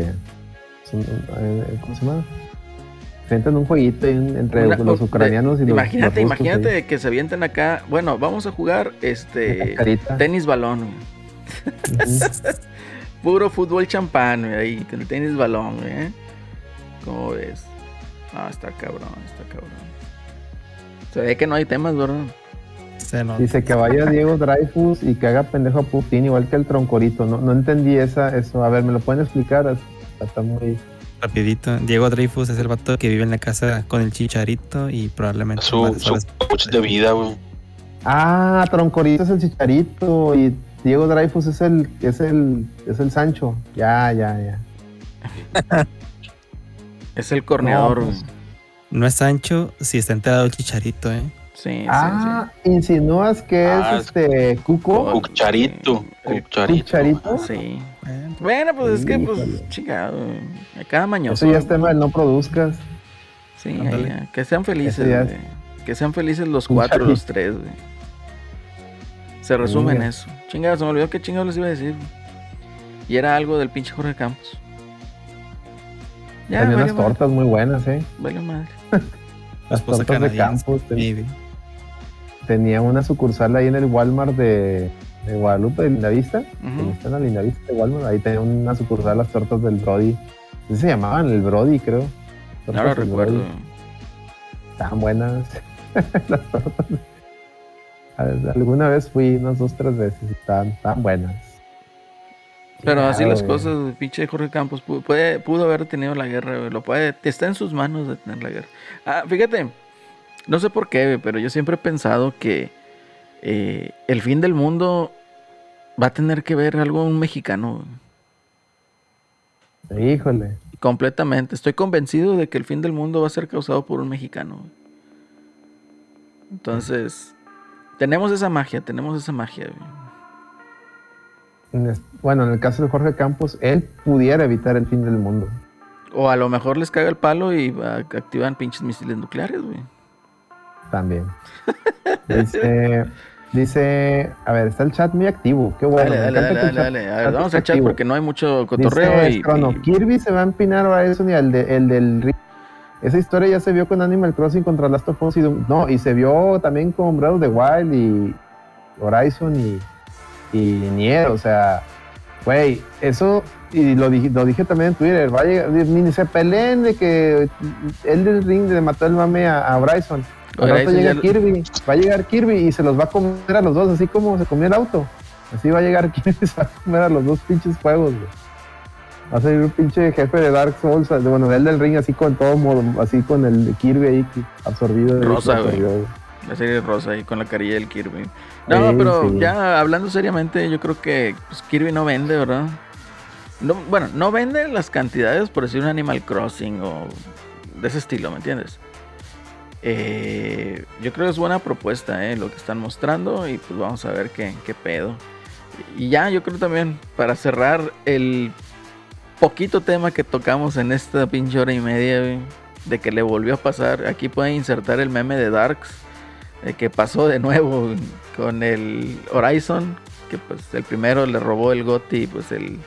Speaker 4: eh, ¿cómo se llama? Se avientan un jueguito en- entre
Speaker 2: Una-
Speaker 4: los
Speaker 2: de-
Speaker 4: ucranianos y los
Speaker 2: Imagínate,
Speaker 4: los
Speaker 2: imagínate
Speaker 4: ahí.
Speaker 2: que se avienten acá. Bueno, vamos a jugar este tenis balón.
Speaker 4: Ujú.
Speaker 2: Puro fútbol champán, güey, ahí, con el tenis balón. ¿eh? ¿Cómo ves? Ah, está cabrón, está cabrón. Se ve que no hay temas, ¿verdad?
Speaker 5: Se nota.
Speaker 4: Dice que vaya Diego Dreyfus y que haga pendejo a Putin, igual que el troncorito. No, no entendí esa, eso. A ver, ¿me lo pueden explicar? Está muy...
Speaker 5: Rapidito. Diego Dreyfus es el vato que vive en la casa con el chicharito y probablemente
Speaker 7: Su, su coach de vida, güey.
Speaker 4: Ah, troncorito es el chicharito y Diego Dreyfus es el, es el, es el Sancho. Ya, ya, ya.
Speaker 2: Es el corneador,
Speaker 4: No,
Speaker 2: güey.
Speaker 4: pues,
Speaker 5: No es Sancho si está enterado el chicharito, ¿eh?
Speaker 2: Sí, sí,
Speaker 4: Ah, insinúas que
Speaker 7: Ah,
Speaker 4: es este Cuco.
Speaker 7: Cucharito, cucharito.
Speaker 4: Cucharito.
Speaker 2: sí. Sí.
Speaker 5: Bueno,
Speaker 2: pues es que, pues, güey. A cada mañoso.
Speaker 4: Eso ya es tema del no produzcas.
Speaker 2: Sí, ya. que sean felices,
Speaker 4: es-
Speaker 2: güey. Que sean felices los cuatro, los tres, güey. Se resume en eso. Chingado, se me olvidó qué chingados les iba a decir. Y era algo del pinche Jorge Campos. Ya,
Speaker 4: Tenía
Speaker 2: vale
Speaker 4: unas
Speaker 2: madre,
Speaker 4: tortas muy buenas, ¿eh?
Speaker 2: vale madre.
Speaker 5: la
Speaker 4: Las tortas de. Campos. ten- tenía una sucursal ahí en el Walmart de, de Guadalupe, de Lindavista. Está en la Lindavista de Walmart. Ahí tenía una sucursal las tortas del Brody. Se llamaban, el Brody, creo.
Speaker 2: No lo
Speaker 4: Tortas
Speaker 2: recuerdo.
Speaker 4: Brody. Estaban buenas. las tortas. Al- Alguna vez fui unas dos, tres veces. Estaban, estaban buenas.
Speaker 2: Pero así las
Speaker 4: güey.
Speaker 2: cosas, pinche Jorge Campos pudo, puede, pudo haber tenido la guerra, güey, lo puede, está en sus manos de tener la guerra. Ah, fíjate, no sé por qué, pero yo siempre he pensado que eh, el fin del mundo va a tener que ver algo un mexicano.
Speaker 4: Híjole.
Speaker 2: completamente. Estoy convencido de que el fin del mundo va a ser causado por un mexicano. Entonces, tenemos esa magia, tenemos esa magia.
Speaker 4: Bueno, en el caso de Jorge Campos, él pudiera evitar el fin del mundo.
Speaker 2: O a lo mejor les caga el palo y activan pinches misiles nucleares, güey.
Speaker 4: También. Dice, Dice, a ver, está el chat muy activo. Qué bueno.
Speaker 2: Dale, dale, dale, dale. A ver, vamos al chat porque no hay mucho cotorreo
Speaker 4: Dice
Speaker 2: y,
Speaker 4: Crono,
Speaker 2: y-
Speaker 4: Kirby se va a empinar a eso y al de- el del Esa historia ya se vio con Animal Crossing contra Last of Us y Doom- no, y se vio también con Breath of the Wild y Horizon y, y Nier, o sea, güey, eso y lo dije, lo dije también en Twitter, va a llegar- ni se peleen de que el del ring le mató el mame a, a Horizon. Llega
Speaker 2: ya-
Speaker 4: Kirby, va a llegar Kirby y se los va a comer a los dos, así como se comió el auto. Así va a llegar Kirby y se va a comer a los dos pinches juegos, güey. Va a salir un pinche jefe de Dark Souls, bueno, del del ring así con todo modo, así con el Kirby ahí absorbido.
Speaker 2: Rosa, güey.
Speaker 4: absorbido,
Speaker 2: la serie rosa ahí con la carilla del Kirby. No,
Speaker 4: Sí,
Speaker 2: pero
Speaker 4: sí.
Speaker 2: ya hablando seriamente, yo creo que pues, Kirby no vende, ¿verdad? No, bueno, no vende las cantidades por decir un Animal Crossing o de ese estilo, ¿me entiendes? Eh, yo creo que es buena propuesta, ¿eh? Lo que están mostrando y pues vamos a ver qué, qué pedo. Y ya, yo creo también, para cerrar el poquito tema que tocamos en esta pinche hora y media, de que le volvió a pasar, aquí pueden insertar el meme de Darks, que pasó de nuevo con el Horizon, que pues el primero le robó el Goti, pues el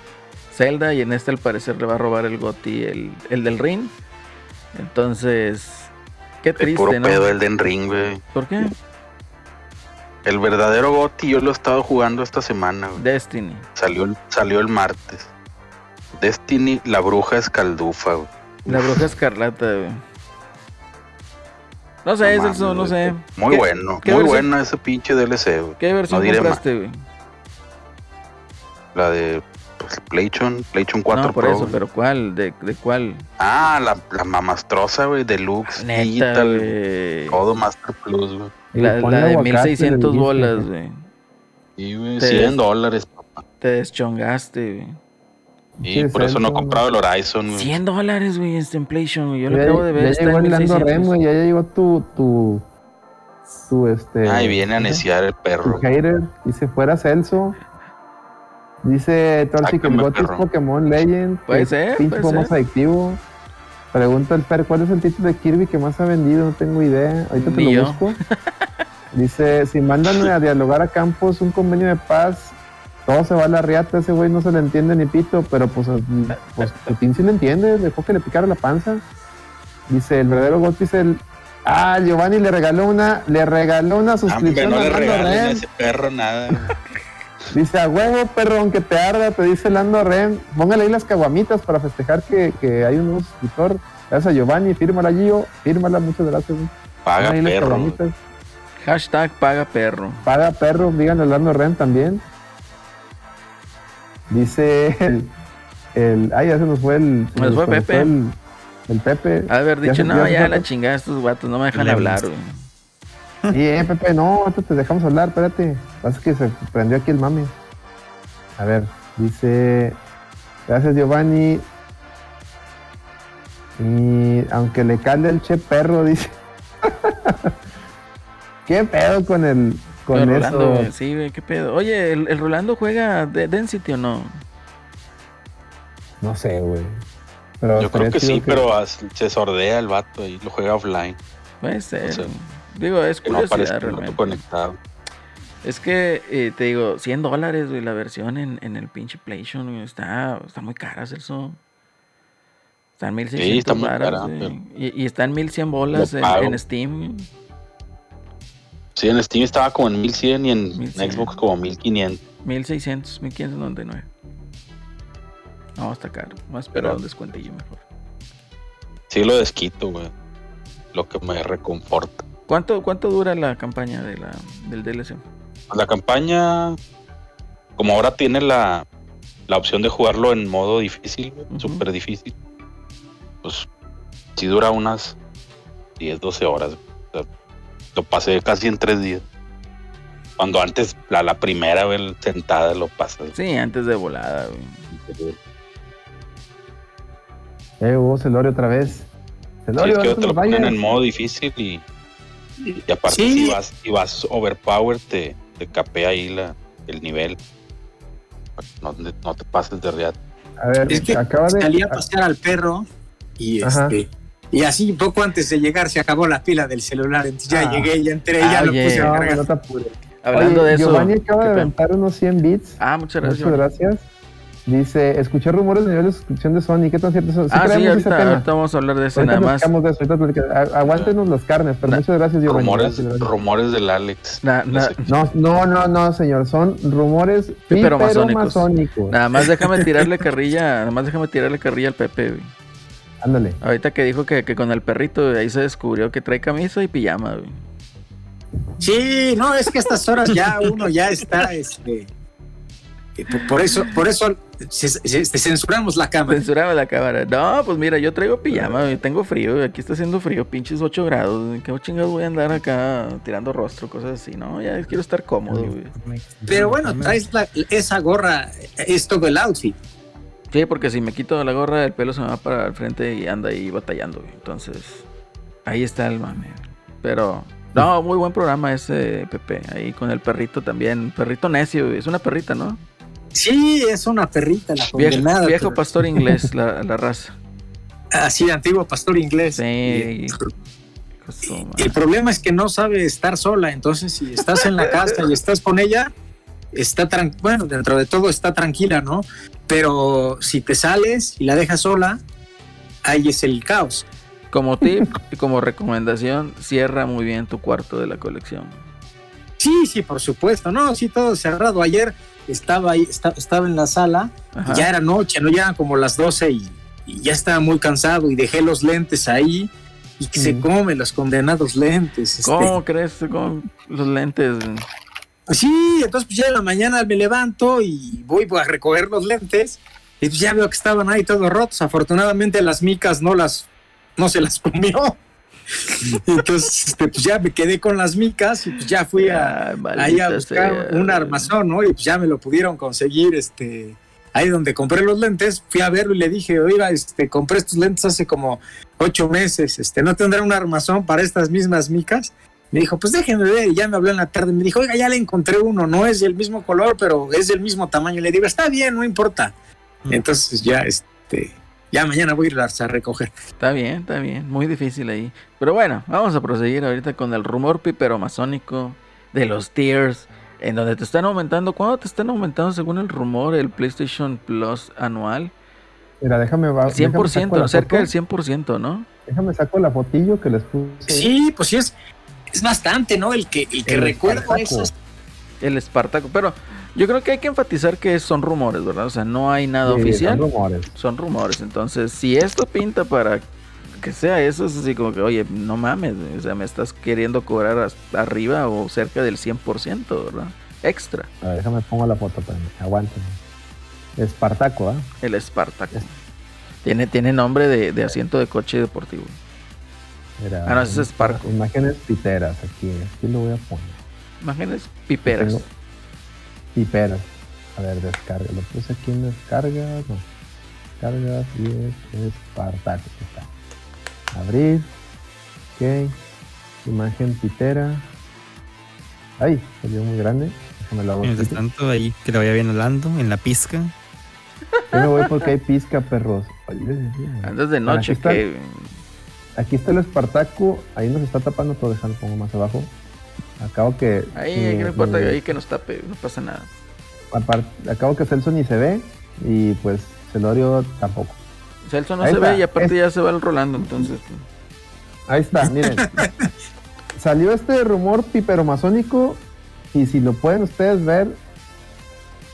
Speaker 2: Zelda, y en este al parecer le va a robar el Goti, el, el del Ring. Entonces, qué
Speaker 7: El
Speaker 2: triste,
Speaker 7: puro
Speaker 2: ¿no?
Speaker 7: pedo el Den Ring, güey.
Speaker 2: ¿Por qué?
Speaker 7: El verdadero Goti yo lo he estado jugando esta semana, güey.
Speaker 2: Destiny.
Speaker 7: Salió, el- salió el martes. Destiny, la bruja escaldufa, güey.
Speaker 2: La bruja escarlata, güey. No sé,
Speaker 7: No mames,
Speaker 2: no sé.
Speaker 7: Muy
Speaker 2: ¿Qué-
Speaker 7: bueno, muy
Speaker 2: versión-
Speaker 7: buena ese pinche DLC, güey.
Speaker 2: ¿Qué versión
Speaker 7: No diré
Speaker 2: compraste, güey?
Speaker 7: La de pues, PlayStation, PlayStation 4
Speaker 2: No, por
Speaker 7: Pro.
Speaker 2: eso,
Speaker 7: güey.
Speaker 2: pero ¿cuál? ¿De, de cuál?
Speaker 7: Ah, la, la mamastrosa, güey, Deluxe,
Speaker 2: Neta,
Speaker 7: Digital,
Speaker 2: güey.
Speaker 7: todo Master Plus, güey.
Speaker 4: Y
Speaker 2: La, la de
Speaker 4: aguacate,
Speaker 2: 1600
Speaker 4: le dijiste.
Speaker 2: bolas, güey.
Speaker 7: Y, güey,
Speaker 2: Te-
Speaker 7: 100 dólares, papá.
Speaker 2: Te deschongaste, güey.
Speaker 7: Y
Speaker 4: Sí,
Speaker 7: por eso no comprado el Horizon, güey.
Speaker 2: 100 dólares, güey, este Inflation, güey. Yo lo
Speaker 4: Ya,
Speaker 2: acabo de ver.
Speaker 4: ya
Speaker 2: está
Speaker 4: llegó
Speaker 2: en
Speaker 4: el Lando
Speaker 2: 1600.
Speaker 4: Rem, güey, ya llegó tu, tu, tu, este...
Speaker 7: Ahí viene a
Speaker 4: ¿cómo se
Speaker 7: neciar el
Speaker 4: Tu
Speaker 7: perro.
Speaker 4: hater, dice fuera Celso. Dice Torchi que el Goti es. Pokémon Legend.
Speaker 2: Puede ser,
Speaker 4: pinche
Speaker 2: puede
Speaker 4: más
Speaker 2: ser.
Speaker 4: adictivo. Pregunta el Fer, ¿cuál es el título de Kirby que más ha vendido? No tengo idea. Ahorita te lo
Speaker 2: yo.
Speaker 4: busco. Dice, si mandan a dialogar a Campos un convenio de paz, todo se va a la riata, ese güey no se le entiende ni pito, pero pues, pues Putin sí le entiende, dejó que le picara la panza. Dice, el verdadero Goti es el... Ah, Giovanni le regaló una, le regaló una
Speaker 7: Hombre,
Speaker 4: suscripción
Speaker 7: no
Speaker 4: a
Speaker 7: le regalen a
Speaker 4: Rem.
Speaker 7: ese perro nada.
Speaker 4: Dice, a huevo, perro, aunque te arda, te dice Lando Ren. Póngale ahí las caguamitas para festejar que, que hay un nuevo suscriptor. Gracias a Giovanni, fírmala, Gio. Fírmala, muchas gracias.
Speaker 7: Paga
Speaker 4: ahí
Speaker 7: perro.
Speaker 2: Hashtag paga perro.
Speaker 4: Paga perro, díganle a Lando Ren también. Dice el, el. Ay, ya se nos fue el. se
Speaker 2: nos fue Pepe.
Speaker 4: El, el Pepe.
Speaker 2: Ha de haber
Speaker 4: Ya
Speaker 2: dicho,
Speaker 4: se-
Speaker 2: no,
Speaker 4: ya
Speaker 2: ya la chingada estos vatos, no me dejan hablar, güey.
Speaker 4: Y, eh, Pepe, no, ahorita te dejamos hablar, espérate. Pasa que se prendió aquí el mame. A ver, dice. Gracias, Giovanni. Y aunque le cale el che perro, dice. ¿Qué pedo con el. con eso?
Speaker 2: Rolando, güey, sí, güey, qué pedo. Oye, ¿el, el Rolando juega de Density o no?
Speaker 4: No sé, güey. Pero
Speaker 7: Yo creo que sí, pero se sordea el vato y lo juega offline.
Speaker 2: Puede ser.
Speaker 7: O sea,
Speaker 2: güey. Digo, es
Speaker 7: Que no
Speaker 2: curiosidad
Speaker 7: vato
Speaker 2: realmente.
Speaker 7: conectado.
Speaker 2: Es que, eh, te digo, 100 dólares, güey, la versión en, en el pinche PlayStation, güey, está, está muy cara, Celso. Está en 1600
Speaker 7: está muy
Speaker 2: varas,
Speaker 7: cara, pero-
Speaker 2: y, y está en 1100 bolas en, en Steam.
Speaker 7: Sí, en Steam estaba como en 1100 y en
Speaker 2: 1100.
Speaker 7: Xbox como 1500.
Speaker 2: 1600, 1599. No, está caro. Más esperar
Speaker 7: Pero-
Speaker 2: un descuentillo mejor.
Speaker 7: Sí, lo desquito, güey. Lo que me reconforta.
Speaker 2: ¿Cuánto, cuánto dura la campaña de la, del DLC?
Speaker 7: La campaña, como ahora tiene la, la opción de jugarlo en modo difícil,
Speaker 2: Ujú.
Speaker 7: súper difícil, pues sí dura unas 10, 12 horas. O sea, lo pasé casi en tres días. Cuando antes, la, la primera vez sentada lo pasas.
Speaker 2: Sí, antes de volada, güey.
Speaker 4: Eh, hubo Celorio otra vez.
Speaker 7: Sí,
Speaker 4: Celorio,
Speaker 7: es que
Speaker 4: te
Speaker 7: lo ponen en modo difícil y, y aparte
Speaker 6: Sí.
Speaker 7: si vas, si vas overpower te, te capea ahí la, el nivel. No, no te pases de real.
Speaker 4: A ver,
Speaker 6: Es que
Speaker 4: acaba de.
Speaker 6: salí a pasear al perro y
Speaker 4: Ajá.
Speaker 6: este y así poco antes de llegar se acabó la pila del celular, entonces ya
Speaker 4: Ah.
Speaker 6: llegué y entré,
Speaker 2: Ah,
Speaker 6: ya lo puse a cargar.
Speaker 4: no te apures.
Speaker 2: Hablando
Speaker 4: Oye,
Speaker 2: de eso.
Speaker 4: Giovanni acaba
Speaker 2: ¿qué
Speaker 4: de aventar unos 100 bits.
Speaker 2: Ah, muchas gracias.
Speaker 4: Muchas gracias. Dice, escuché rumores de nivel de suscripción de Sony. ¿Qué tan cierto son?
Speaker 2: ah, sí,
Speaker 4: creemos ese
Speaker 2: ahorita, ahorita vamos a hablar de eso
Speaker 4: Ahorita
Speaker 2: nada más.
Speaker 4: de eso, ahorita Aguántenos las carnes, pero
Speaker 2: Na-
Speaker 4: muchas gracias, Giovanni.
Speaker 7: Rumores,
Speaker 4: Gracias, gracias.
Speaker 7: rumores del Alex.
Speaker 2: Na- na-
Speaker 4: No, no, no, no, señor. Son rumores
Speaker 2: Pípero
Speaker 4: masónicos.
Speaker 2: masónicos. Nada más déjame tirarle carrilla, nada más déjame tirarle carrilla al Pepe, güey.
Speaker 4: Ándale.
Speaker 2: Ahorita que dijo que, que con el perrito, güey, ahí se descubrió que trae camisa y pijama, güey.
Speaker 6: Sí, no, es que a estas horas ya uno ya está, este, por eso, por eso se censuramos la cámara.
Speaker 2: Censuraba la cámara. No, pues mira, yo traigo pijama, tengo frío, aquí está haciendo frío, pinches 8 grados. ¿Qué chingados voy a andar acá tirando rostro, cosas así? No, ya quiero estar cómodo, güey.
Speaker 6: Pero bueno, traes la- esa gorra, es todo el outfit.
Speaker 2: Sí, porque si me quito la gorra, el pelo se me va para el frente y anda ahí batallando, güey. Entonces, ahí está el mame. Pero, no, muy buen programa ese, Pepe. Ahí con el perrito también. Perrito necio. Es una perrita, ¿no?
Speaker 6: Sí, es una perrita la
Speaker 2: Viejo,
Speaker 6: condenada.
Speaker 2: viejo
Speaker 6: pero-
Speaker 2: pastor inglés, la, la raza.
Speaker 6: Así, antiguo pastor inglés.
Speaker 2: Sí.
Speaker 6: Y-. El problema es que no sabe estar sola, entonces si estás en la casa y estás con ella, está tran- bueno, dentro de todo está tranquila, ¿no? Pero si te sales y la dejas sola, ahí es el caos.
Speaker 2: Como tip y como recomendación, cierra muy bien tu cuarto de la colección.
Speaker 6: Sí, sí, por supuesto, no, sí, todo cerrado. Ayer estaba ahí, esta- estaba en la sala,
Speaker 2: Ajá.
Speaker 6: y ya era noche, ¿no? Ya eran como las 12 y, y ya estaba muy cansado y dejé los lentes ahí y que se comen los condenados lentes. este.
Speaker 2: ¿Cómo crees con los lentes? güey?
Speaker 6: Sí, entonces pues ya en la mañana me levanto y voy a recoger los lentes y pues ya veo que estaban ahí todos rotos. Afortunadamente las micas no las, no se las comió. Entonces este, pues ya me quedé con las micas y pues ya fui a, ahí a buscar
Speaker 2: sea,
Speaker 6: un armazón, ¿no? Y pues ya me lo pudieron conseguir, este, ahí donde compré los lentes, fui a verlo y le dije, oiga, este, compré estos lentes hace como ocho meses, este, ¿no tendrá un armazón para estas mismas micas? Me dijo, pues déjenme ver, y ya me habló en la tarde, me dijo, oiga, ya le encontré uno, no es del mismo color, pero es del mismo tamaño. Y le digo, está bien, no importa.
Speaker 5: Mm.
Speaker 6: Entonces ya, este, ya mañana voy a irlas a recoger.
Speaker 2: Está bien, está bien. Muy difícil ahí. Pero bueno, vamos a proseguir ahorita con el rumor pipero masónico de los tiers. En donde te están aumentando. ¿Cuándo te están aumentando según el rumor el PlayStation Plus anual?
Speaker 4: Mira, déjame va- déjame saco
Speaker 2: 100%,
Speaker 4: la
Speaker 2: cerca del
Speaker 4: foto.
Speaker 2: 100%, ¿no?
Speaker 4: Déjame saco la fotillo que les puse.
Speaker 6: Sí, pues sí, es, es bastante, ¿no? El que, el que
Speaker 4: El
Speaker 6: recuerdo
Speaker 4: Espartaco.
Speaker 6: eso.
Speaker 2: El Espartaco. Pero yo creo que hay que enfatizar que son rumores, ¿verdad? O sea, no hay nada
Speaker 4: Sí,
Speaker 2: oficial.
Speaker 4: son rumores.
Speaker 2: son rumores. Entonces, si esto pinta para que sea eso, es así como que, oye, no mames, o sea, me estás queriendo cobrar hasta arriba o cerca del 100%, ¿verdad? Extra,
Speaker 4: A ver, déjame pongo la foto también. Aguántenme. Espartaco, ¿ah?
Speaker 2: el Espartaco. Tiene, tiene nombre de, de asiento de coche deportivo. Ah, no, ese es Sparco.
Speaker 4: Imágenes piteras aquí. Aquí lo voy a poner.
Speaker 2: Imágenes piperas.
Speaker 4: Tengo- Piperas. A ver, descarga. Lo puse aquí en descargas. No. Descargas y es Espartaco. Aquí está. Abrir. Ok. Imagen pitera. Ay, salió muy grande. Déjame la
Speaker 5: Mientras
Speaker 4: bolsita.
Speaker 5: tanto, ahí que le vaya bien hablando en la pizca.
Speaker 4: Yo me voy porque hay pizca, perros.
Speaker 2: Antes de
Speaker 4: Bueno,
Speaker 2: noche,
Speaker 4: aquí está.
Speaker 2: que
Speaker 4: Aquí está el Espartaco. Ahí nos está tapando todo. Déjalo pongo más abajo. Acabo que.
Speaker 2: ahí
Speaker 4: mi-
Speaker 2: que no importa,
Speaker 4: mi-
Speaker 2: ahí que nos tape, no pasa nada.
Speaker 4: acabo que Celso ni se ve. Y pues Celorio tampoco.
Speaker 2: Celso no
Speaker 4: Ahí
Speaker 2: se
Speaker 4: está,
Speaker 2: ve y aparte
Speaker 4: es-
Speaker 2: ya se va el Rolando, entonces. pues,
Speaker 4: Ahí está, miren. Salió este rumor piperomasónico y si lo pueden ustedes ver,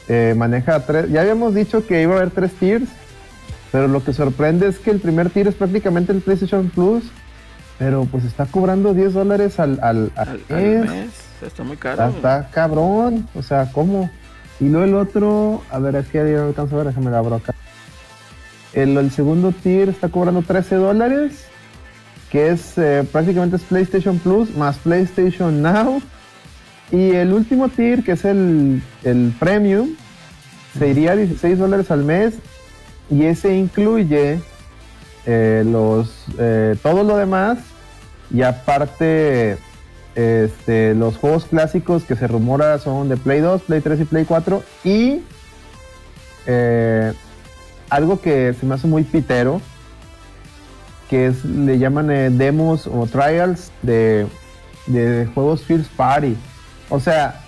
Speaker 4: eh, maneja tres. Ya habíamos dicho que iba a haber tres tiers, pero lo que sorprende es que el primer tier es prácticamente el PlayStation Plus, pero pues está cobrando 10 dólares al, al, al mes.
Speaker 2: mes, está muy caro.
Speaker 4: está cabrón, o sea, ¿cómo? Y luego el otro, a ver, no alcanzo a ver, déjame la abro acá. El, el segundo tier está cobrando 13 dólares, que es eh, prácticamente es PlayStation Plus más PlayStation Now. Y el último tier, que es el, el Premium, se iría a 16 dólares al mes y ese incluye eh, los eh, todo lo demás y aparte este, los juegos clásicos que se rumora son de Play 2, Play 3 y Play 4 y eh, algo que se me hace muy pitero que es le llaman eh, demos o trials de, de juegos First Party. O sea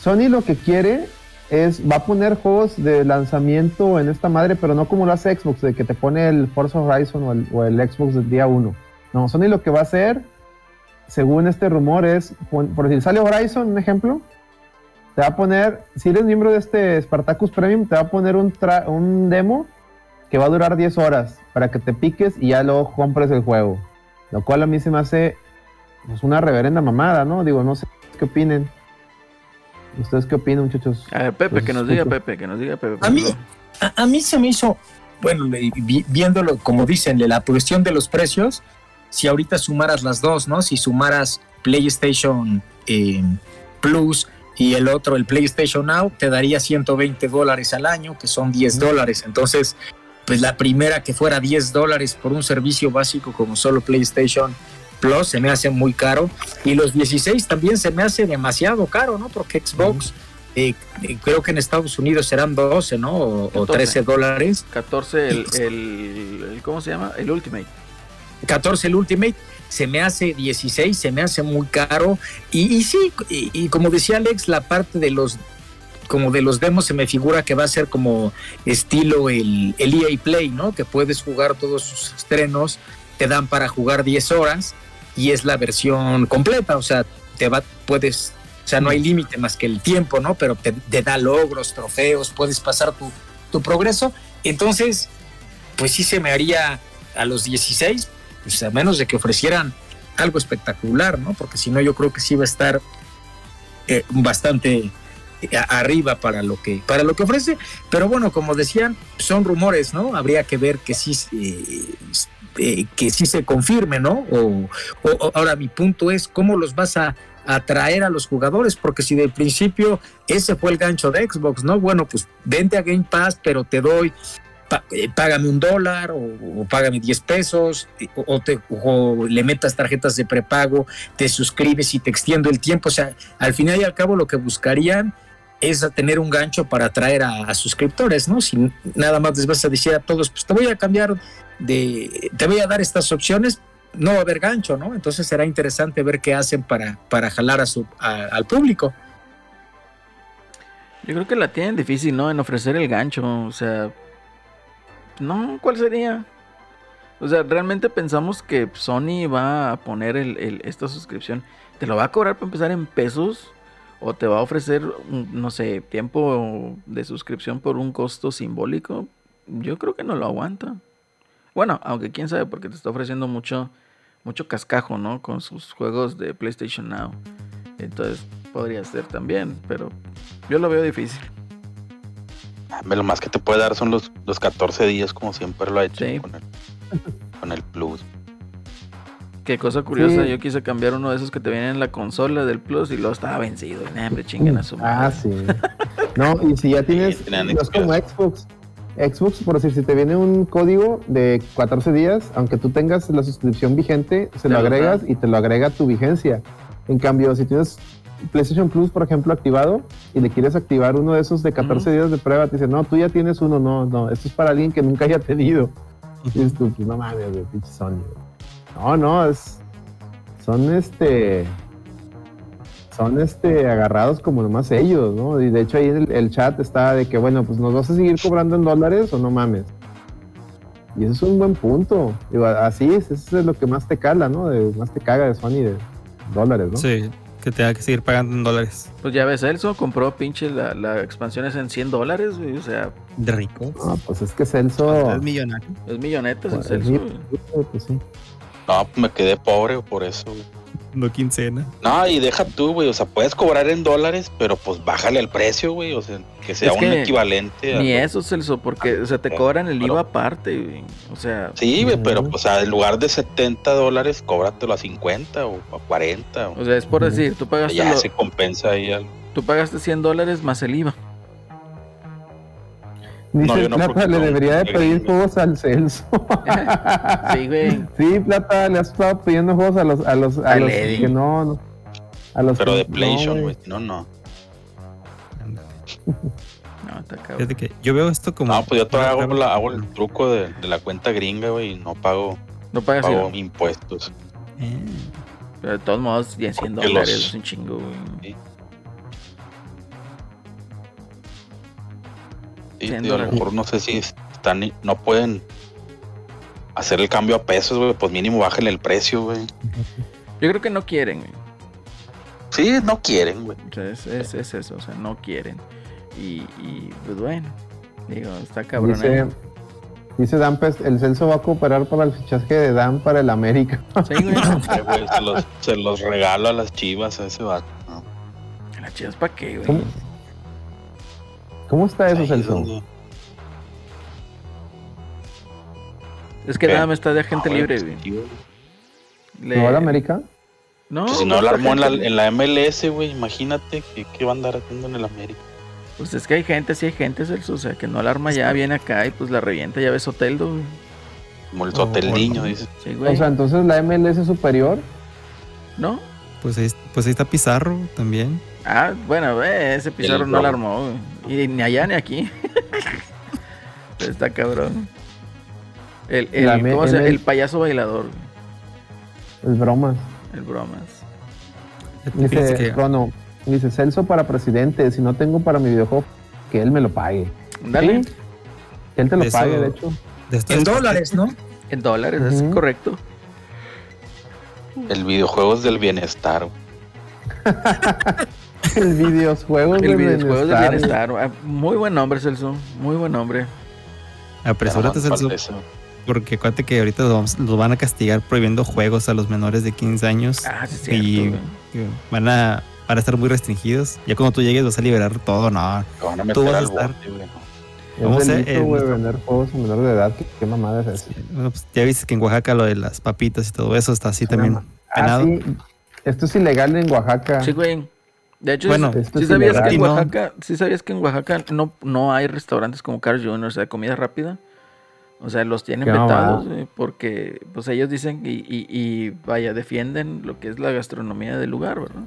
Speaker 4: Sony lo que quiere es, va a poner juegos de lanzamiento en esta madre, pero no como lo hace Xbox, de que te pone el Forza Horizon o el, Xbox del día 1. No, Sony lo que va a hacer, según este rumor, es, por decir, sale Horizon, un ejemplo, te va a poner, si eres miembro de este Spartacus Premium, te va a poner un, tra- un demo que va a durar 10 horas para que te piques y ya luego compres el juego. Lo cual a mí se me hace pues, una reverenda mamada, ¿no? Digo, no sé qué opinen. ¿Ustedes qué opinan, muchachos?
Speaker 2: A ver, Pepe, que nos diga. Pepe, que nos diga Pepe.
Speaker 6: A mí, a, a mí se me hizo, bueno, le- vi- viéndolo, como dicen, la cuestión de los precios, si ahorita sumaras las dos, ¿no? Si sumaras PlayStation eh, Plus y el otro, el PlayStation Now, te daría 120 dólares al año, que son 10 dólares. Entonces, pues la primera que fuera 10 dólares por un servicio básico como solo PlayStation Plus se me hace muy caro. Y los 16 también se me hace demasiado caro, ¿no? Porque Xbox... eh, eh, creo que en Estados Unidos serán 12, ¿no? O, o
Speaker 2: 14.
Speaker 6: 13 dólares.
Speaker 2: 14, el, el, el- ¿Cómo se llama? El Ultimate.
Speaker 6: 14 el Ultimate. Se me hace 16, se me hace muy caro. Y, y sí, y, y como decía Alex, la parte de los como de los demos se me figura que va a ser como estilo el, el EA Play, ¿no? Que puedes jugar todos sus estrenos, te dan para jugar 10 horas y es la versión completa, o sea, te va, puedes, o sea, no hay límite más que el tiempo, ¿no? Pero te, da logros, trofeos, puedes pasar tu, tu progreso. Entonces, pues sí se me haría a los 16, pues a menos de que ofrecieran algo espectacular, ¿no? Porque si no, yo creo que sí va a estar eh, bastante eh, arriba para lo que para lo que ofrece. Pero bueno, como decían, son rumores, ¿no? Habría que ver que sí eh, eh, que sí se confirme, ¿no? O, ahora mi punto es cómo los vas a atraer a los jugadores, porque si del principio ese fue el gancho de Xbox, ¿no? Bueno, pues vente a Game Pass, pero te doy eh, págame un dólar o, págame 10 pesos eh, o, te, le metas tarjetas de prepago, te suscribes y te extiendo el tiempo. O sea, al final y al cabo lo que buscarían es a tener un gancho para atraer a, suscriptores, ¿no? Si nada más les vas a decir a todos, pues te voy a cambiar de, te voy a dar estas opciones, no va a haber gancho, ¿no? Entonces será interesante ver qué hacen para, para jalar a su, al público.
Speaker 2: Yo creo que la tienen difícil, ¿no? En ofrecer el gancho. O sea, no, ¿cuál sería? O sea, realmente pensamos que Sony va a poner esta suscripción. ¿Te lo va a cobrar para empezar en pesos? ¿O te va a ofrecer, un, no sé, tiempo de suscripción por un costo simbólico? Yo creo que no lo aguanta. Bueno, aunque quién sabe, porque te está ofreciendo mucho, mucho cascajo, ¿no? Con sus juegos de PlayStation Now. Entonces, podría ser también, pero yo lo veo difícil.
Speaker 7: Lo más que te puede dar son los, los 14 días, como siempre lo ha hecho
Speaker 2: Sí.
Speaker 7: con, el, con el Plus.
Speaker 2: Qué cosa curiosa,
Speaker 4: Sí.
Speaker 2: yo quise cambiar uno de esos que te vienen en la consola del Plus y luego estaba vencido. Y, nah, hombre, chinguen a su
Speaker 4: Ah, sí. No, y si ya tienes, no es como Xbox. Xbox, por decir, si te viene un código de 14 días, aunque tú tengas la suscripción vigente, se lo agregas y te lo agrega tu vigencia. En cambio, si tienes PlayStation Plus, por ejemplo, activado y le quieres activar uno de esos de 14 días de prueba, te dice, no, tú ya tienes uno, no, no, esto es para alguien que nunca haya tenido. Y dices tú, pues no mames, pinche Sony. No, no, es, son este, son este agarrados como nomás ellos, ¿no? Y de hecho ahí el, el chat está de que, bueno, pues nos vas a seguir cobrando en dólares o no mames. Y eso es un buen punto. Digo, así es, eso es lo que más te cala, ¿no? De, más te caga de Sony de dólares, ¿no?
Speaker 5: Sí, que tenga que seguir pagando en dólares.
Speaker 2: Pues ya ves, Elso compró pinche la, la expansión es en 100 dólares, güey, O sea,
Speaker 5: De rico.
Speaker 4: No, pues es que Celso.
Speaker 5: Es millonario.
Speaker 2: es millonetas el
Speaker 4: pues,
Speaker 2: Celso,
Speaker 4: pues sí.
Speaker 7: No, pues me quedé pobre por eso. güey.
Speaker 5: No quincena.
Speaker 7: No, y deja tú, güey. O sea, puedes cobrar en dólares, pero pues bájale el precio, güey. O sea, que sea
Speaker 2: Es
Speaker 7: un
Speaker 2: que
Speaker 7: equivalente. a
Speaker 2: Ni eso, Celso, porque, o sea, te cobran el IVA aparte, güey. O sea,
Speaker 7: Sí, güey, pero pues, o sea, en lugar de 70 dólares, cóbratelo a 50 o a 40. o-
Speaker 2: o sea, es por decir, tú pagaste,
Speaker 7: ya
Speaker 2: lo-
Speaker 7: se compensa ahí al-
Speaker 2: tú pagaste 100 dólares más el IVA.
Speaker 4: Dice
Speaker 7: No,
Speaker 4: Plata, le
Speaker 7: no,
Speaker 4: debería de pedir juegos al Celso.
Speaker 2: Sí, güey.
Speaker 4: Sí, Plata, le has estado pidiendo juegos a los, a los, a
Speaker 2: Al
Speaker 4: los
Speaker 2: Eddie.
Speaker 4: que no, no. A los
Speaker 7: Pero
Speaker 4: que-
Speaker 7: de
Speaker 4: no,
Speaker 7: PlayStation, güey. No, no.
Speaker 2: No.
Speaker 5: Fíjate que yo veo esto como.
Speaker 7: No, pues yo todavía hago, la- hago el truco de, de la cuenta gringa, güey, y no pago,
Speaker 2: No pagas
Speaker 7: pago impuestos.
Speaker 5: Eh,
Speaker 2: Pero de todos modos, ya 100
Speaker 7: Porque
Speaker 2: dólares
Speaker 7: los-
Speaker 2: es un chingo, güey.
Speaker 7: Sí. Sí,
Speaker 2: Siendo
Speaker 7: digo, a lo mejor no sé si están, no pueden hacer el cambio a pesos, güey, pues mínimo bajen el precio, güey.
Speaker 2: Yo creo que no quieren, güey.
Speaker 7: Sí, no quieren, güey.
Speaker 2: O sea, es, es- es eso, o sea, no quieren. Y, y, pues bueno, digo, está cabrón.
Speaker 4: Dice,
Speaker 2: ¿eh?
Speaker 4: dice Dan, Pes- el Celso va a cooperar para el fichaje de Dan para el América.
Speaker 2: Sí, güey.
Speaker 7: Eh, güey, se, los, se los regalo a las chivas a ese vato. ¿no?
Speaker 2: ¿Las chivas para qué, güey?
Speaker 4: ¿Cómo, cómo está eso, Celso?
Speaker 2: Es que
Speaker 7: ¿Qué?
Speaker 2: nada más está de agente
Speaker 7: Ah,
Speaker 2: libre,
Speaker 7: pues,
Speaker 2: güey. Le-
Speaker 4: ¿No va a la América?
Speaker 2: No,
Speaker 7: Pues si no la armó en la, en la MLS, güey, imagínate que, qué va a andar haciendo en el América.
Speaker 2: Pues es que hay gente, sí hay gente, Celso, o sea, que no la arma ya, viene acá y pues la revienta, ya ves Oteldo, güey.
Speaker 7: Como el
Speaker 4: Oh.
Speaker 7: Niño, dice.
Speaker 2: Sí, güey.
Speaker 4: O sea, entonces la MLS es superior.
Speaker 2: ¿No?
Speaker 5: Pues ahí, pues ahí está Pizarro también.
Speaker 2: Ah, bueno, eh, ese Pizarro
Speaker 7: El
Speaker 2: no la
Speaker 7: Bravo.
Speaker 2: armó, güey. Y ni allá ni aquí. Está cabrón. El, el, el payaso bailador.
Speaker 4: Es bromas.
Speaker 2: el bromas.
Speaker 4: Dice
Speaker 5: Fíjate que-
Speaker 4: Rono, dice Celso para presidente, si no tengo para mi videojuego, que él me lo pague.
Speaker 2: Dale,
Speaker 4: Sí, Que él te lo pague, de hecho.
Speaker 5: de
Speaker 8: En dólares, ¿no?
Speaker 2: en dólares, es correcto.
Speaker 7: El videojuego es del bienestar.
Speaker 4: El videojuego
Speaker 2: El videojuego del bienestar. ah, Muy buen nombre, Celso. Muy buen nombre.
Speaker 5: Apresúrate, Celso,
Speaker 7: eso.
Speaker 5: porque acuérdate que ahorita los, vamos- los van a castigar prohibiendo juegos a los menores de 15 años.
Speaker 2: Ah, sí, cierto.
Speaker 5: y
Speaker 2: güey.
Speaker 5: van a, van a estar muy restringidos. Ya cuando tú llegues vas a liberar todo, no. Tú vas a estar-. Vamos
Speaker 4: Es
Speaker 5: a-
Speaker 4: delito,
Speaker 5: en
Speaker 4: güey,
Speaker 5: nuestro-
Speaker 4: vender juegos a menor de edad. ¿Qué, qué mamada es esa?
Speaker 5: Bueno, pues, ya viste que en Oaxaca lo de las papitas y todo eso está así
Speaker 4: Es
Speaker 5: también
Speaker 4: Ah,
Speaker 5: penado.
Speaker 4: sí. Esto es ilegal en Oaxaca.
Speaker 2: Sí, güey. De hecho,
Speaker 5: Bueno,
Speaker 2: sí
Speaker 4: es
Speaker 2: sabías que en
Speaker 5: no.
Speaker 2: Oaxaca, sí sabías que en Oaxaca no, no hay restaurantes como Carl Jr., o sea, de comida rápida. O sea, los tienen
Speaker 4: Qué
Speaker 2: vetados, porque pues ellos dicen y, y- y, vaya, defienden lo que es la gastronomía del lugar, ¿verdad?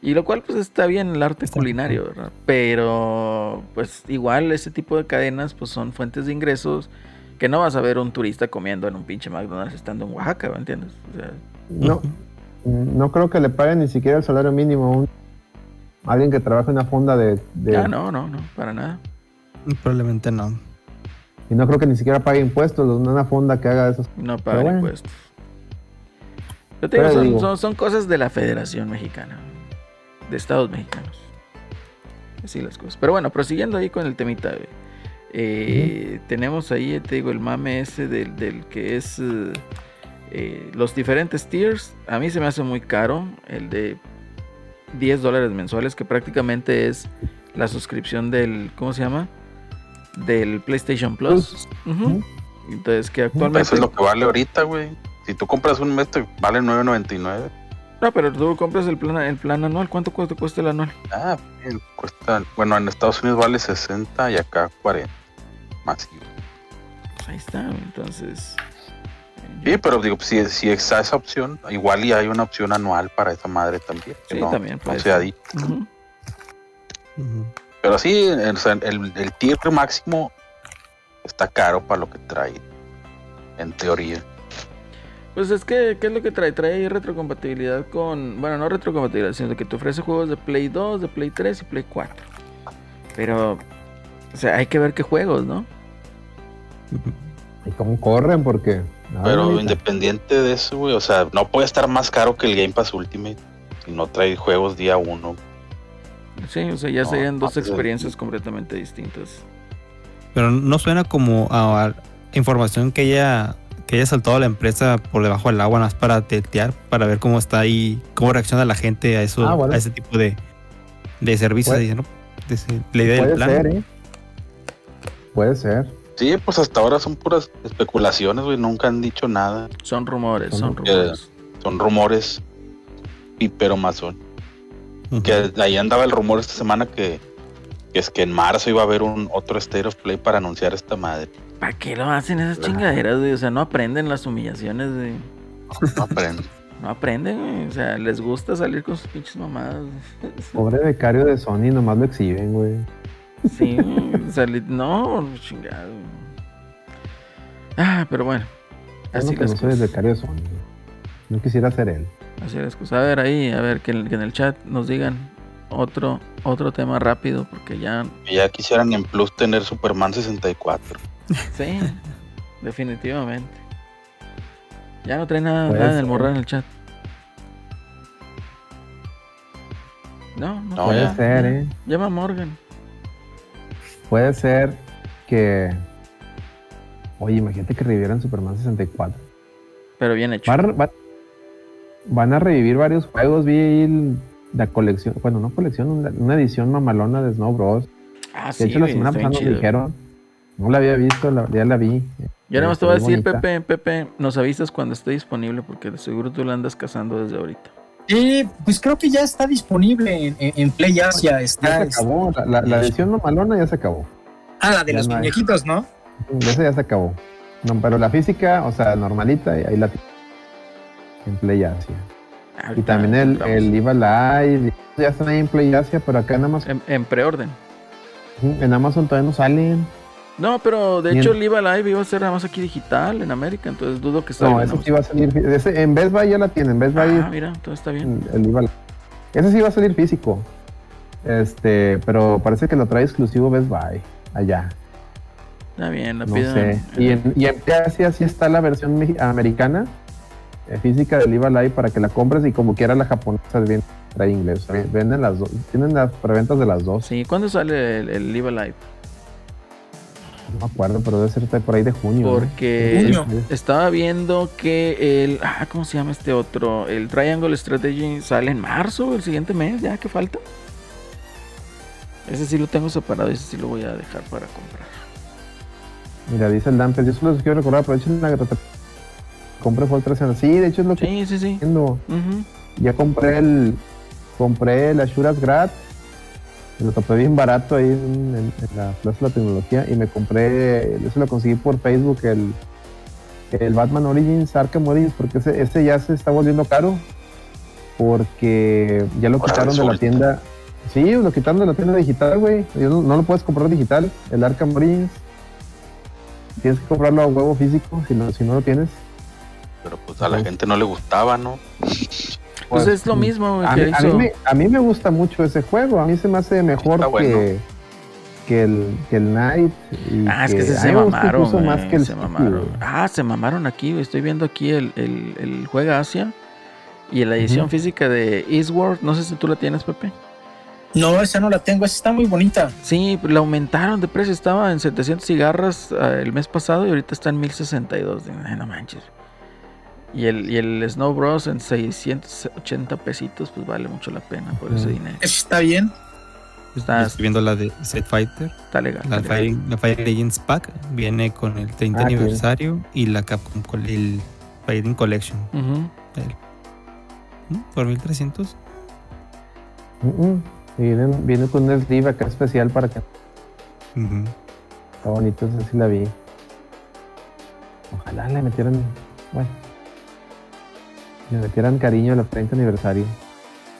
Speaker 2: Y lo cual pues está bien el arte
Speaker 5: Está
Speaker 2: culinario, ¿verdad? Pero pues igual ese tipo de cadenas pues son fuentes de ingresos que no vas a ver un turista comiendo en un pinche McDonald's estando en Oaxaca, ¿me entiendes? O sea,
Speaker 4: No, no creo que le paguen ni siquiera el salario mínimo a un- alguien que trabaja en una fonda de, de-
Speaker 2: ya no, no, no, para nada.
Speaker 5: Probablemente no.
Speaker 4: y no creo que ni siquiera pague impuestos una fonda que haga eso.
Speaker 2: No
Speaker 4: bueno.
Speaker 2: impuestos. Yo te digo, son,
Speaker 4: digo-
Speaker 2: son- son cosas de la Federación Mexicana, de Estados Mexicanos. Así las cosas. Pero bueno, prosiguiendo ahí con el temita. Eh, tenemos ahí, te digo, el mame ese del, del que es eh, eh, los diferentes tiers. A mí se me hace muy caro el de 10 dólares mensuales, que prácticamente es la suscripción del, ¿cómo se llama? Del PlayStation Plus. Entonces, que actualmente...
Speaker 7: Eso es lo que vale ahorita, güey. Si tú compras un mes, te vale 9.99.
Speaker 2: No, pero tú compras el plan, el plan anual. ¿Cuánto cuesta, cuesta el anual?
Speaker 7: Ah, bien, cuesta. Bueno, en Estados Unidos vale 60 y acá 40. Más.
Speaker 2: Pues ahí está, entonces.
Speaker 7: Sí, pero digo, si, si está esa opción, igual y hay una opción anual para esa madre también. que
Speaker 2: Sí,
Speaker 7: no,
Speaker 2: también
Speaker 7: no ahí.
Speaker 2: Ujú.
Speaker 5: Ujú.
Speaker 7: Pero sí, el, el tier máximo está caro para lo que trae. En teoría.
Speaker 2: Pues es que, ¿qué es lo que trae? Trae retrocompatibilidad con. Bueno, no retrocompatibilidad, sino que te ofrece juegos de Play 2, de Play 3 y Play 4. Pero. O sea, hay que ver qué juegos, ¿no?
Speaker 4: ¿Y cómo corren? Porque. No,
Speaker 7: Pero
Speaker 4: ahorita.
Speaker 7: independiente de eso, güey, o sea, no puede estar más caro que el Game Pass Ultimate si no trae juegos día uno.
Speaker 2: Sí, o sea, ya
Speaker 7: No,
Speaker 2: serían dos experiencias completamente distintas.
Speaker 5: Pero no suena como a, a información que haya, que haya saltado a la empresa por debajo del agua, nada más para tetear, para ver cómo está ahí, cómo reacciona la gente a eso,
Speaker 4: Ah, bueno.
Speaker 5: a ese tipo de, de servicios.
Speaker 4: Puede-
Speaker 5: ¿no? Dice, la idea del
Speaker 4: Puede
Speaker 5: plan.
Speaker 4: ser, ¿eh? Puede ser.
Speaker 7: Sí, pues hasta ahora son puras especulaciones, güey, nunca han dicho nada.
Speaker 2: Son rumores, son rumores.
Speaker 7: Son rumores, y pero más son.
Speaker 5: Ujú.
Speaker 7: Que ahí andaba el rumor esta semana que, que es que en marzo iba a haber un otro State of Play para anunciar esta madre.
Speaker 2: ¿Para qué lo hacen esas chingaderas, güey? O sea, no aprenden las humillaciones, güey.
Speaker 7: No aprendo.
Speaker 2: No aprenden, güey. O sea, les gusta salir con sus pinches mamadas.
Speaker 4: Pobre becario de Sony, nomás lo exhiben, güey.
Speaker 2: Sí, li- no, chingado. Ah, pero bueno.
Speaker 4: Así no
Speaker 2: las cosas.
Speaker 4: de quisiera ser él.
Speaker 2: Así las cosas. A ver, ahí, a ver, que en, que en el chat nos digan otro, otro tema rápido, porque ya,
Speaker 7: Y ya quisieran en Plus tener Superman 64.
Speaker 2: sí, definitivamente. Ya no trae nada,
Speaker 4: Puede
Speaker 2: nada del morral en el chat. No, no,
Speaker 7: No,
Speaker 4: Puede
Speaker 2: ya,
Speaker 4: ser. ¿eh?
Speaker 2: Llama a Morgan.
Speaker 4: Puede ser que. Oye, imagínate que revivieran Superman 64.
Speaker 2: Pero bien hecho.
Speaker 4: Van a revivir varios juegos. Vi la colección, bueno, no colección, una, una edición mamalona de Snow Bros.
Speaker 2: Ah,
Speaker 4: De
Speaker 2: sí,
Speaker 4: hecho, la semana pasada nos dijeron. No la había visto, la- ya la vi.
Speaker 2: Yo nada más te voy a decir,
Speaker 4: bonita.
Speaker 2: Pepe, Pepe, nos avisas cuando esté disponible, porque de seguro tú la andas cazando desde ahorita.
Speaker 6: Sí, pues creo que ya está disponible en, en- Play Asia.
Speaker 4: Ya
Speaker 6: Está,
Speaker 4: se acabó. La, la- la edición mamalona ya se acabó.
Speaker 6: Ah, la de
Speaker 4: Ya
Speaker 6: los
Speaker 4: no
Speaker 6: muñequitos, ¿no?
Speaker 4: Esa ya se acabó. No, pero la física, o sea, normalita, y ahí la tiene. En Play Asia. Y también el, el Live Live. Ya están ahí en Play Asia, pero acá en Amazon,
Speaker 2: En, en preorden.
Speaker 4: en Amazon todavía no salen.
Speaker 2: No, pero de
Speaker 4: Bien.
Speaker 2: hecho el IVA Live iba a ser nada más aquí digital en América, entonces dudo que salga.
Speaker 4: No,
Speaker 2: Amazon.
Speaker 4: sí va a salir. ese- en Best Buy ya la tienen. Best Buy
Speaker 2: Ah, mira, todo está bien.
Speaker 4: el. Ese sí va a salir físico. Este, pero parece que lo trae exclusivo Best Buy allá.
Speaker 2: Está bien, la
Speaker 4: No
Speaker 2: pidan.
Speaker 4: sé. Y en, y en Asia sí está la versión americana eh, física del Live Live para que la compres y como quiera la japonesa bien trae inglés. Venden las dos. Tienen las preventas de las dos.
Speaker 2: Sí, ¿cuándo sale el, el IVA Live?
Speaker 4: No me acuerdo, pero debe ser por ahí de junio. ¿no?
Speaker 2: Porque
Speaker 6: Junio.
Speaker 2: estaba viendo que el. Ah, ¿cómo se llama este otro? El Triangle Strategy sale en marzo, el siguiente mes, ya que falta. Ese sí lo tengo separado, ese sí lo voy a dejar para comprar.
Speaker 4: Mira, dice el Dampes, yo solo les quiero recordar, aprovechen la gratuita. Compré Fall 3 en- Sí, de hecho es lo que
Speaker 2: Sí, sí, sí.
Speaker 4: estoy haciendo.
Speaker 2: Ujú.
Speaker 4: Ya compré el. Compré el Ashuras Grad. Me lo topé bien barato ahí en, en- en la Plaza de la Tecnología. Y me compré. Eso lo conseguí por Facebook, el. El Batman Origins, Arkham Origins, porque ese, ese ya se está volviendo caro. Porque ya lo
Speaker 7: Ahora
Speaker 4: quitaron de la tienda. Sí, lo quitaron de la tienda digital, güey. No, no lo puedes comprar digital, el Arkham Origins. Tienes que comprarlo a huevo físico si, no- si no lo tienes.
Speaker 7: Pero pues a la gente no le gustaba, ¿no?
Speaker 2: Pues es lo mismo
Speaker 4: A
Speaker 2: que
Speaker 4: mí, a mí me, a mí me gusta mucho ese juego. A mí se me hace mejor que,
Speaker 7: bueno.
Speaker 4: que, el, que el Knight. y
Speaker 2: Ah, es que se
Speaker 4: gusta
Speaker 2: mamaron,
Speaker 4: incluso
Speaker 2: güey,
Speaker 4: más que el
Speaker 2: se mamaron. Ah, se mamaron aquí. Estoy viendo aquí el, el, el Juega Asia y la edición física de Eastward. No sé si tú la tienes, Pepe.
Speaker 6: No, esa no la tengo, esa está muy bonita.
Speaker 2: Sí, la aumentaron de precio. Estaba en 700 cigarras ah, el mes pasado y ahorita está en 1062. Digo, "Ay, no manches. Y el, y el Snow Bros en 680 pesitos, pues vale mucho la pena por ese dinero.
Speaker 6: Está bien.
Speaker 2: Está,
Speaker 5: estoy viendo la de Set Fighter.
Speaker 2: está legal.
Speaker 5: La
Speaker 2: está legal.
Speaker 5: Fire, la Fire Legends Pack viene con el 30
Speaker 4: Ah, bien.
Speaker 5: aniversario y la Capcom con el Fighting Collection. ¿Por 1300?
Speaker 4: Mm, mm. Y viene, viene con un sleeve acá especial para que.
Speaker 5: Ujú.
Speaker 4: Está bonito, ese sí la vi. Ojalá le metieran. Bueno. Le metieran cariño a los 30 aniversario.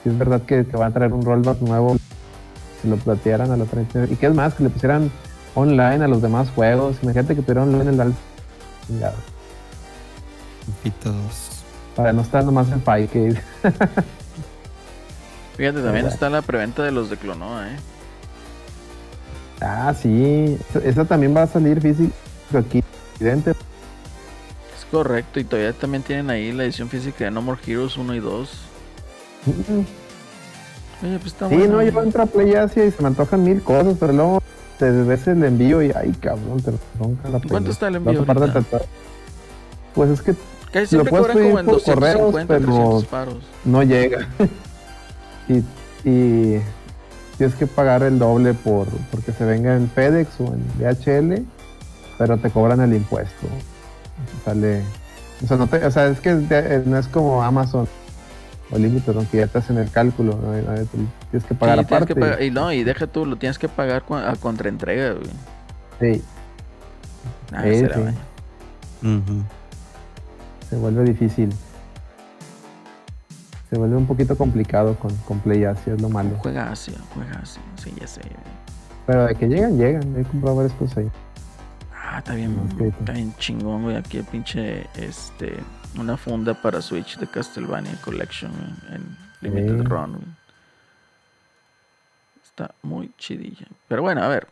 Speaker 4: Si es verdad que, que van a traer un rollback nuevo. Si lo platearan a los 30 Y que es más, que le pusieran online a los demás juegos. Imagínate que tuvieran online el al- chingado.
Speaker 5: Pito 2.
Speaker 4: Para no estar nomás en Fight
Speaker 2: Fíjate, también está la preventa de los de Clonoa, ¿eh?
Speaker 4: Ah, sí. Esa, esa también va a salir físico aquí. Evidente.
Speaker 2: Correcto, y todavía también tienen ahí la edición física de No More Heroes 1 y 2.
Speaker 4: Mm,
Speaker 2: Oye, pues está
Speaker 4: Sí,
Speaker 2: bueno.
Speaker 4: no, yo entro a Play Asia y se me antojan mil cosas, pero luego te ves el envío y ay cabrón, te ronca la
Speaker 2: ¿Cuánto está el envío
Speaker 4: Pues es que
Speaker 2: Casi siempre
Speaker 4: puedes
Speaker 2: cobran
Speaker 4: pedir
Speaker 2: como en
Speaker 4: por correos,
Speaker 2: 250,
Speaker 4: pero-
Speaker 2: 300 paros.
Speaker 4: no llega. y, y tienes que pagar el doble por porque se venga en FedEx o en DHL, pero te cobran el impuesto. Sale, o sea, no, te- o sea, es que de- no es como Amazon o límite, ¿no? que ya te hacen el cálculo, ¿no? tienes que pagar
Speaker 2: Sí,
Speaker 4: aparte.
Speaker 2: que pagar- y no, y deja tú, lo tienes que pagar a contraentrega, güey.
Speaker 4: Sí,
Speaker 2: Ah,
Speaker 4: Sí,
Speaker 2: será,
Speaker 4: se vuelve difícil. Se vuelve un poquito complicado con, con Play Asia, es lo malo.
Speaker 2: Juega Asia, juega Asia. Sí, ya sé.
Speaker 4: Pero de que llegan, llegan. He comprado varias cosas ahí.
Speaker 2: Ah, está bien, está bien chingón, güey. Aquí el pinche, este, una funda para Switch de Castlevania Collection güey, en Limited
Speaker 4: Sí.
Speaker 2: Run, güey. Está muy chidilla. Pero bueno, a ver.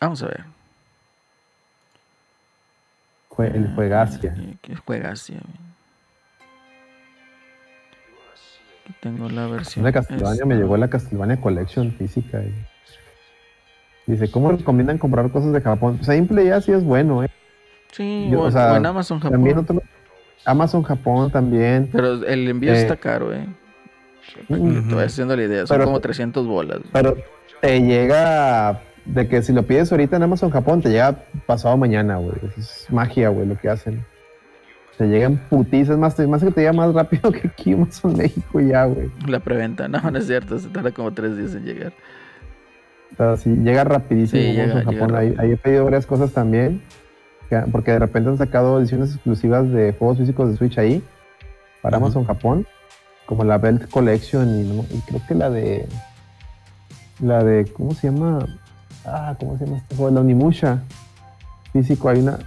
Speaker 2: Vamos a ver.
Speaker 4: Jue- el Juegacia.
Speaker 2: ¿Qué juegacia? güey? Aquí tengo la versión.
Speaker 4: Una Castlevania
Speaker 2: esta.
Speaker 4: me llegó la Castlevania Collection física. y- Dice, ¿cómo recomiendan comprar cosas de Japón? Pues ahí en Play sí es bueno, ¿eh?
Speaker 2: Sí,
Speaker 4: Yo,
Speaker 2: o,
Speaker 4: o sea,
Speaker 2: o en Amazon Japón.
Speaker 4: También otro- Amazon Japón también.
Speaker 2: Pero el envío
Speaker 4: Eh,
Speaker 2: está caro, ¿eh? Para que
Speaker 4: Ujú.
Speaker 2: te vayas haciendo la idea. Son
Speaker 4: Pero-
Speaker 2: como 300 bolas.
Speaker 4: Pero te llega de que si lo pides ahorita en Amazon Japón, te llega pasado mañana, güey. Es magia, güey, lo que hacen. Te llegan putizas, más, más que te llega más rápido que aquí Amazon México ya, güey.
Speaker 2: La preventa. No, no es cierto. Se tarda como 3 días en llegar.
Speaker 4: O sea, sí, llega rapidísimo
Speaker 2: Sí, llega-
Speaker 4: Japón. Ahí, ahí he pedido varias cosas también. que- Porque de repente han sacado ediciones exclusivas de juegos físicos de Switch ahí. Para. Amazon Japón. Como la Belt Collection y, no- y creo que la de. La de. ¿Cómo se llama? Ah, ¿cómo se llama este juego? La Onimusha. Físico, hay una.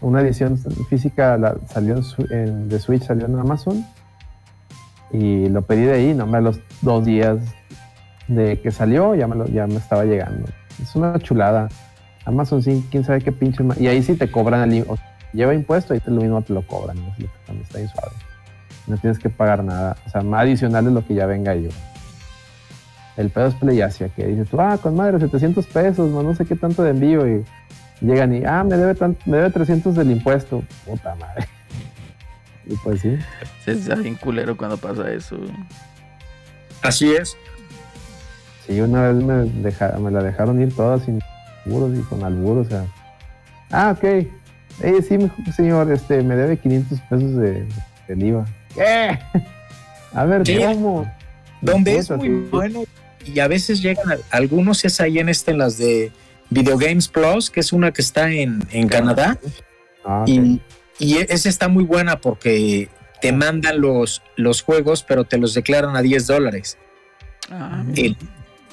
Speaker 4: una edición física la, salió en, de Switch, salió en Amazon. Y lo pedí de ahí, no me los dos días de que salió, ya me, lo- ya me estaba llegando. Es una chulada. Amazon sí, quién sabe qué pinche. Y ahí sí te cobran el. o sea, lleva impuesto, ahí te lo mismo te lo cobran. ¿no? También está bien suave. No tienes que pagar nada. O sea, más adicional de lo que ya venga yo. El pedo es Playasia, que dices tú, ah, con madre, 700 pesos, no, no sé qué tanto de envío. Y llegan y, ah, me debe, tan- me debe 300 del impuesto. Puta madre. Y pues sí.
Speaker 2: Se está bien culero cuando pasa eso.
Speaker 6: Así es.
Speaker 4: Sí, una vez me, deja- me la dejaron ir toda sin seguros y con albur, o sea. Ah, ok. Eh, sí, señor, este, me debe 500 pesos de, del IVA. ¿Qué? A ver. ¿cómo?
Speaker 6: Donde es muy bueno y a veces llegan a- algunos, es ahí en este, en las de Video Games Plus, que es una que está en, en Canadá.
Speaker 4: Ah.
Speaker 6: Y, y esa está muy buena porque te mandan los, los juegos, pero te los declaran a 10 dólares.
Speaker 2: Ah,
Speaker 6: Eh,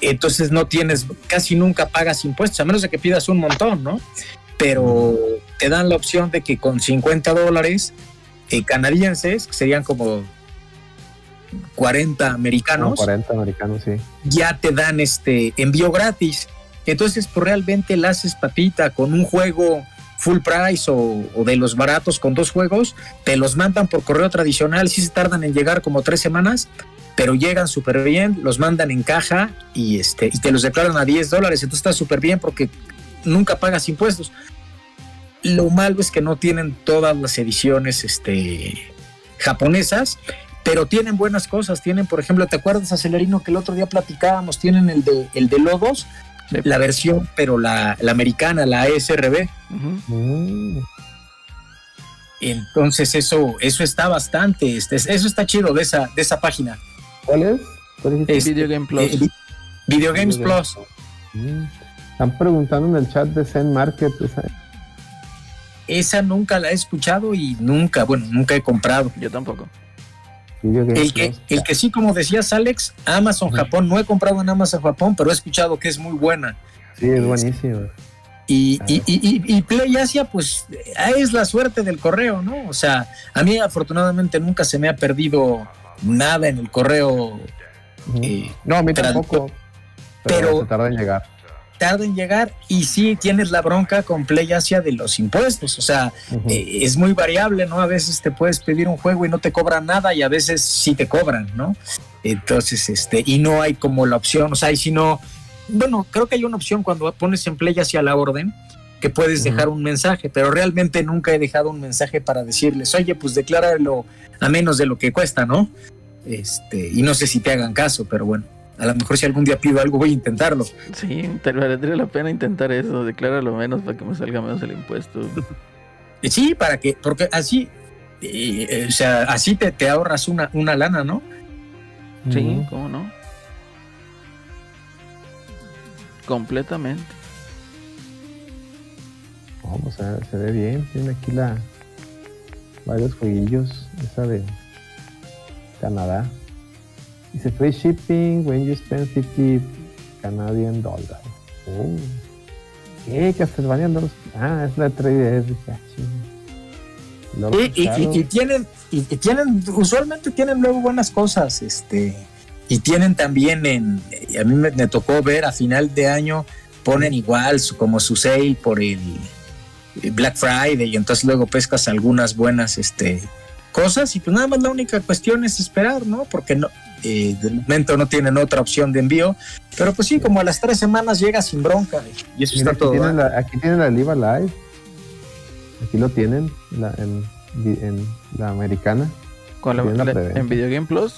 Speaker 6: entonces no tienes, casi nunca pagas impuestos, a menos de que pidas un montón, ¿no? Pero te dan la opción de que con 50 dólares eh, canadienses, que serían como 40
Speaker 4: Como
Speaker 6: americanos,
Speaker 4: 40 americanos, sí.
Speaker 6: ya te dan este envío gratis. Entonces, pues realmente la haces papita con un juego full price o, o de los baratos con dos juegos, te los mandan por correo tradicional, sí se tardan en llegar como tres semanas, pero llegan súper bien, los mandan en caja y, este, y te los declaran a 10 dólares, entonces está súper bien porque nunca pagas impuestos. Lo malo es que no tienen todas las ediciones este, japonesas, pero tienen buenas cosas. Tienen, por ejemplo, ¿te acuerdas, Acelerino, que el otro día platicábamos? Tienen el de, el de Lodos,
Speaker 2: Sí.
Speaker 6: la versión, pero la, la americana, la.
Speaker 4: Mm,
Speaker 6: Entonces eso, eso está bastante, este, eso está chido de esa, de esa página.
Speaker 4: ¿Cuál es? ¿Cuál dijiste?
Speaker 6: Es-
Speaker 2: Video Game Plus.
Speaker 6: Eh, Vi- Video Games
Speaker 4: Video
Speaker 6: Plus.
Speaker 4: Mm. Están preguntando en el chat de Zen Market. esa-
Speaker 6: Esa nunca la he escuchado y nunca, bueno, nunca he comprado.
Speaker 2: Yo tampoco.
Speaker 4: Video Game
Speaker 6: El que, el que sí, como decías, Alex, Amazon. Japón, no he comprado en Amazon Japón, pero he escuchado que es muy buena.
Speaker 4: Sí, es buenísimo.
Speaker 6: Y, y, y, y- y Play Asia, pues es la suerte del correo, ¿no? O sea, a mí afortunadamente nunca se me ha perdido nada en el correo. Eh,
Speaker 4: no, a mí tampoco. Pero, tarda en llegar.
Speaker 6: tarda en llegar y sí tienes la bronca con Play Asia de los impuestos. O sea, eh, es muy variable, ¿no? A veces te puedes pedir un juego y no te cobran nada y a veces sí te cobran, ¿no? Entonces, este, y no hay como la opción, o sea, y si no, bueno, creo que hay una opción cuando pones en Play hacia la orden que puedes dejar un mensaje, pero realmente nunca he dejado un mensaje para decirles, oye, pues decláralo a menos de lo que cuesta, ¿no? Este, y no sé si te hagan caso, pero bueno, a lo mejor si algún día pido algo voy a intentarlo.
Speaker 2: Sí, te valdría la pena intentar eso. Declara lo menos para que me salga menos el impuesto.
Speaker 6: Sí, para que, porque así, eh, o sea, así te, te ahorras una, una lana, ¿no?
Speaker 2: Sí. ¿cómo no? Completamente.
Speaker 4: Vamos a ver, se ve bien. Tiene aquí la varios jueguillos. Esa de Canadá. Dice free shipping when you spend 50 Canadian dollars. Oh. ¿Qué? Castlevania Lords. Ah, es la 3DS. Dije, ah, chinga. Lords
Speaker 6: Y, y- y- tienen, y, y tienen, usualmente tienen luego buenas cosas, este, y tienen también en, a mí me, me tocó ver a final de año ponen igual su- como su sale por el Black Friday y entonces luego pescas algunas buenas este, cosas y pues nada más la única cuestión es esperar, ¿no? Porque no, eh, de momento no tienen otra opción de envío, pero pues sí, como a las tres semanas llega sin bronca y eso
Speaker 4: Mira,
Speaker 6: está
Speaker 4: aquí,
Speaker 6: todo.
Speaker 4: tienen
Speaker 6: ¿eh?
Speaker 4: la, aquí tienen la Live Live. Aquí lo tienen la- en, en la americana.
Speaker 2: ¿Cuál-
Speaker 4: Tiene la preventa.
Speaker 2: en Video Game Plus.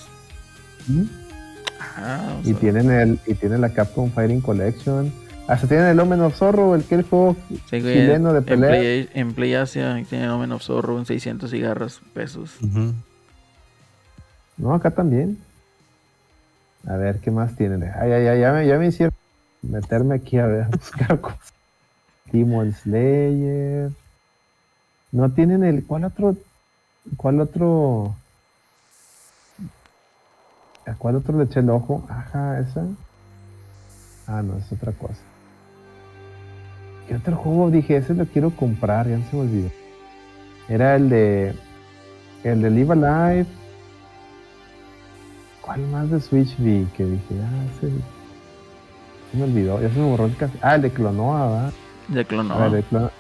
Speaker 2: Ah,
Speaker 4: Y tienen el y tienen la Capcom Fighting Collection. Hasta tienen el Omen of Zorro, el que el juego
Speaker 2: sí, güey,
Speaker 4: chileno de
Speaker 2: en
Speaker 4: pelea.
Speaker 2: Play, en Play Asia tiene Omen of Zorro en 600 cigarros pesos.
Speaker 4: No, acá también. A ver, ¿qué más tienen? Ay, ay, ay, ya me, ya me hicieron meterme aquí a ver, a buscar cosas. Demon Slayer. No tienen el. ¿Cuál otro? ¿Cuál otro? ¿A cuál otro le eché el ojo? Ajá, esa. Ah, no, es otra cosa. ¿Qué otro juego? Dije, ese lo quiero comprar, ya no se me olvidó. Era el de. El de Live Alive. ¿Cuál más de Switch vi? Que dije, ah, ese. Se me olvidó, ya se me borró el casi. Ah, el de Clonoa, ¿va?
Speaker 2: De clonó.
Speaker 4: A ver, el Clonoa,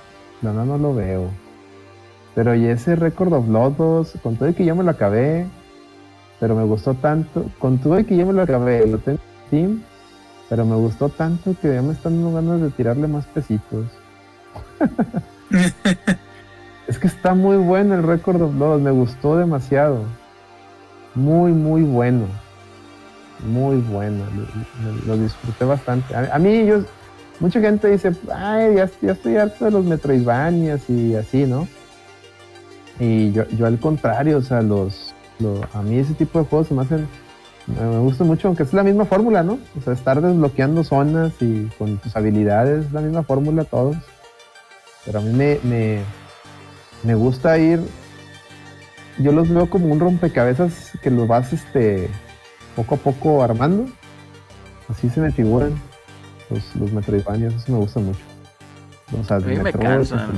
Speaker 4: Clonoa no lo veo. Pero y ese Record of 2, con todo y que ya me lo acabé, pero me gustó tanto, con todo y que ya me lo acabé, lo tengo en Steam, pero me gustó tanto que ya me están dando ganas de tirarle más pesitos. es que está muy bueno el Record of Blood, me gustó demasiado. Muy, muy bueno. Muy bueno, lo, lo- lo disfruté bastante. A, a mí, yo, mucha gente dice, ay, ya, ya estoy harto de los Metroidvanias y así, ¿no? Y yo, yo al contrario, o sea, los, lo- a mí ese tipo de juegos se me hacen, me, me gusta mucho, aunque es la misma fórmula, ¿no? O sea, estar desbloqueando zonas y con tus habilidades, es la misma fórmula todos. Pero a mí me, me, me gusta ir, yo los veo como un rompecabezas que los vas, este, poco a poco armando. Así se me figuran los, los Metroidvanias, eso me gusta mucho. O sea,
Speaker 2: A mí me cansan.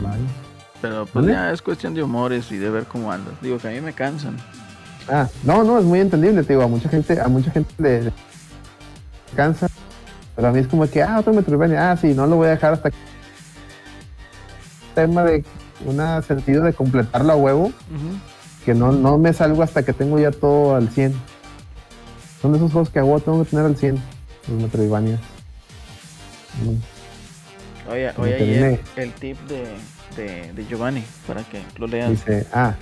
Speaker 2: Pero pues ya es cuestión de humores y de ver cómo andas. Digo que a mí me cansan.
Speaker 4: Ah, no, no, es muy entendible, te digo, a mucha gente, a mucha gente le, le cansa, pero a mí es como que, ah, otro Metroidvania, ah, sí, no lo voy a dejar hasta que tema de un sentido de completarlo a huevo, que no, no me salgo hasta que tengo ya todo al 100. Son de esos juegos que a huevo tengo que tener al 100, los Metroidvanias. Mm.
Speaker 2: Oye, oye el, el tip de, de, de Giovanni para que lo leas.
Speaker 4: Dice, ah,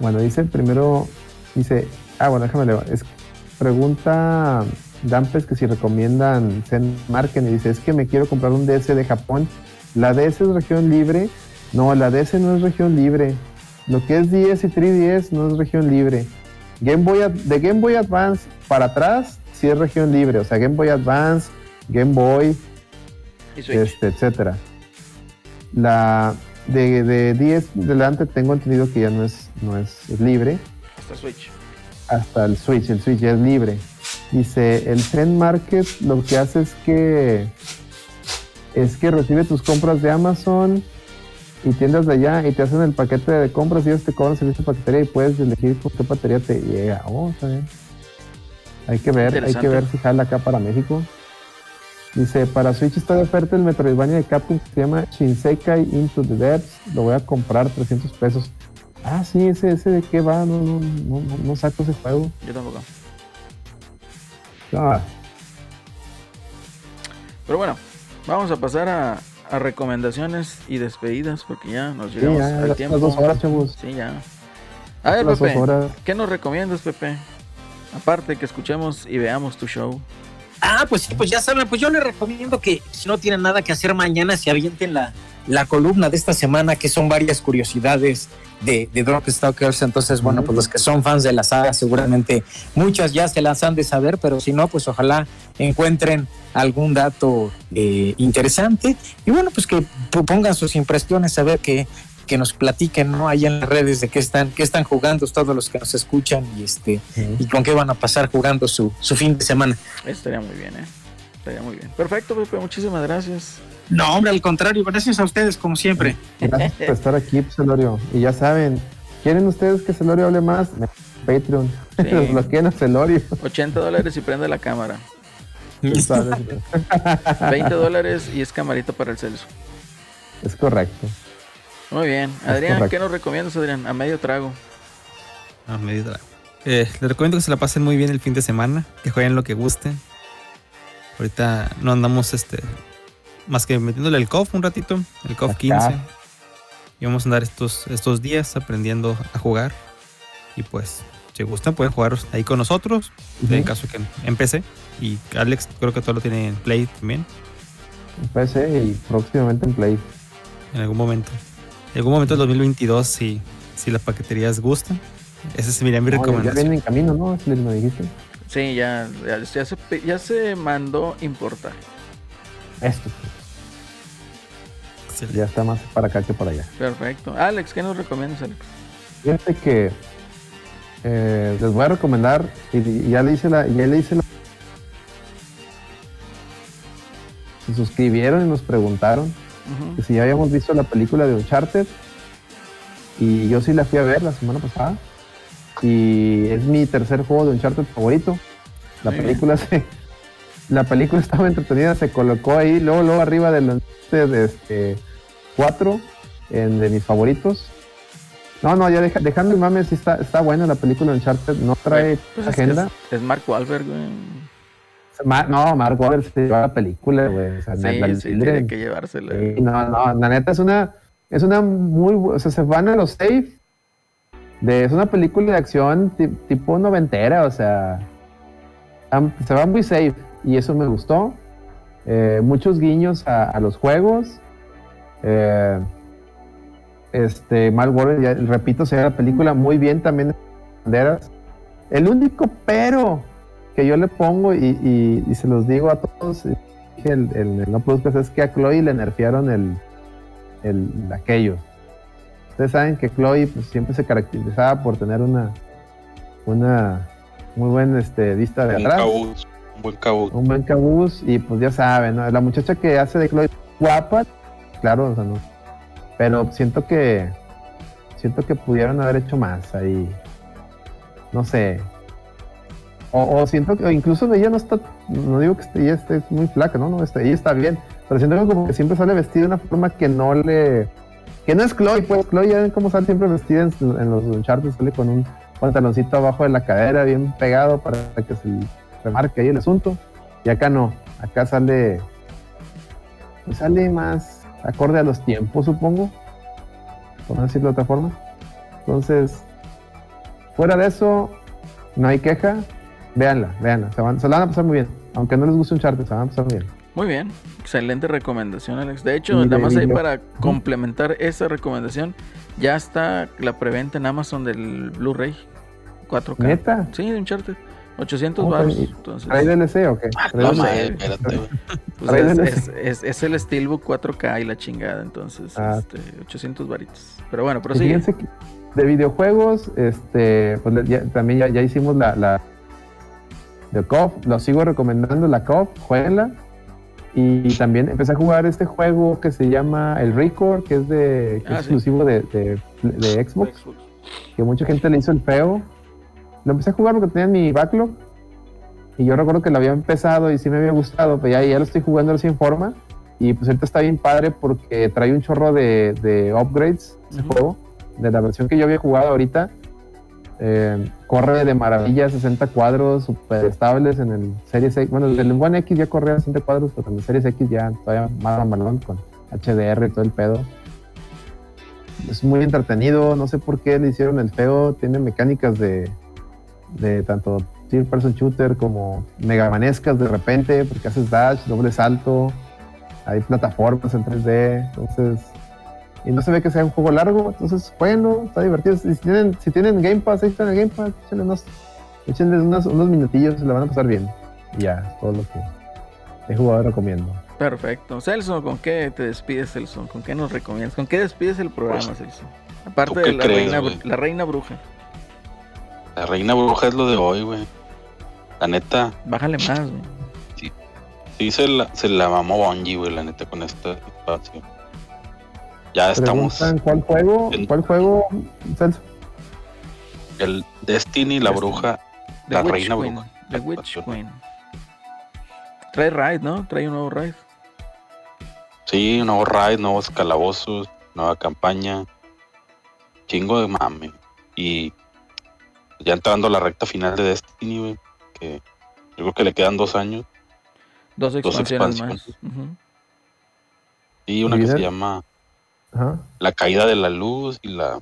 Speaker 4: bueno, dice primero, dice, ah, bueno, déjame leer. Es, pregunta Dampes que si recomiendan Zen Marken y dice, es que me quiero comprar un DS de Japón. ¿La DS es región libre? No, la DS no es región libre. Lo que es 10 y 3DS no es región libre. Game Boy, de Game Boy Advance para atrás sí es región libre. O sea, Game Boy Advance, Game Boy, este, etcétera. La de, de 10 delante tengo entendido que ya no es, no es libre.
Speaker 2: Hasta Switch.
Speaker 4: Hasta el Switch, el Switch ya es libre. Dice, el Zen Market lo que hace es que es que recibe tus compras de Amazon y tiendas de allá y te hacen el paquete de compras y ellos te cobran servicio de paquetería y puedes elegir por qué paquetería te llega. Oh, está bien. Hay que ver, hay que ver si jala acá para México. Dice, para Switch está de oferta el Metroidvania de Capcom que se llama Shinsekai Into the Depths. Lo voy a comprar 300 pesos. Ah, sí, ese, ese de qué va, no, no, no, no, saco ese juego.
Speaker 2: Yo tampoco.
Speaker 4: Ah,
Speaker 2: Pero bueno, vamos a pasar a, a recomendaciones y despedidas porque ya nos
Speaker 4: sí,
Speaker 2: llegamos
Speaker 4: ya,
Speaker 2: al
Speaker 4: las-
Speaker 2: tiempo.
Speaker 4: las dos horas, chavos.
Speaker 2: Sí, ya. A ver,
Speaker 4: Las
Speaker 2: Pepe. ¿qué nos recomiendas, Pepe? Aparte que escuchemos y veamos tu show.
Speaker 6: Ah, pues sí, pues ya saben, pues yo les recomiendo que si no tienen nada que hacer mañana, se avienten la, la columna de esta semana, que son varias curiosidades de, de Darkstalkers. Entonces, bueno, pues los que son fans de la saga, seguramente muchas ya se las han de saber, pero si no, pues ojalá encuentren algún dato eh, interesante. Y bueno, pues que pongan sus impresiones, a ver que, que nos platiquen, ¿no? Ahí en las redes de qué están, qué están jugando todos los que nos escuchan y este y con qué van a pasar jugando su, su fin de semana.
Speaker 2: Estaría muy bien, ¿eh? Estaría muy bien. Perfecto, Pepe, muchísimas gracias.
Speaker 6: No, hombre, al contrario, gracias a ustedes como siempre.
Speaker 4: Gracias por estar aquí, Celorio. Y ya saben, ¿quieren ustedes que Celorio hable más? Patreon.
Speaker 2: Sí.
Speaker 4: Desbloqueen a Celorio.
Speaker 2: 80 dólares y prende la cámara. 20 dólares y es camarita para el Celso.
Speaker 4: Es correcto.
Speaker 2: Muy bien. Adrián,
Speaker 4: correcto.
Speaker 2: ¿qué nos recomiendas, Adrián? A medio trago.
Speaker 5: A medio trago. Eh, les recomiendo que se la pasen muy bien el fin de semana, que jueguen lo que gusten. Ahorita no andamos este más que metiéndole el COF un ratito, el COF
Speaker 4: Acá.
Speaker 5: 15. Y vamos a andar estos, estos días aprendiendo a jugar. Y pues, si gustan, pueden jugar ahí con nosotros. En
Speaker 4: Ujú.
Speaker 5: caso que en PC. Y Alex creo que todo lo tiene en Play también,
Speaker 4: En PC y próximamente en Play.
Speaker 5: en algún momento. En algún momento del 2022, si, si las paqueterías gustan. Esa sería mi
Speaker 4: No, ya- ya
Speaker 5: recomendación.
Speaker 4: viene en camino, ¿no? Si me dijiste.
Speaker 2: Sí, ya, ya, ya se, ya se mandó importar.
Speaker 4: Esto.
Speaker 5: Excelente.
Speaker 4: Ya está más para acá que para allá.
Speaker 2: Perfecto. Alex, ¿qué nos recomiendas, Alex?
Speaker 4: Fíjate que eh, les voy a recomendar, y, y ya le hice la, ya le hice la. Se suscribieron y nos preguntaron que si ya habíamos visto la película de Uncharted. Y yo sí la fui a ver la semana pasada. Y es mi tercer juego de Uncharted favorito. La
Speaker 2: Muy
Speaker 4: película se. La película estaba entretenida, se colocó ahí, luego, luego arriba del Uncharted este, 4, en, de mis favoritos. No, no, ya deja- dejando el mame, sí está, está buena la película de Uncharted, no trae
Speaker 2: Pues es,
Speaker 4: agenda.
Speaker 2: es- es Mark Wahlberg, güey.
Speaker 4: Ma- no, Mark Wahlberg se lleva la película, güey. O sea, la- la-
Speaker 2: Sí, sí,
Speaker 4: la-
Speaker 2: tiene que llevársela.
Speaker 4: Sí, no, no, la neta es una, es una muy, o sea, se van a los safe. De, es una película de acción ti- tipo noventera, o sea, se va muy safe y eso me gustó. Eh, muchos guiños a, a los juegos. Eh, este, Mal Warner, ya, repito, se ve la película muy bien también banderas. El único pero que yo le pongo y, y- y se los digo a todos, el, el- el no produzcas es que a Chloe le nerfearon el, el aquello. Ustedes saben que Chloe pues, siempre se caracterizaba por tener una una muy buena este, vista de atrás,
Speaker 7: buen cabuz.
Speaker 4: un buen cabuz y pues ya saben, ¿no? la muchacha que hace de Chloe guapa, claro, o sea, no. Pero siento que siento que pudieron haber hecho más ahí. No sé. O, siento que incluso ella no está, no digo que esté- ella esté muy flaca, no, no, ella está bien, pero siento que como que siempre sale vestida de una forma que no le, que no es Chloe, pues Chloe ya ven cómo sale siempre vestida en, en los Uncharted, sale con un pantaloncito abajo de la cadera bien pegado para que se remarque ahí el asunto, y acá no, acá sale, pues sale más acorde a los tiempos, supongo, por no decirlo de otra forma. Entonces, fuera de eso, no hay queja. Véanla, véanla. Se, van, se la van a pasar muy bien. Aunque no les guste un charte, se van a pasar muy bien.
Speaker 2: Muy bien, excelente recomendación, Alex. De hecho, nada más ahí para complementar esa recomendación, ya está la preventa en Amazon del Blu-ray 4K.
Speaker 4: ¿Neta?
Speaker 2: Sí, de Uncharted. 800
Speaker 4: Ok,
Speaker 2: baros. Entonces,
Speaker 4: ¿Trae DLC o qué?
Speaker 7: Ah,
Speaker 2: pues es,
Speaker 4: DLC.
Speaker 2: es- es- es el Steelbook 4K y la chingada. Entonces,
Speaker 4: Ah.
Speaker 2: este, 800 varitos. Pero bueno, pero
Speaker 4: que de videojuegos, este, pues ya- también ya, ya hicimos la, la de COF, lo sigo recomendando la COF, jueguenla. Y también empecé a jugar este juego que se llama el Record, que es de que
Speaker 2: Ah,
Speaker 4: es
Speaker 2: sí.
Speaker 4: exclusivo de, de- de Xbox, que mucha gente le hizo el feo. Lo empecé a jugar porque tenía mi backlog. Y yo recuerdo que lo había empezado y sí me había gustado, pero ya, ya lo estoy jugando así en forma. Y pues ahorita está bien padre porque trae un chorro de, de upgrades ese juego. De la versión que yo había jugado ahorita. Eh, corre de maravilla 60 cuadros super estables en el Series X. Bueno, el One X ya corría a 60 cuadros, pero en el Series X ya todavía más malón con HDR y todo el pedo. Es muy entretenido, no sé por qué le hicieron el feo. Tiene mecánicas de, de tanto third person shooter como megamanescas de repente, porque haces dash, doble salto, hay plataformas en 3D, entonces y no se ve que sea un juego largo, entonces bueno, está divertido. Si tienen, si tienen Game Pass, ahí está en el Game Pass, échenle unos, échenle unos, unos minutillos, se la van a pasar bien. Y ya, es todo lo que he jugado y recomiendo.
Speaker 2: Perfecto. Celso, ¿con qué te despides, Celso? ¿Con qué nos recomiendas? ¿Con qué despides el programa,
Speaker 7: Pues,
Speaker 2: Celso? Aparte
Speaker 7: ¿tú
Speaker 2: de la,
Speaker 7: crees,
Speaker 2: reina, la reina bruja.
Speaker 7: La reina bruja es lo de hoy, güey. La neta,
Speaker 2: Bájale más, güey.
Speaker 7: sí se la, se la mamó Bungie, güey, la neta, con este espacio. Ya estamos.
Speaker 4: ¿Preguntan cuál juego?
Speaker 7: en-
Speaker 4: ¿Cuál juego, Celso?
Speaker 7: El Destiny, la
Speaker 2: Destiny.
Speaker 7: bruja,
Speaker 2: The
Speaker 7: la
Speaker 2: Witch
Speaker 7: reina
Speaker 2: Queen.
Speaker 7: bruja.
Speaker 2: The Witch. Queen. Trae raid, ¿no? Trae un nuevo raid.
Speaker 7: Sí, nuevo raid, nuevos calabozos, nueva campaña. Chingo de mame. Y ya entrando a la recta final de Destiny, güey. Que yo creo que le quedan dos años.
Speaker 2: Dos expansiones
Speaker 7: expansiones.
Speaker 2: más.
Speaker 7: Y una que se llama. La caída de la luz y la,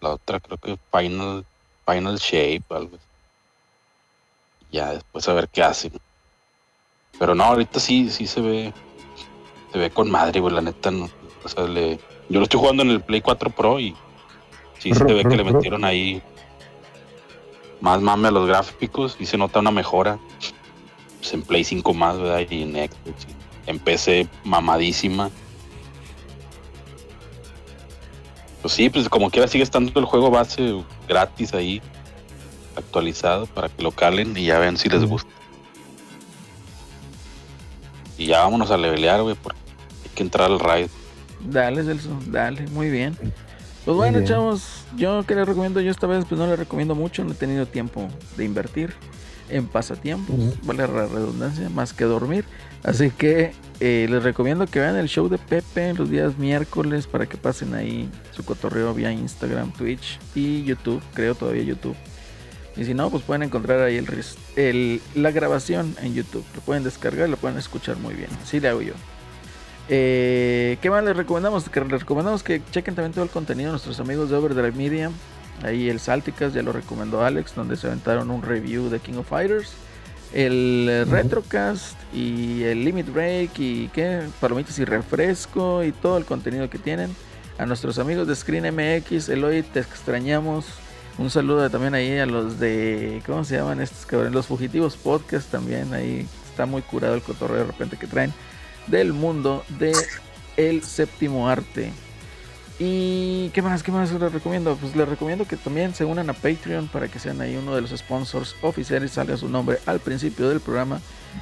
Speaker 7: la otra creo que Final, Final Shape, algo así. Ya después a ver qué hacen. Pero no, ahorita sí, sí se ve, se ve con madre, güey, la neta no. O sea, le, yo lo estoy jugando en el Play 4 Pro y sí se ve que le
Speaker 4: ro-
Speaker 7: metieron ahí más mame a los gráficos y se nota una mejora. Pues en Play 5 más, ¿verdad? Y en Xbox. En PC mamadísima. Pues sí, pues como quiera sigue estando el juego base gratis ahí, actualizado para que lo calen y ya ven si les gusta. Y ya vámonos a levelear, güey, porque hay que entrar al raid.
Speaker 2: Dale, Celso, dale, muy bien. Pues bueno, chavos, yo que les recomiendo, yo esta vez pues no les recomiendo mucho, no he tenido tiempo de invertir en pasatiempos, vale la redundancia, más que dormir. Así que eh, les recomiendo que vean el show de Pepe los días miércoles para que pasen ahí su cotorreo vía Instagram, Twitch y YouTube, creo todavía YouTube. Y si no, pues pueden encontrar ahí el, el- la grabación en YouTube. Lo pueden descargar, lo pueden escuchar muy bien. Así le hago yo. Eh, ¿Qué más les recomendamos? Que les recomendamos que chequen también todo el contenido de nuestros amigos de Overdrive Media. Ahí el Salticas ya lo recomendó Alex, donde se aventaron un review de King of Fighters. El eh. Retrocast y el Limit Break y qué, palomitas y refresco y todo el contenido que tienen. A nuestros amigos de Screen MX, Eloy, te extrañamos. Un saludo también ahí a los de, ¿cómo se llaman estos cabrones? Los Fugitivos Podcast también. Ahí está muy curado el cotorreo de repente que traen del mundo de el séptimo arte. ¿Y qué más? ¿Qué más les recomiendo? Pues les recomiendo que también se unan a Patreon para que sean ahí uno de los sponsors oficiales, salga su nombre al principio del programa.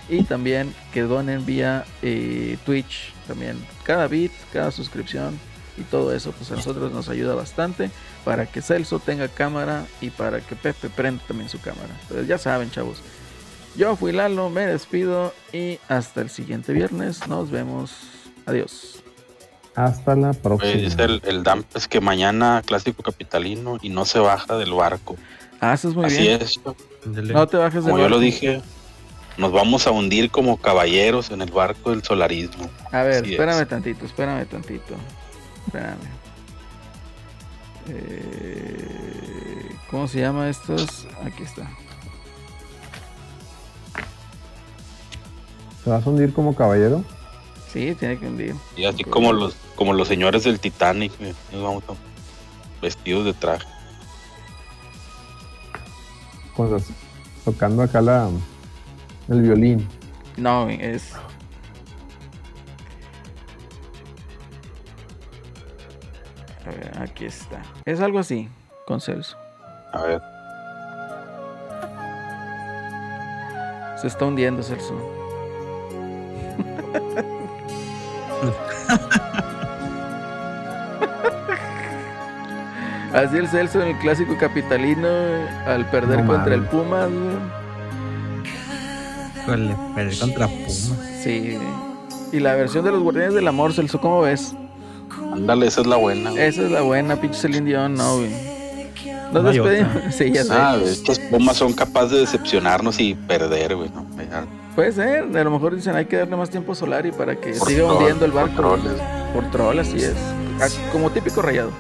Speaker 2: Y también que donen vía eh, Twitch. También cada bit, cada suscripción y todo eso, pues a nosotros nos ayuda bastante para que Celso tenga cámara y para que Pepe prenda también su cámara. Entonces ya saben, chavos. Yo fui Lalo, me despido y hasta el siguiente viernes. Nos vemos. Adiós.
Speaker 4: Hasta la próxima.
Speaker 7: dice el, el Damp es que mañana clásico capitalino y no se baja del barco.
Speaker 2: Haces muy
Speaker 7: Así
Speaker 2: bien.
Speaker 7: es.
Speaker 2: No te bajes de
Speaker 7: Como yo lo dije, nos vamos a hundir como caballeros en el barco del solarismo.
Speaker 2: A ver,
Speaker 7: Así
Speaker 2: espérame
Speaker 7: es.
Speaker 2: tantito, espérame tantito. Espérame. Eh, ¿Cómo se llama estos? Aquí está.
Speaker 4: ¿Se vas a hundir como caballero?
Speaker 2: Sí, tiene que hundir.
Speaker 7: Y así como los, como los señores del Titanic, güey, nos vamos a- vestidos de traje.
Speaker 4: Con los- tocando acá la, el violín.
Speaker 2: No, es. A ver, aquí está. Es algo así, con Celso.
Speaker 7: A ver,
Speaker 2: Se está hundiendo Celso. Así el Celso en el clásico capitalino al perder
Speaker 4: No
Speaker 2: contra el. Pumas. güey.
Speaker 5: Perder contra Puma.
Speaker 2: Sí. Y la versión de los Guardianes del Amor, Celso, ¿cómo ves?
Speaker 7: ándale, esa es la buena. güey.
Speaker 2: Esa es la buena, pinche Celine Dion, no, güey. Nos
Speaker 5: No
Speaker 2: despedimos. Sí, ya sé.
Speaker 7: Ah, estos Pumas son capaces de decepcionarnos y perder, güey. ¿no? Ya,
Speaker 2: Puede ser, a lo mejor dicen hay que darle más tiempo a Solari para que
Speaker 7: Por
Speaker 2: siga
Speaker 7: troll,
Speaker 2: hundiendo el
Speaker 7: por
Speaker 2: barco.
Speaker 7: troles.
Speaker 2: Por troll, así es. Ah, Como típico rayado.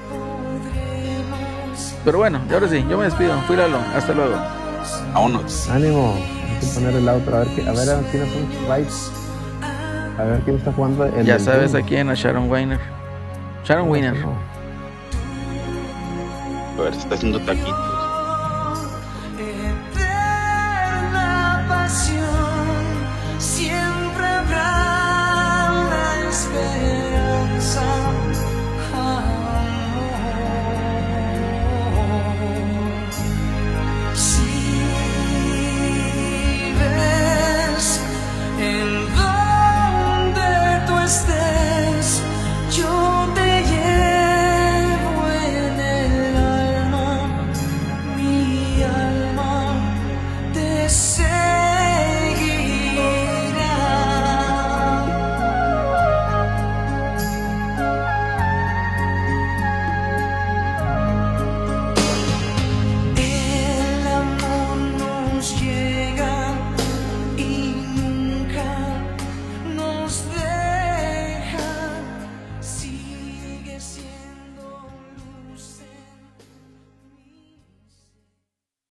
Speaker 2: Pero bueno, y ahora sí, yo me despido. Fui Lalo, hasta luego.
Speaker 7: Vámonos.
Speaker 4: Ánimo. Hay que poner el outro. A ver, qué- a ver a quiénes son rights. A ver quién está jugando. El
Speaker 2: ya sabes a quién, a Sharon Weiner. Sharon Weiner.
Speaker 7: A ver, se está haciendo taquitos.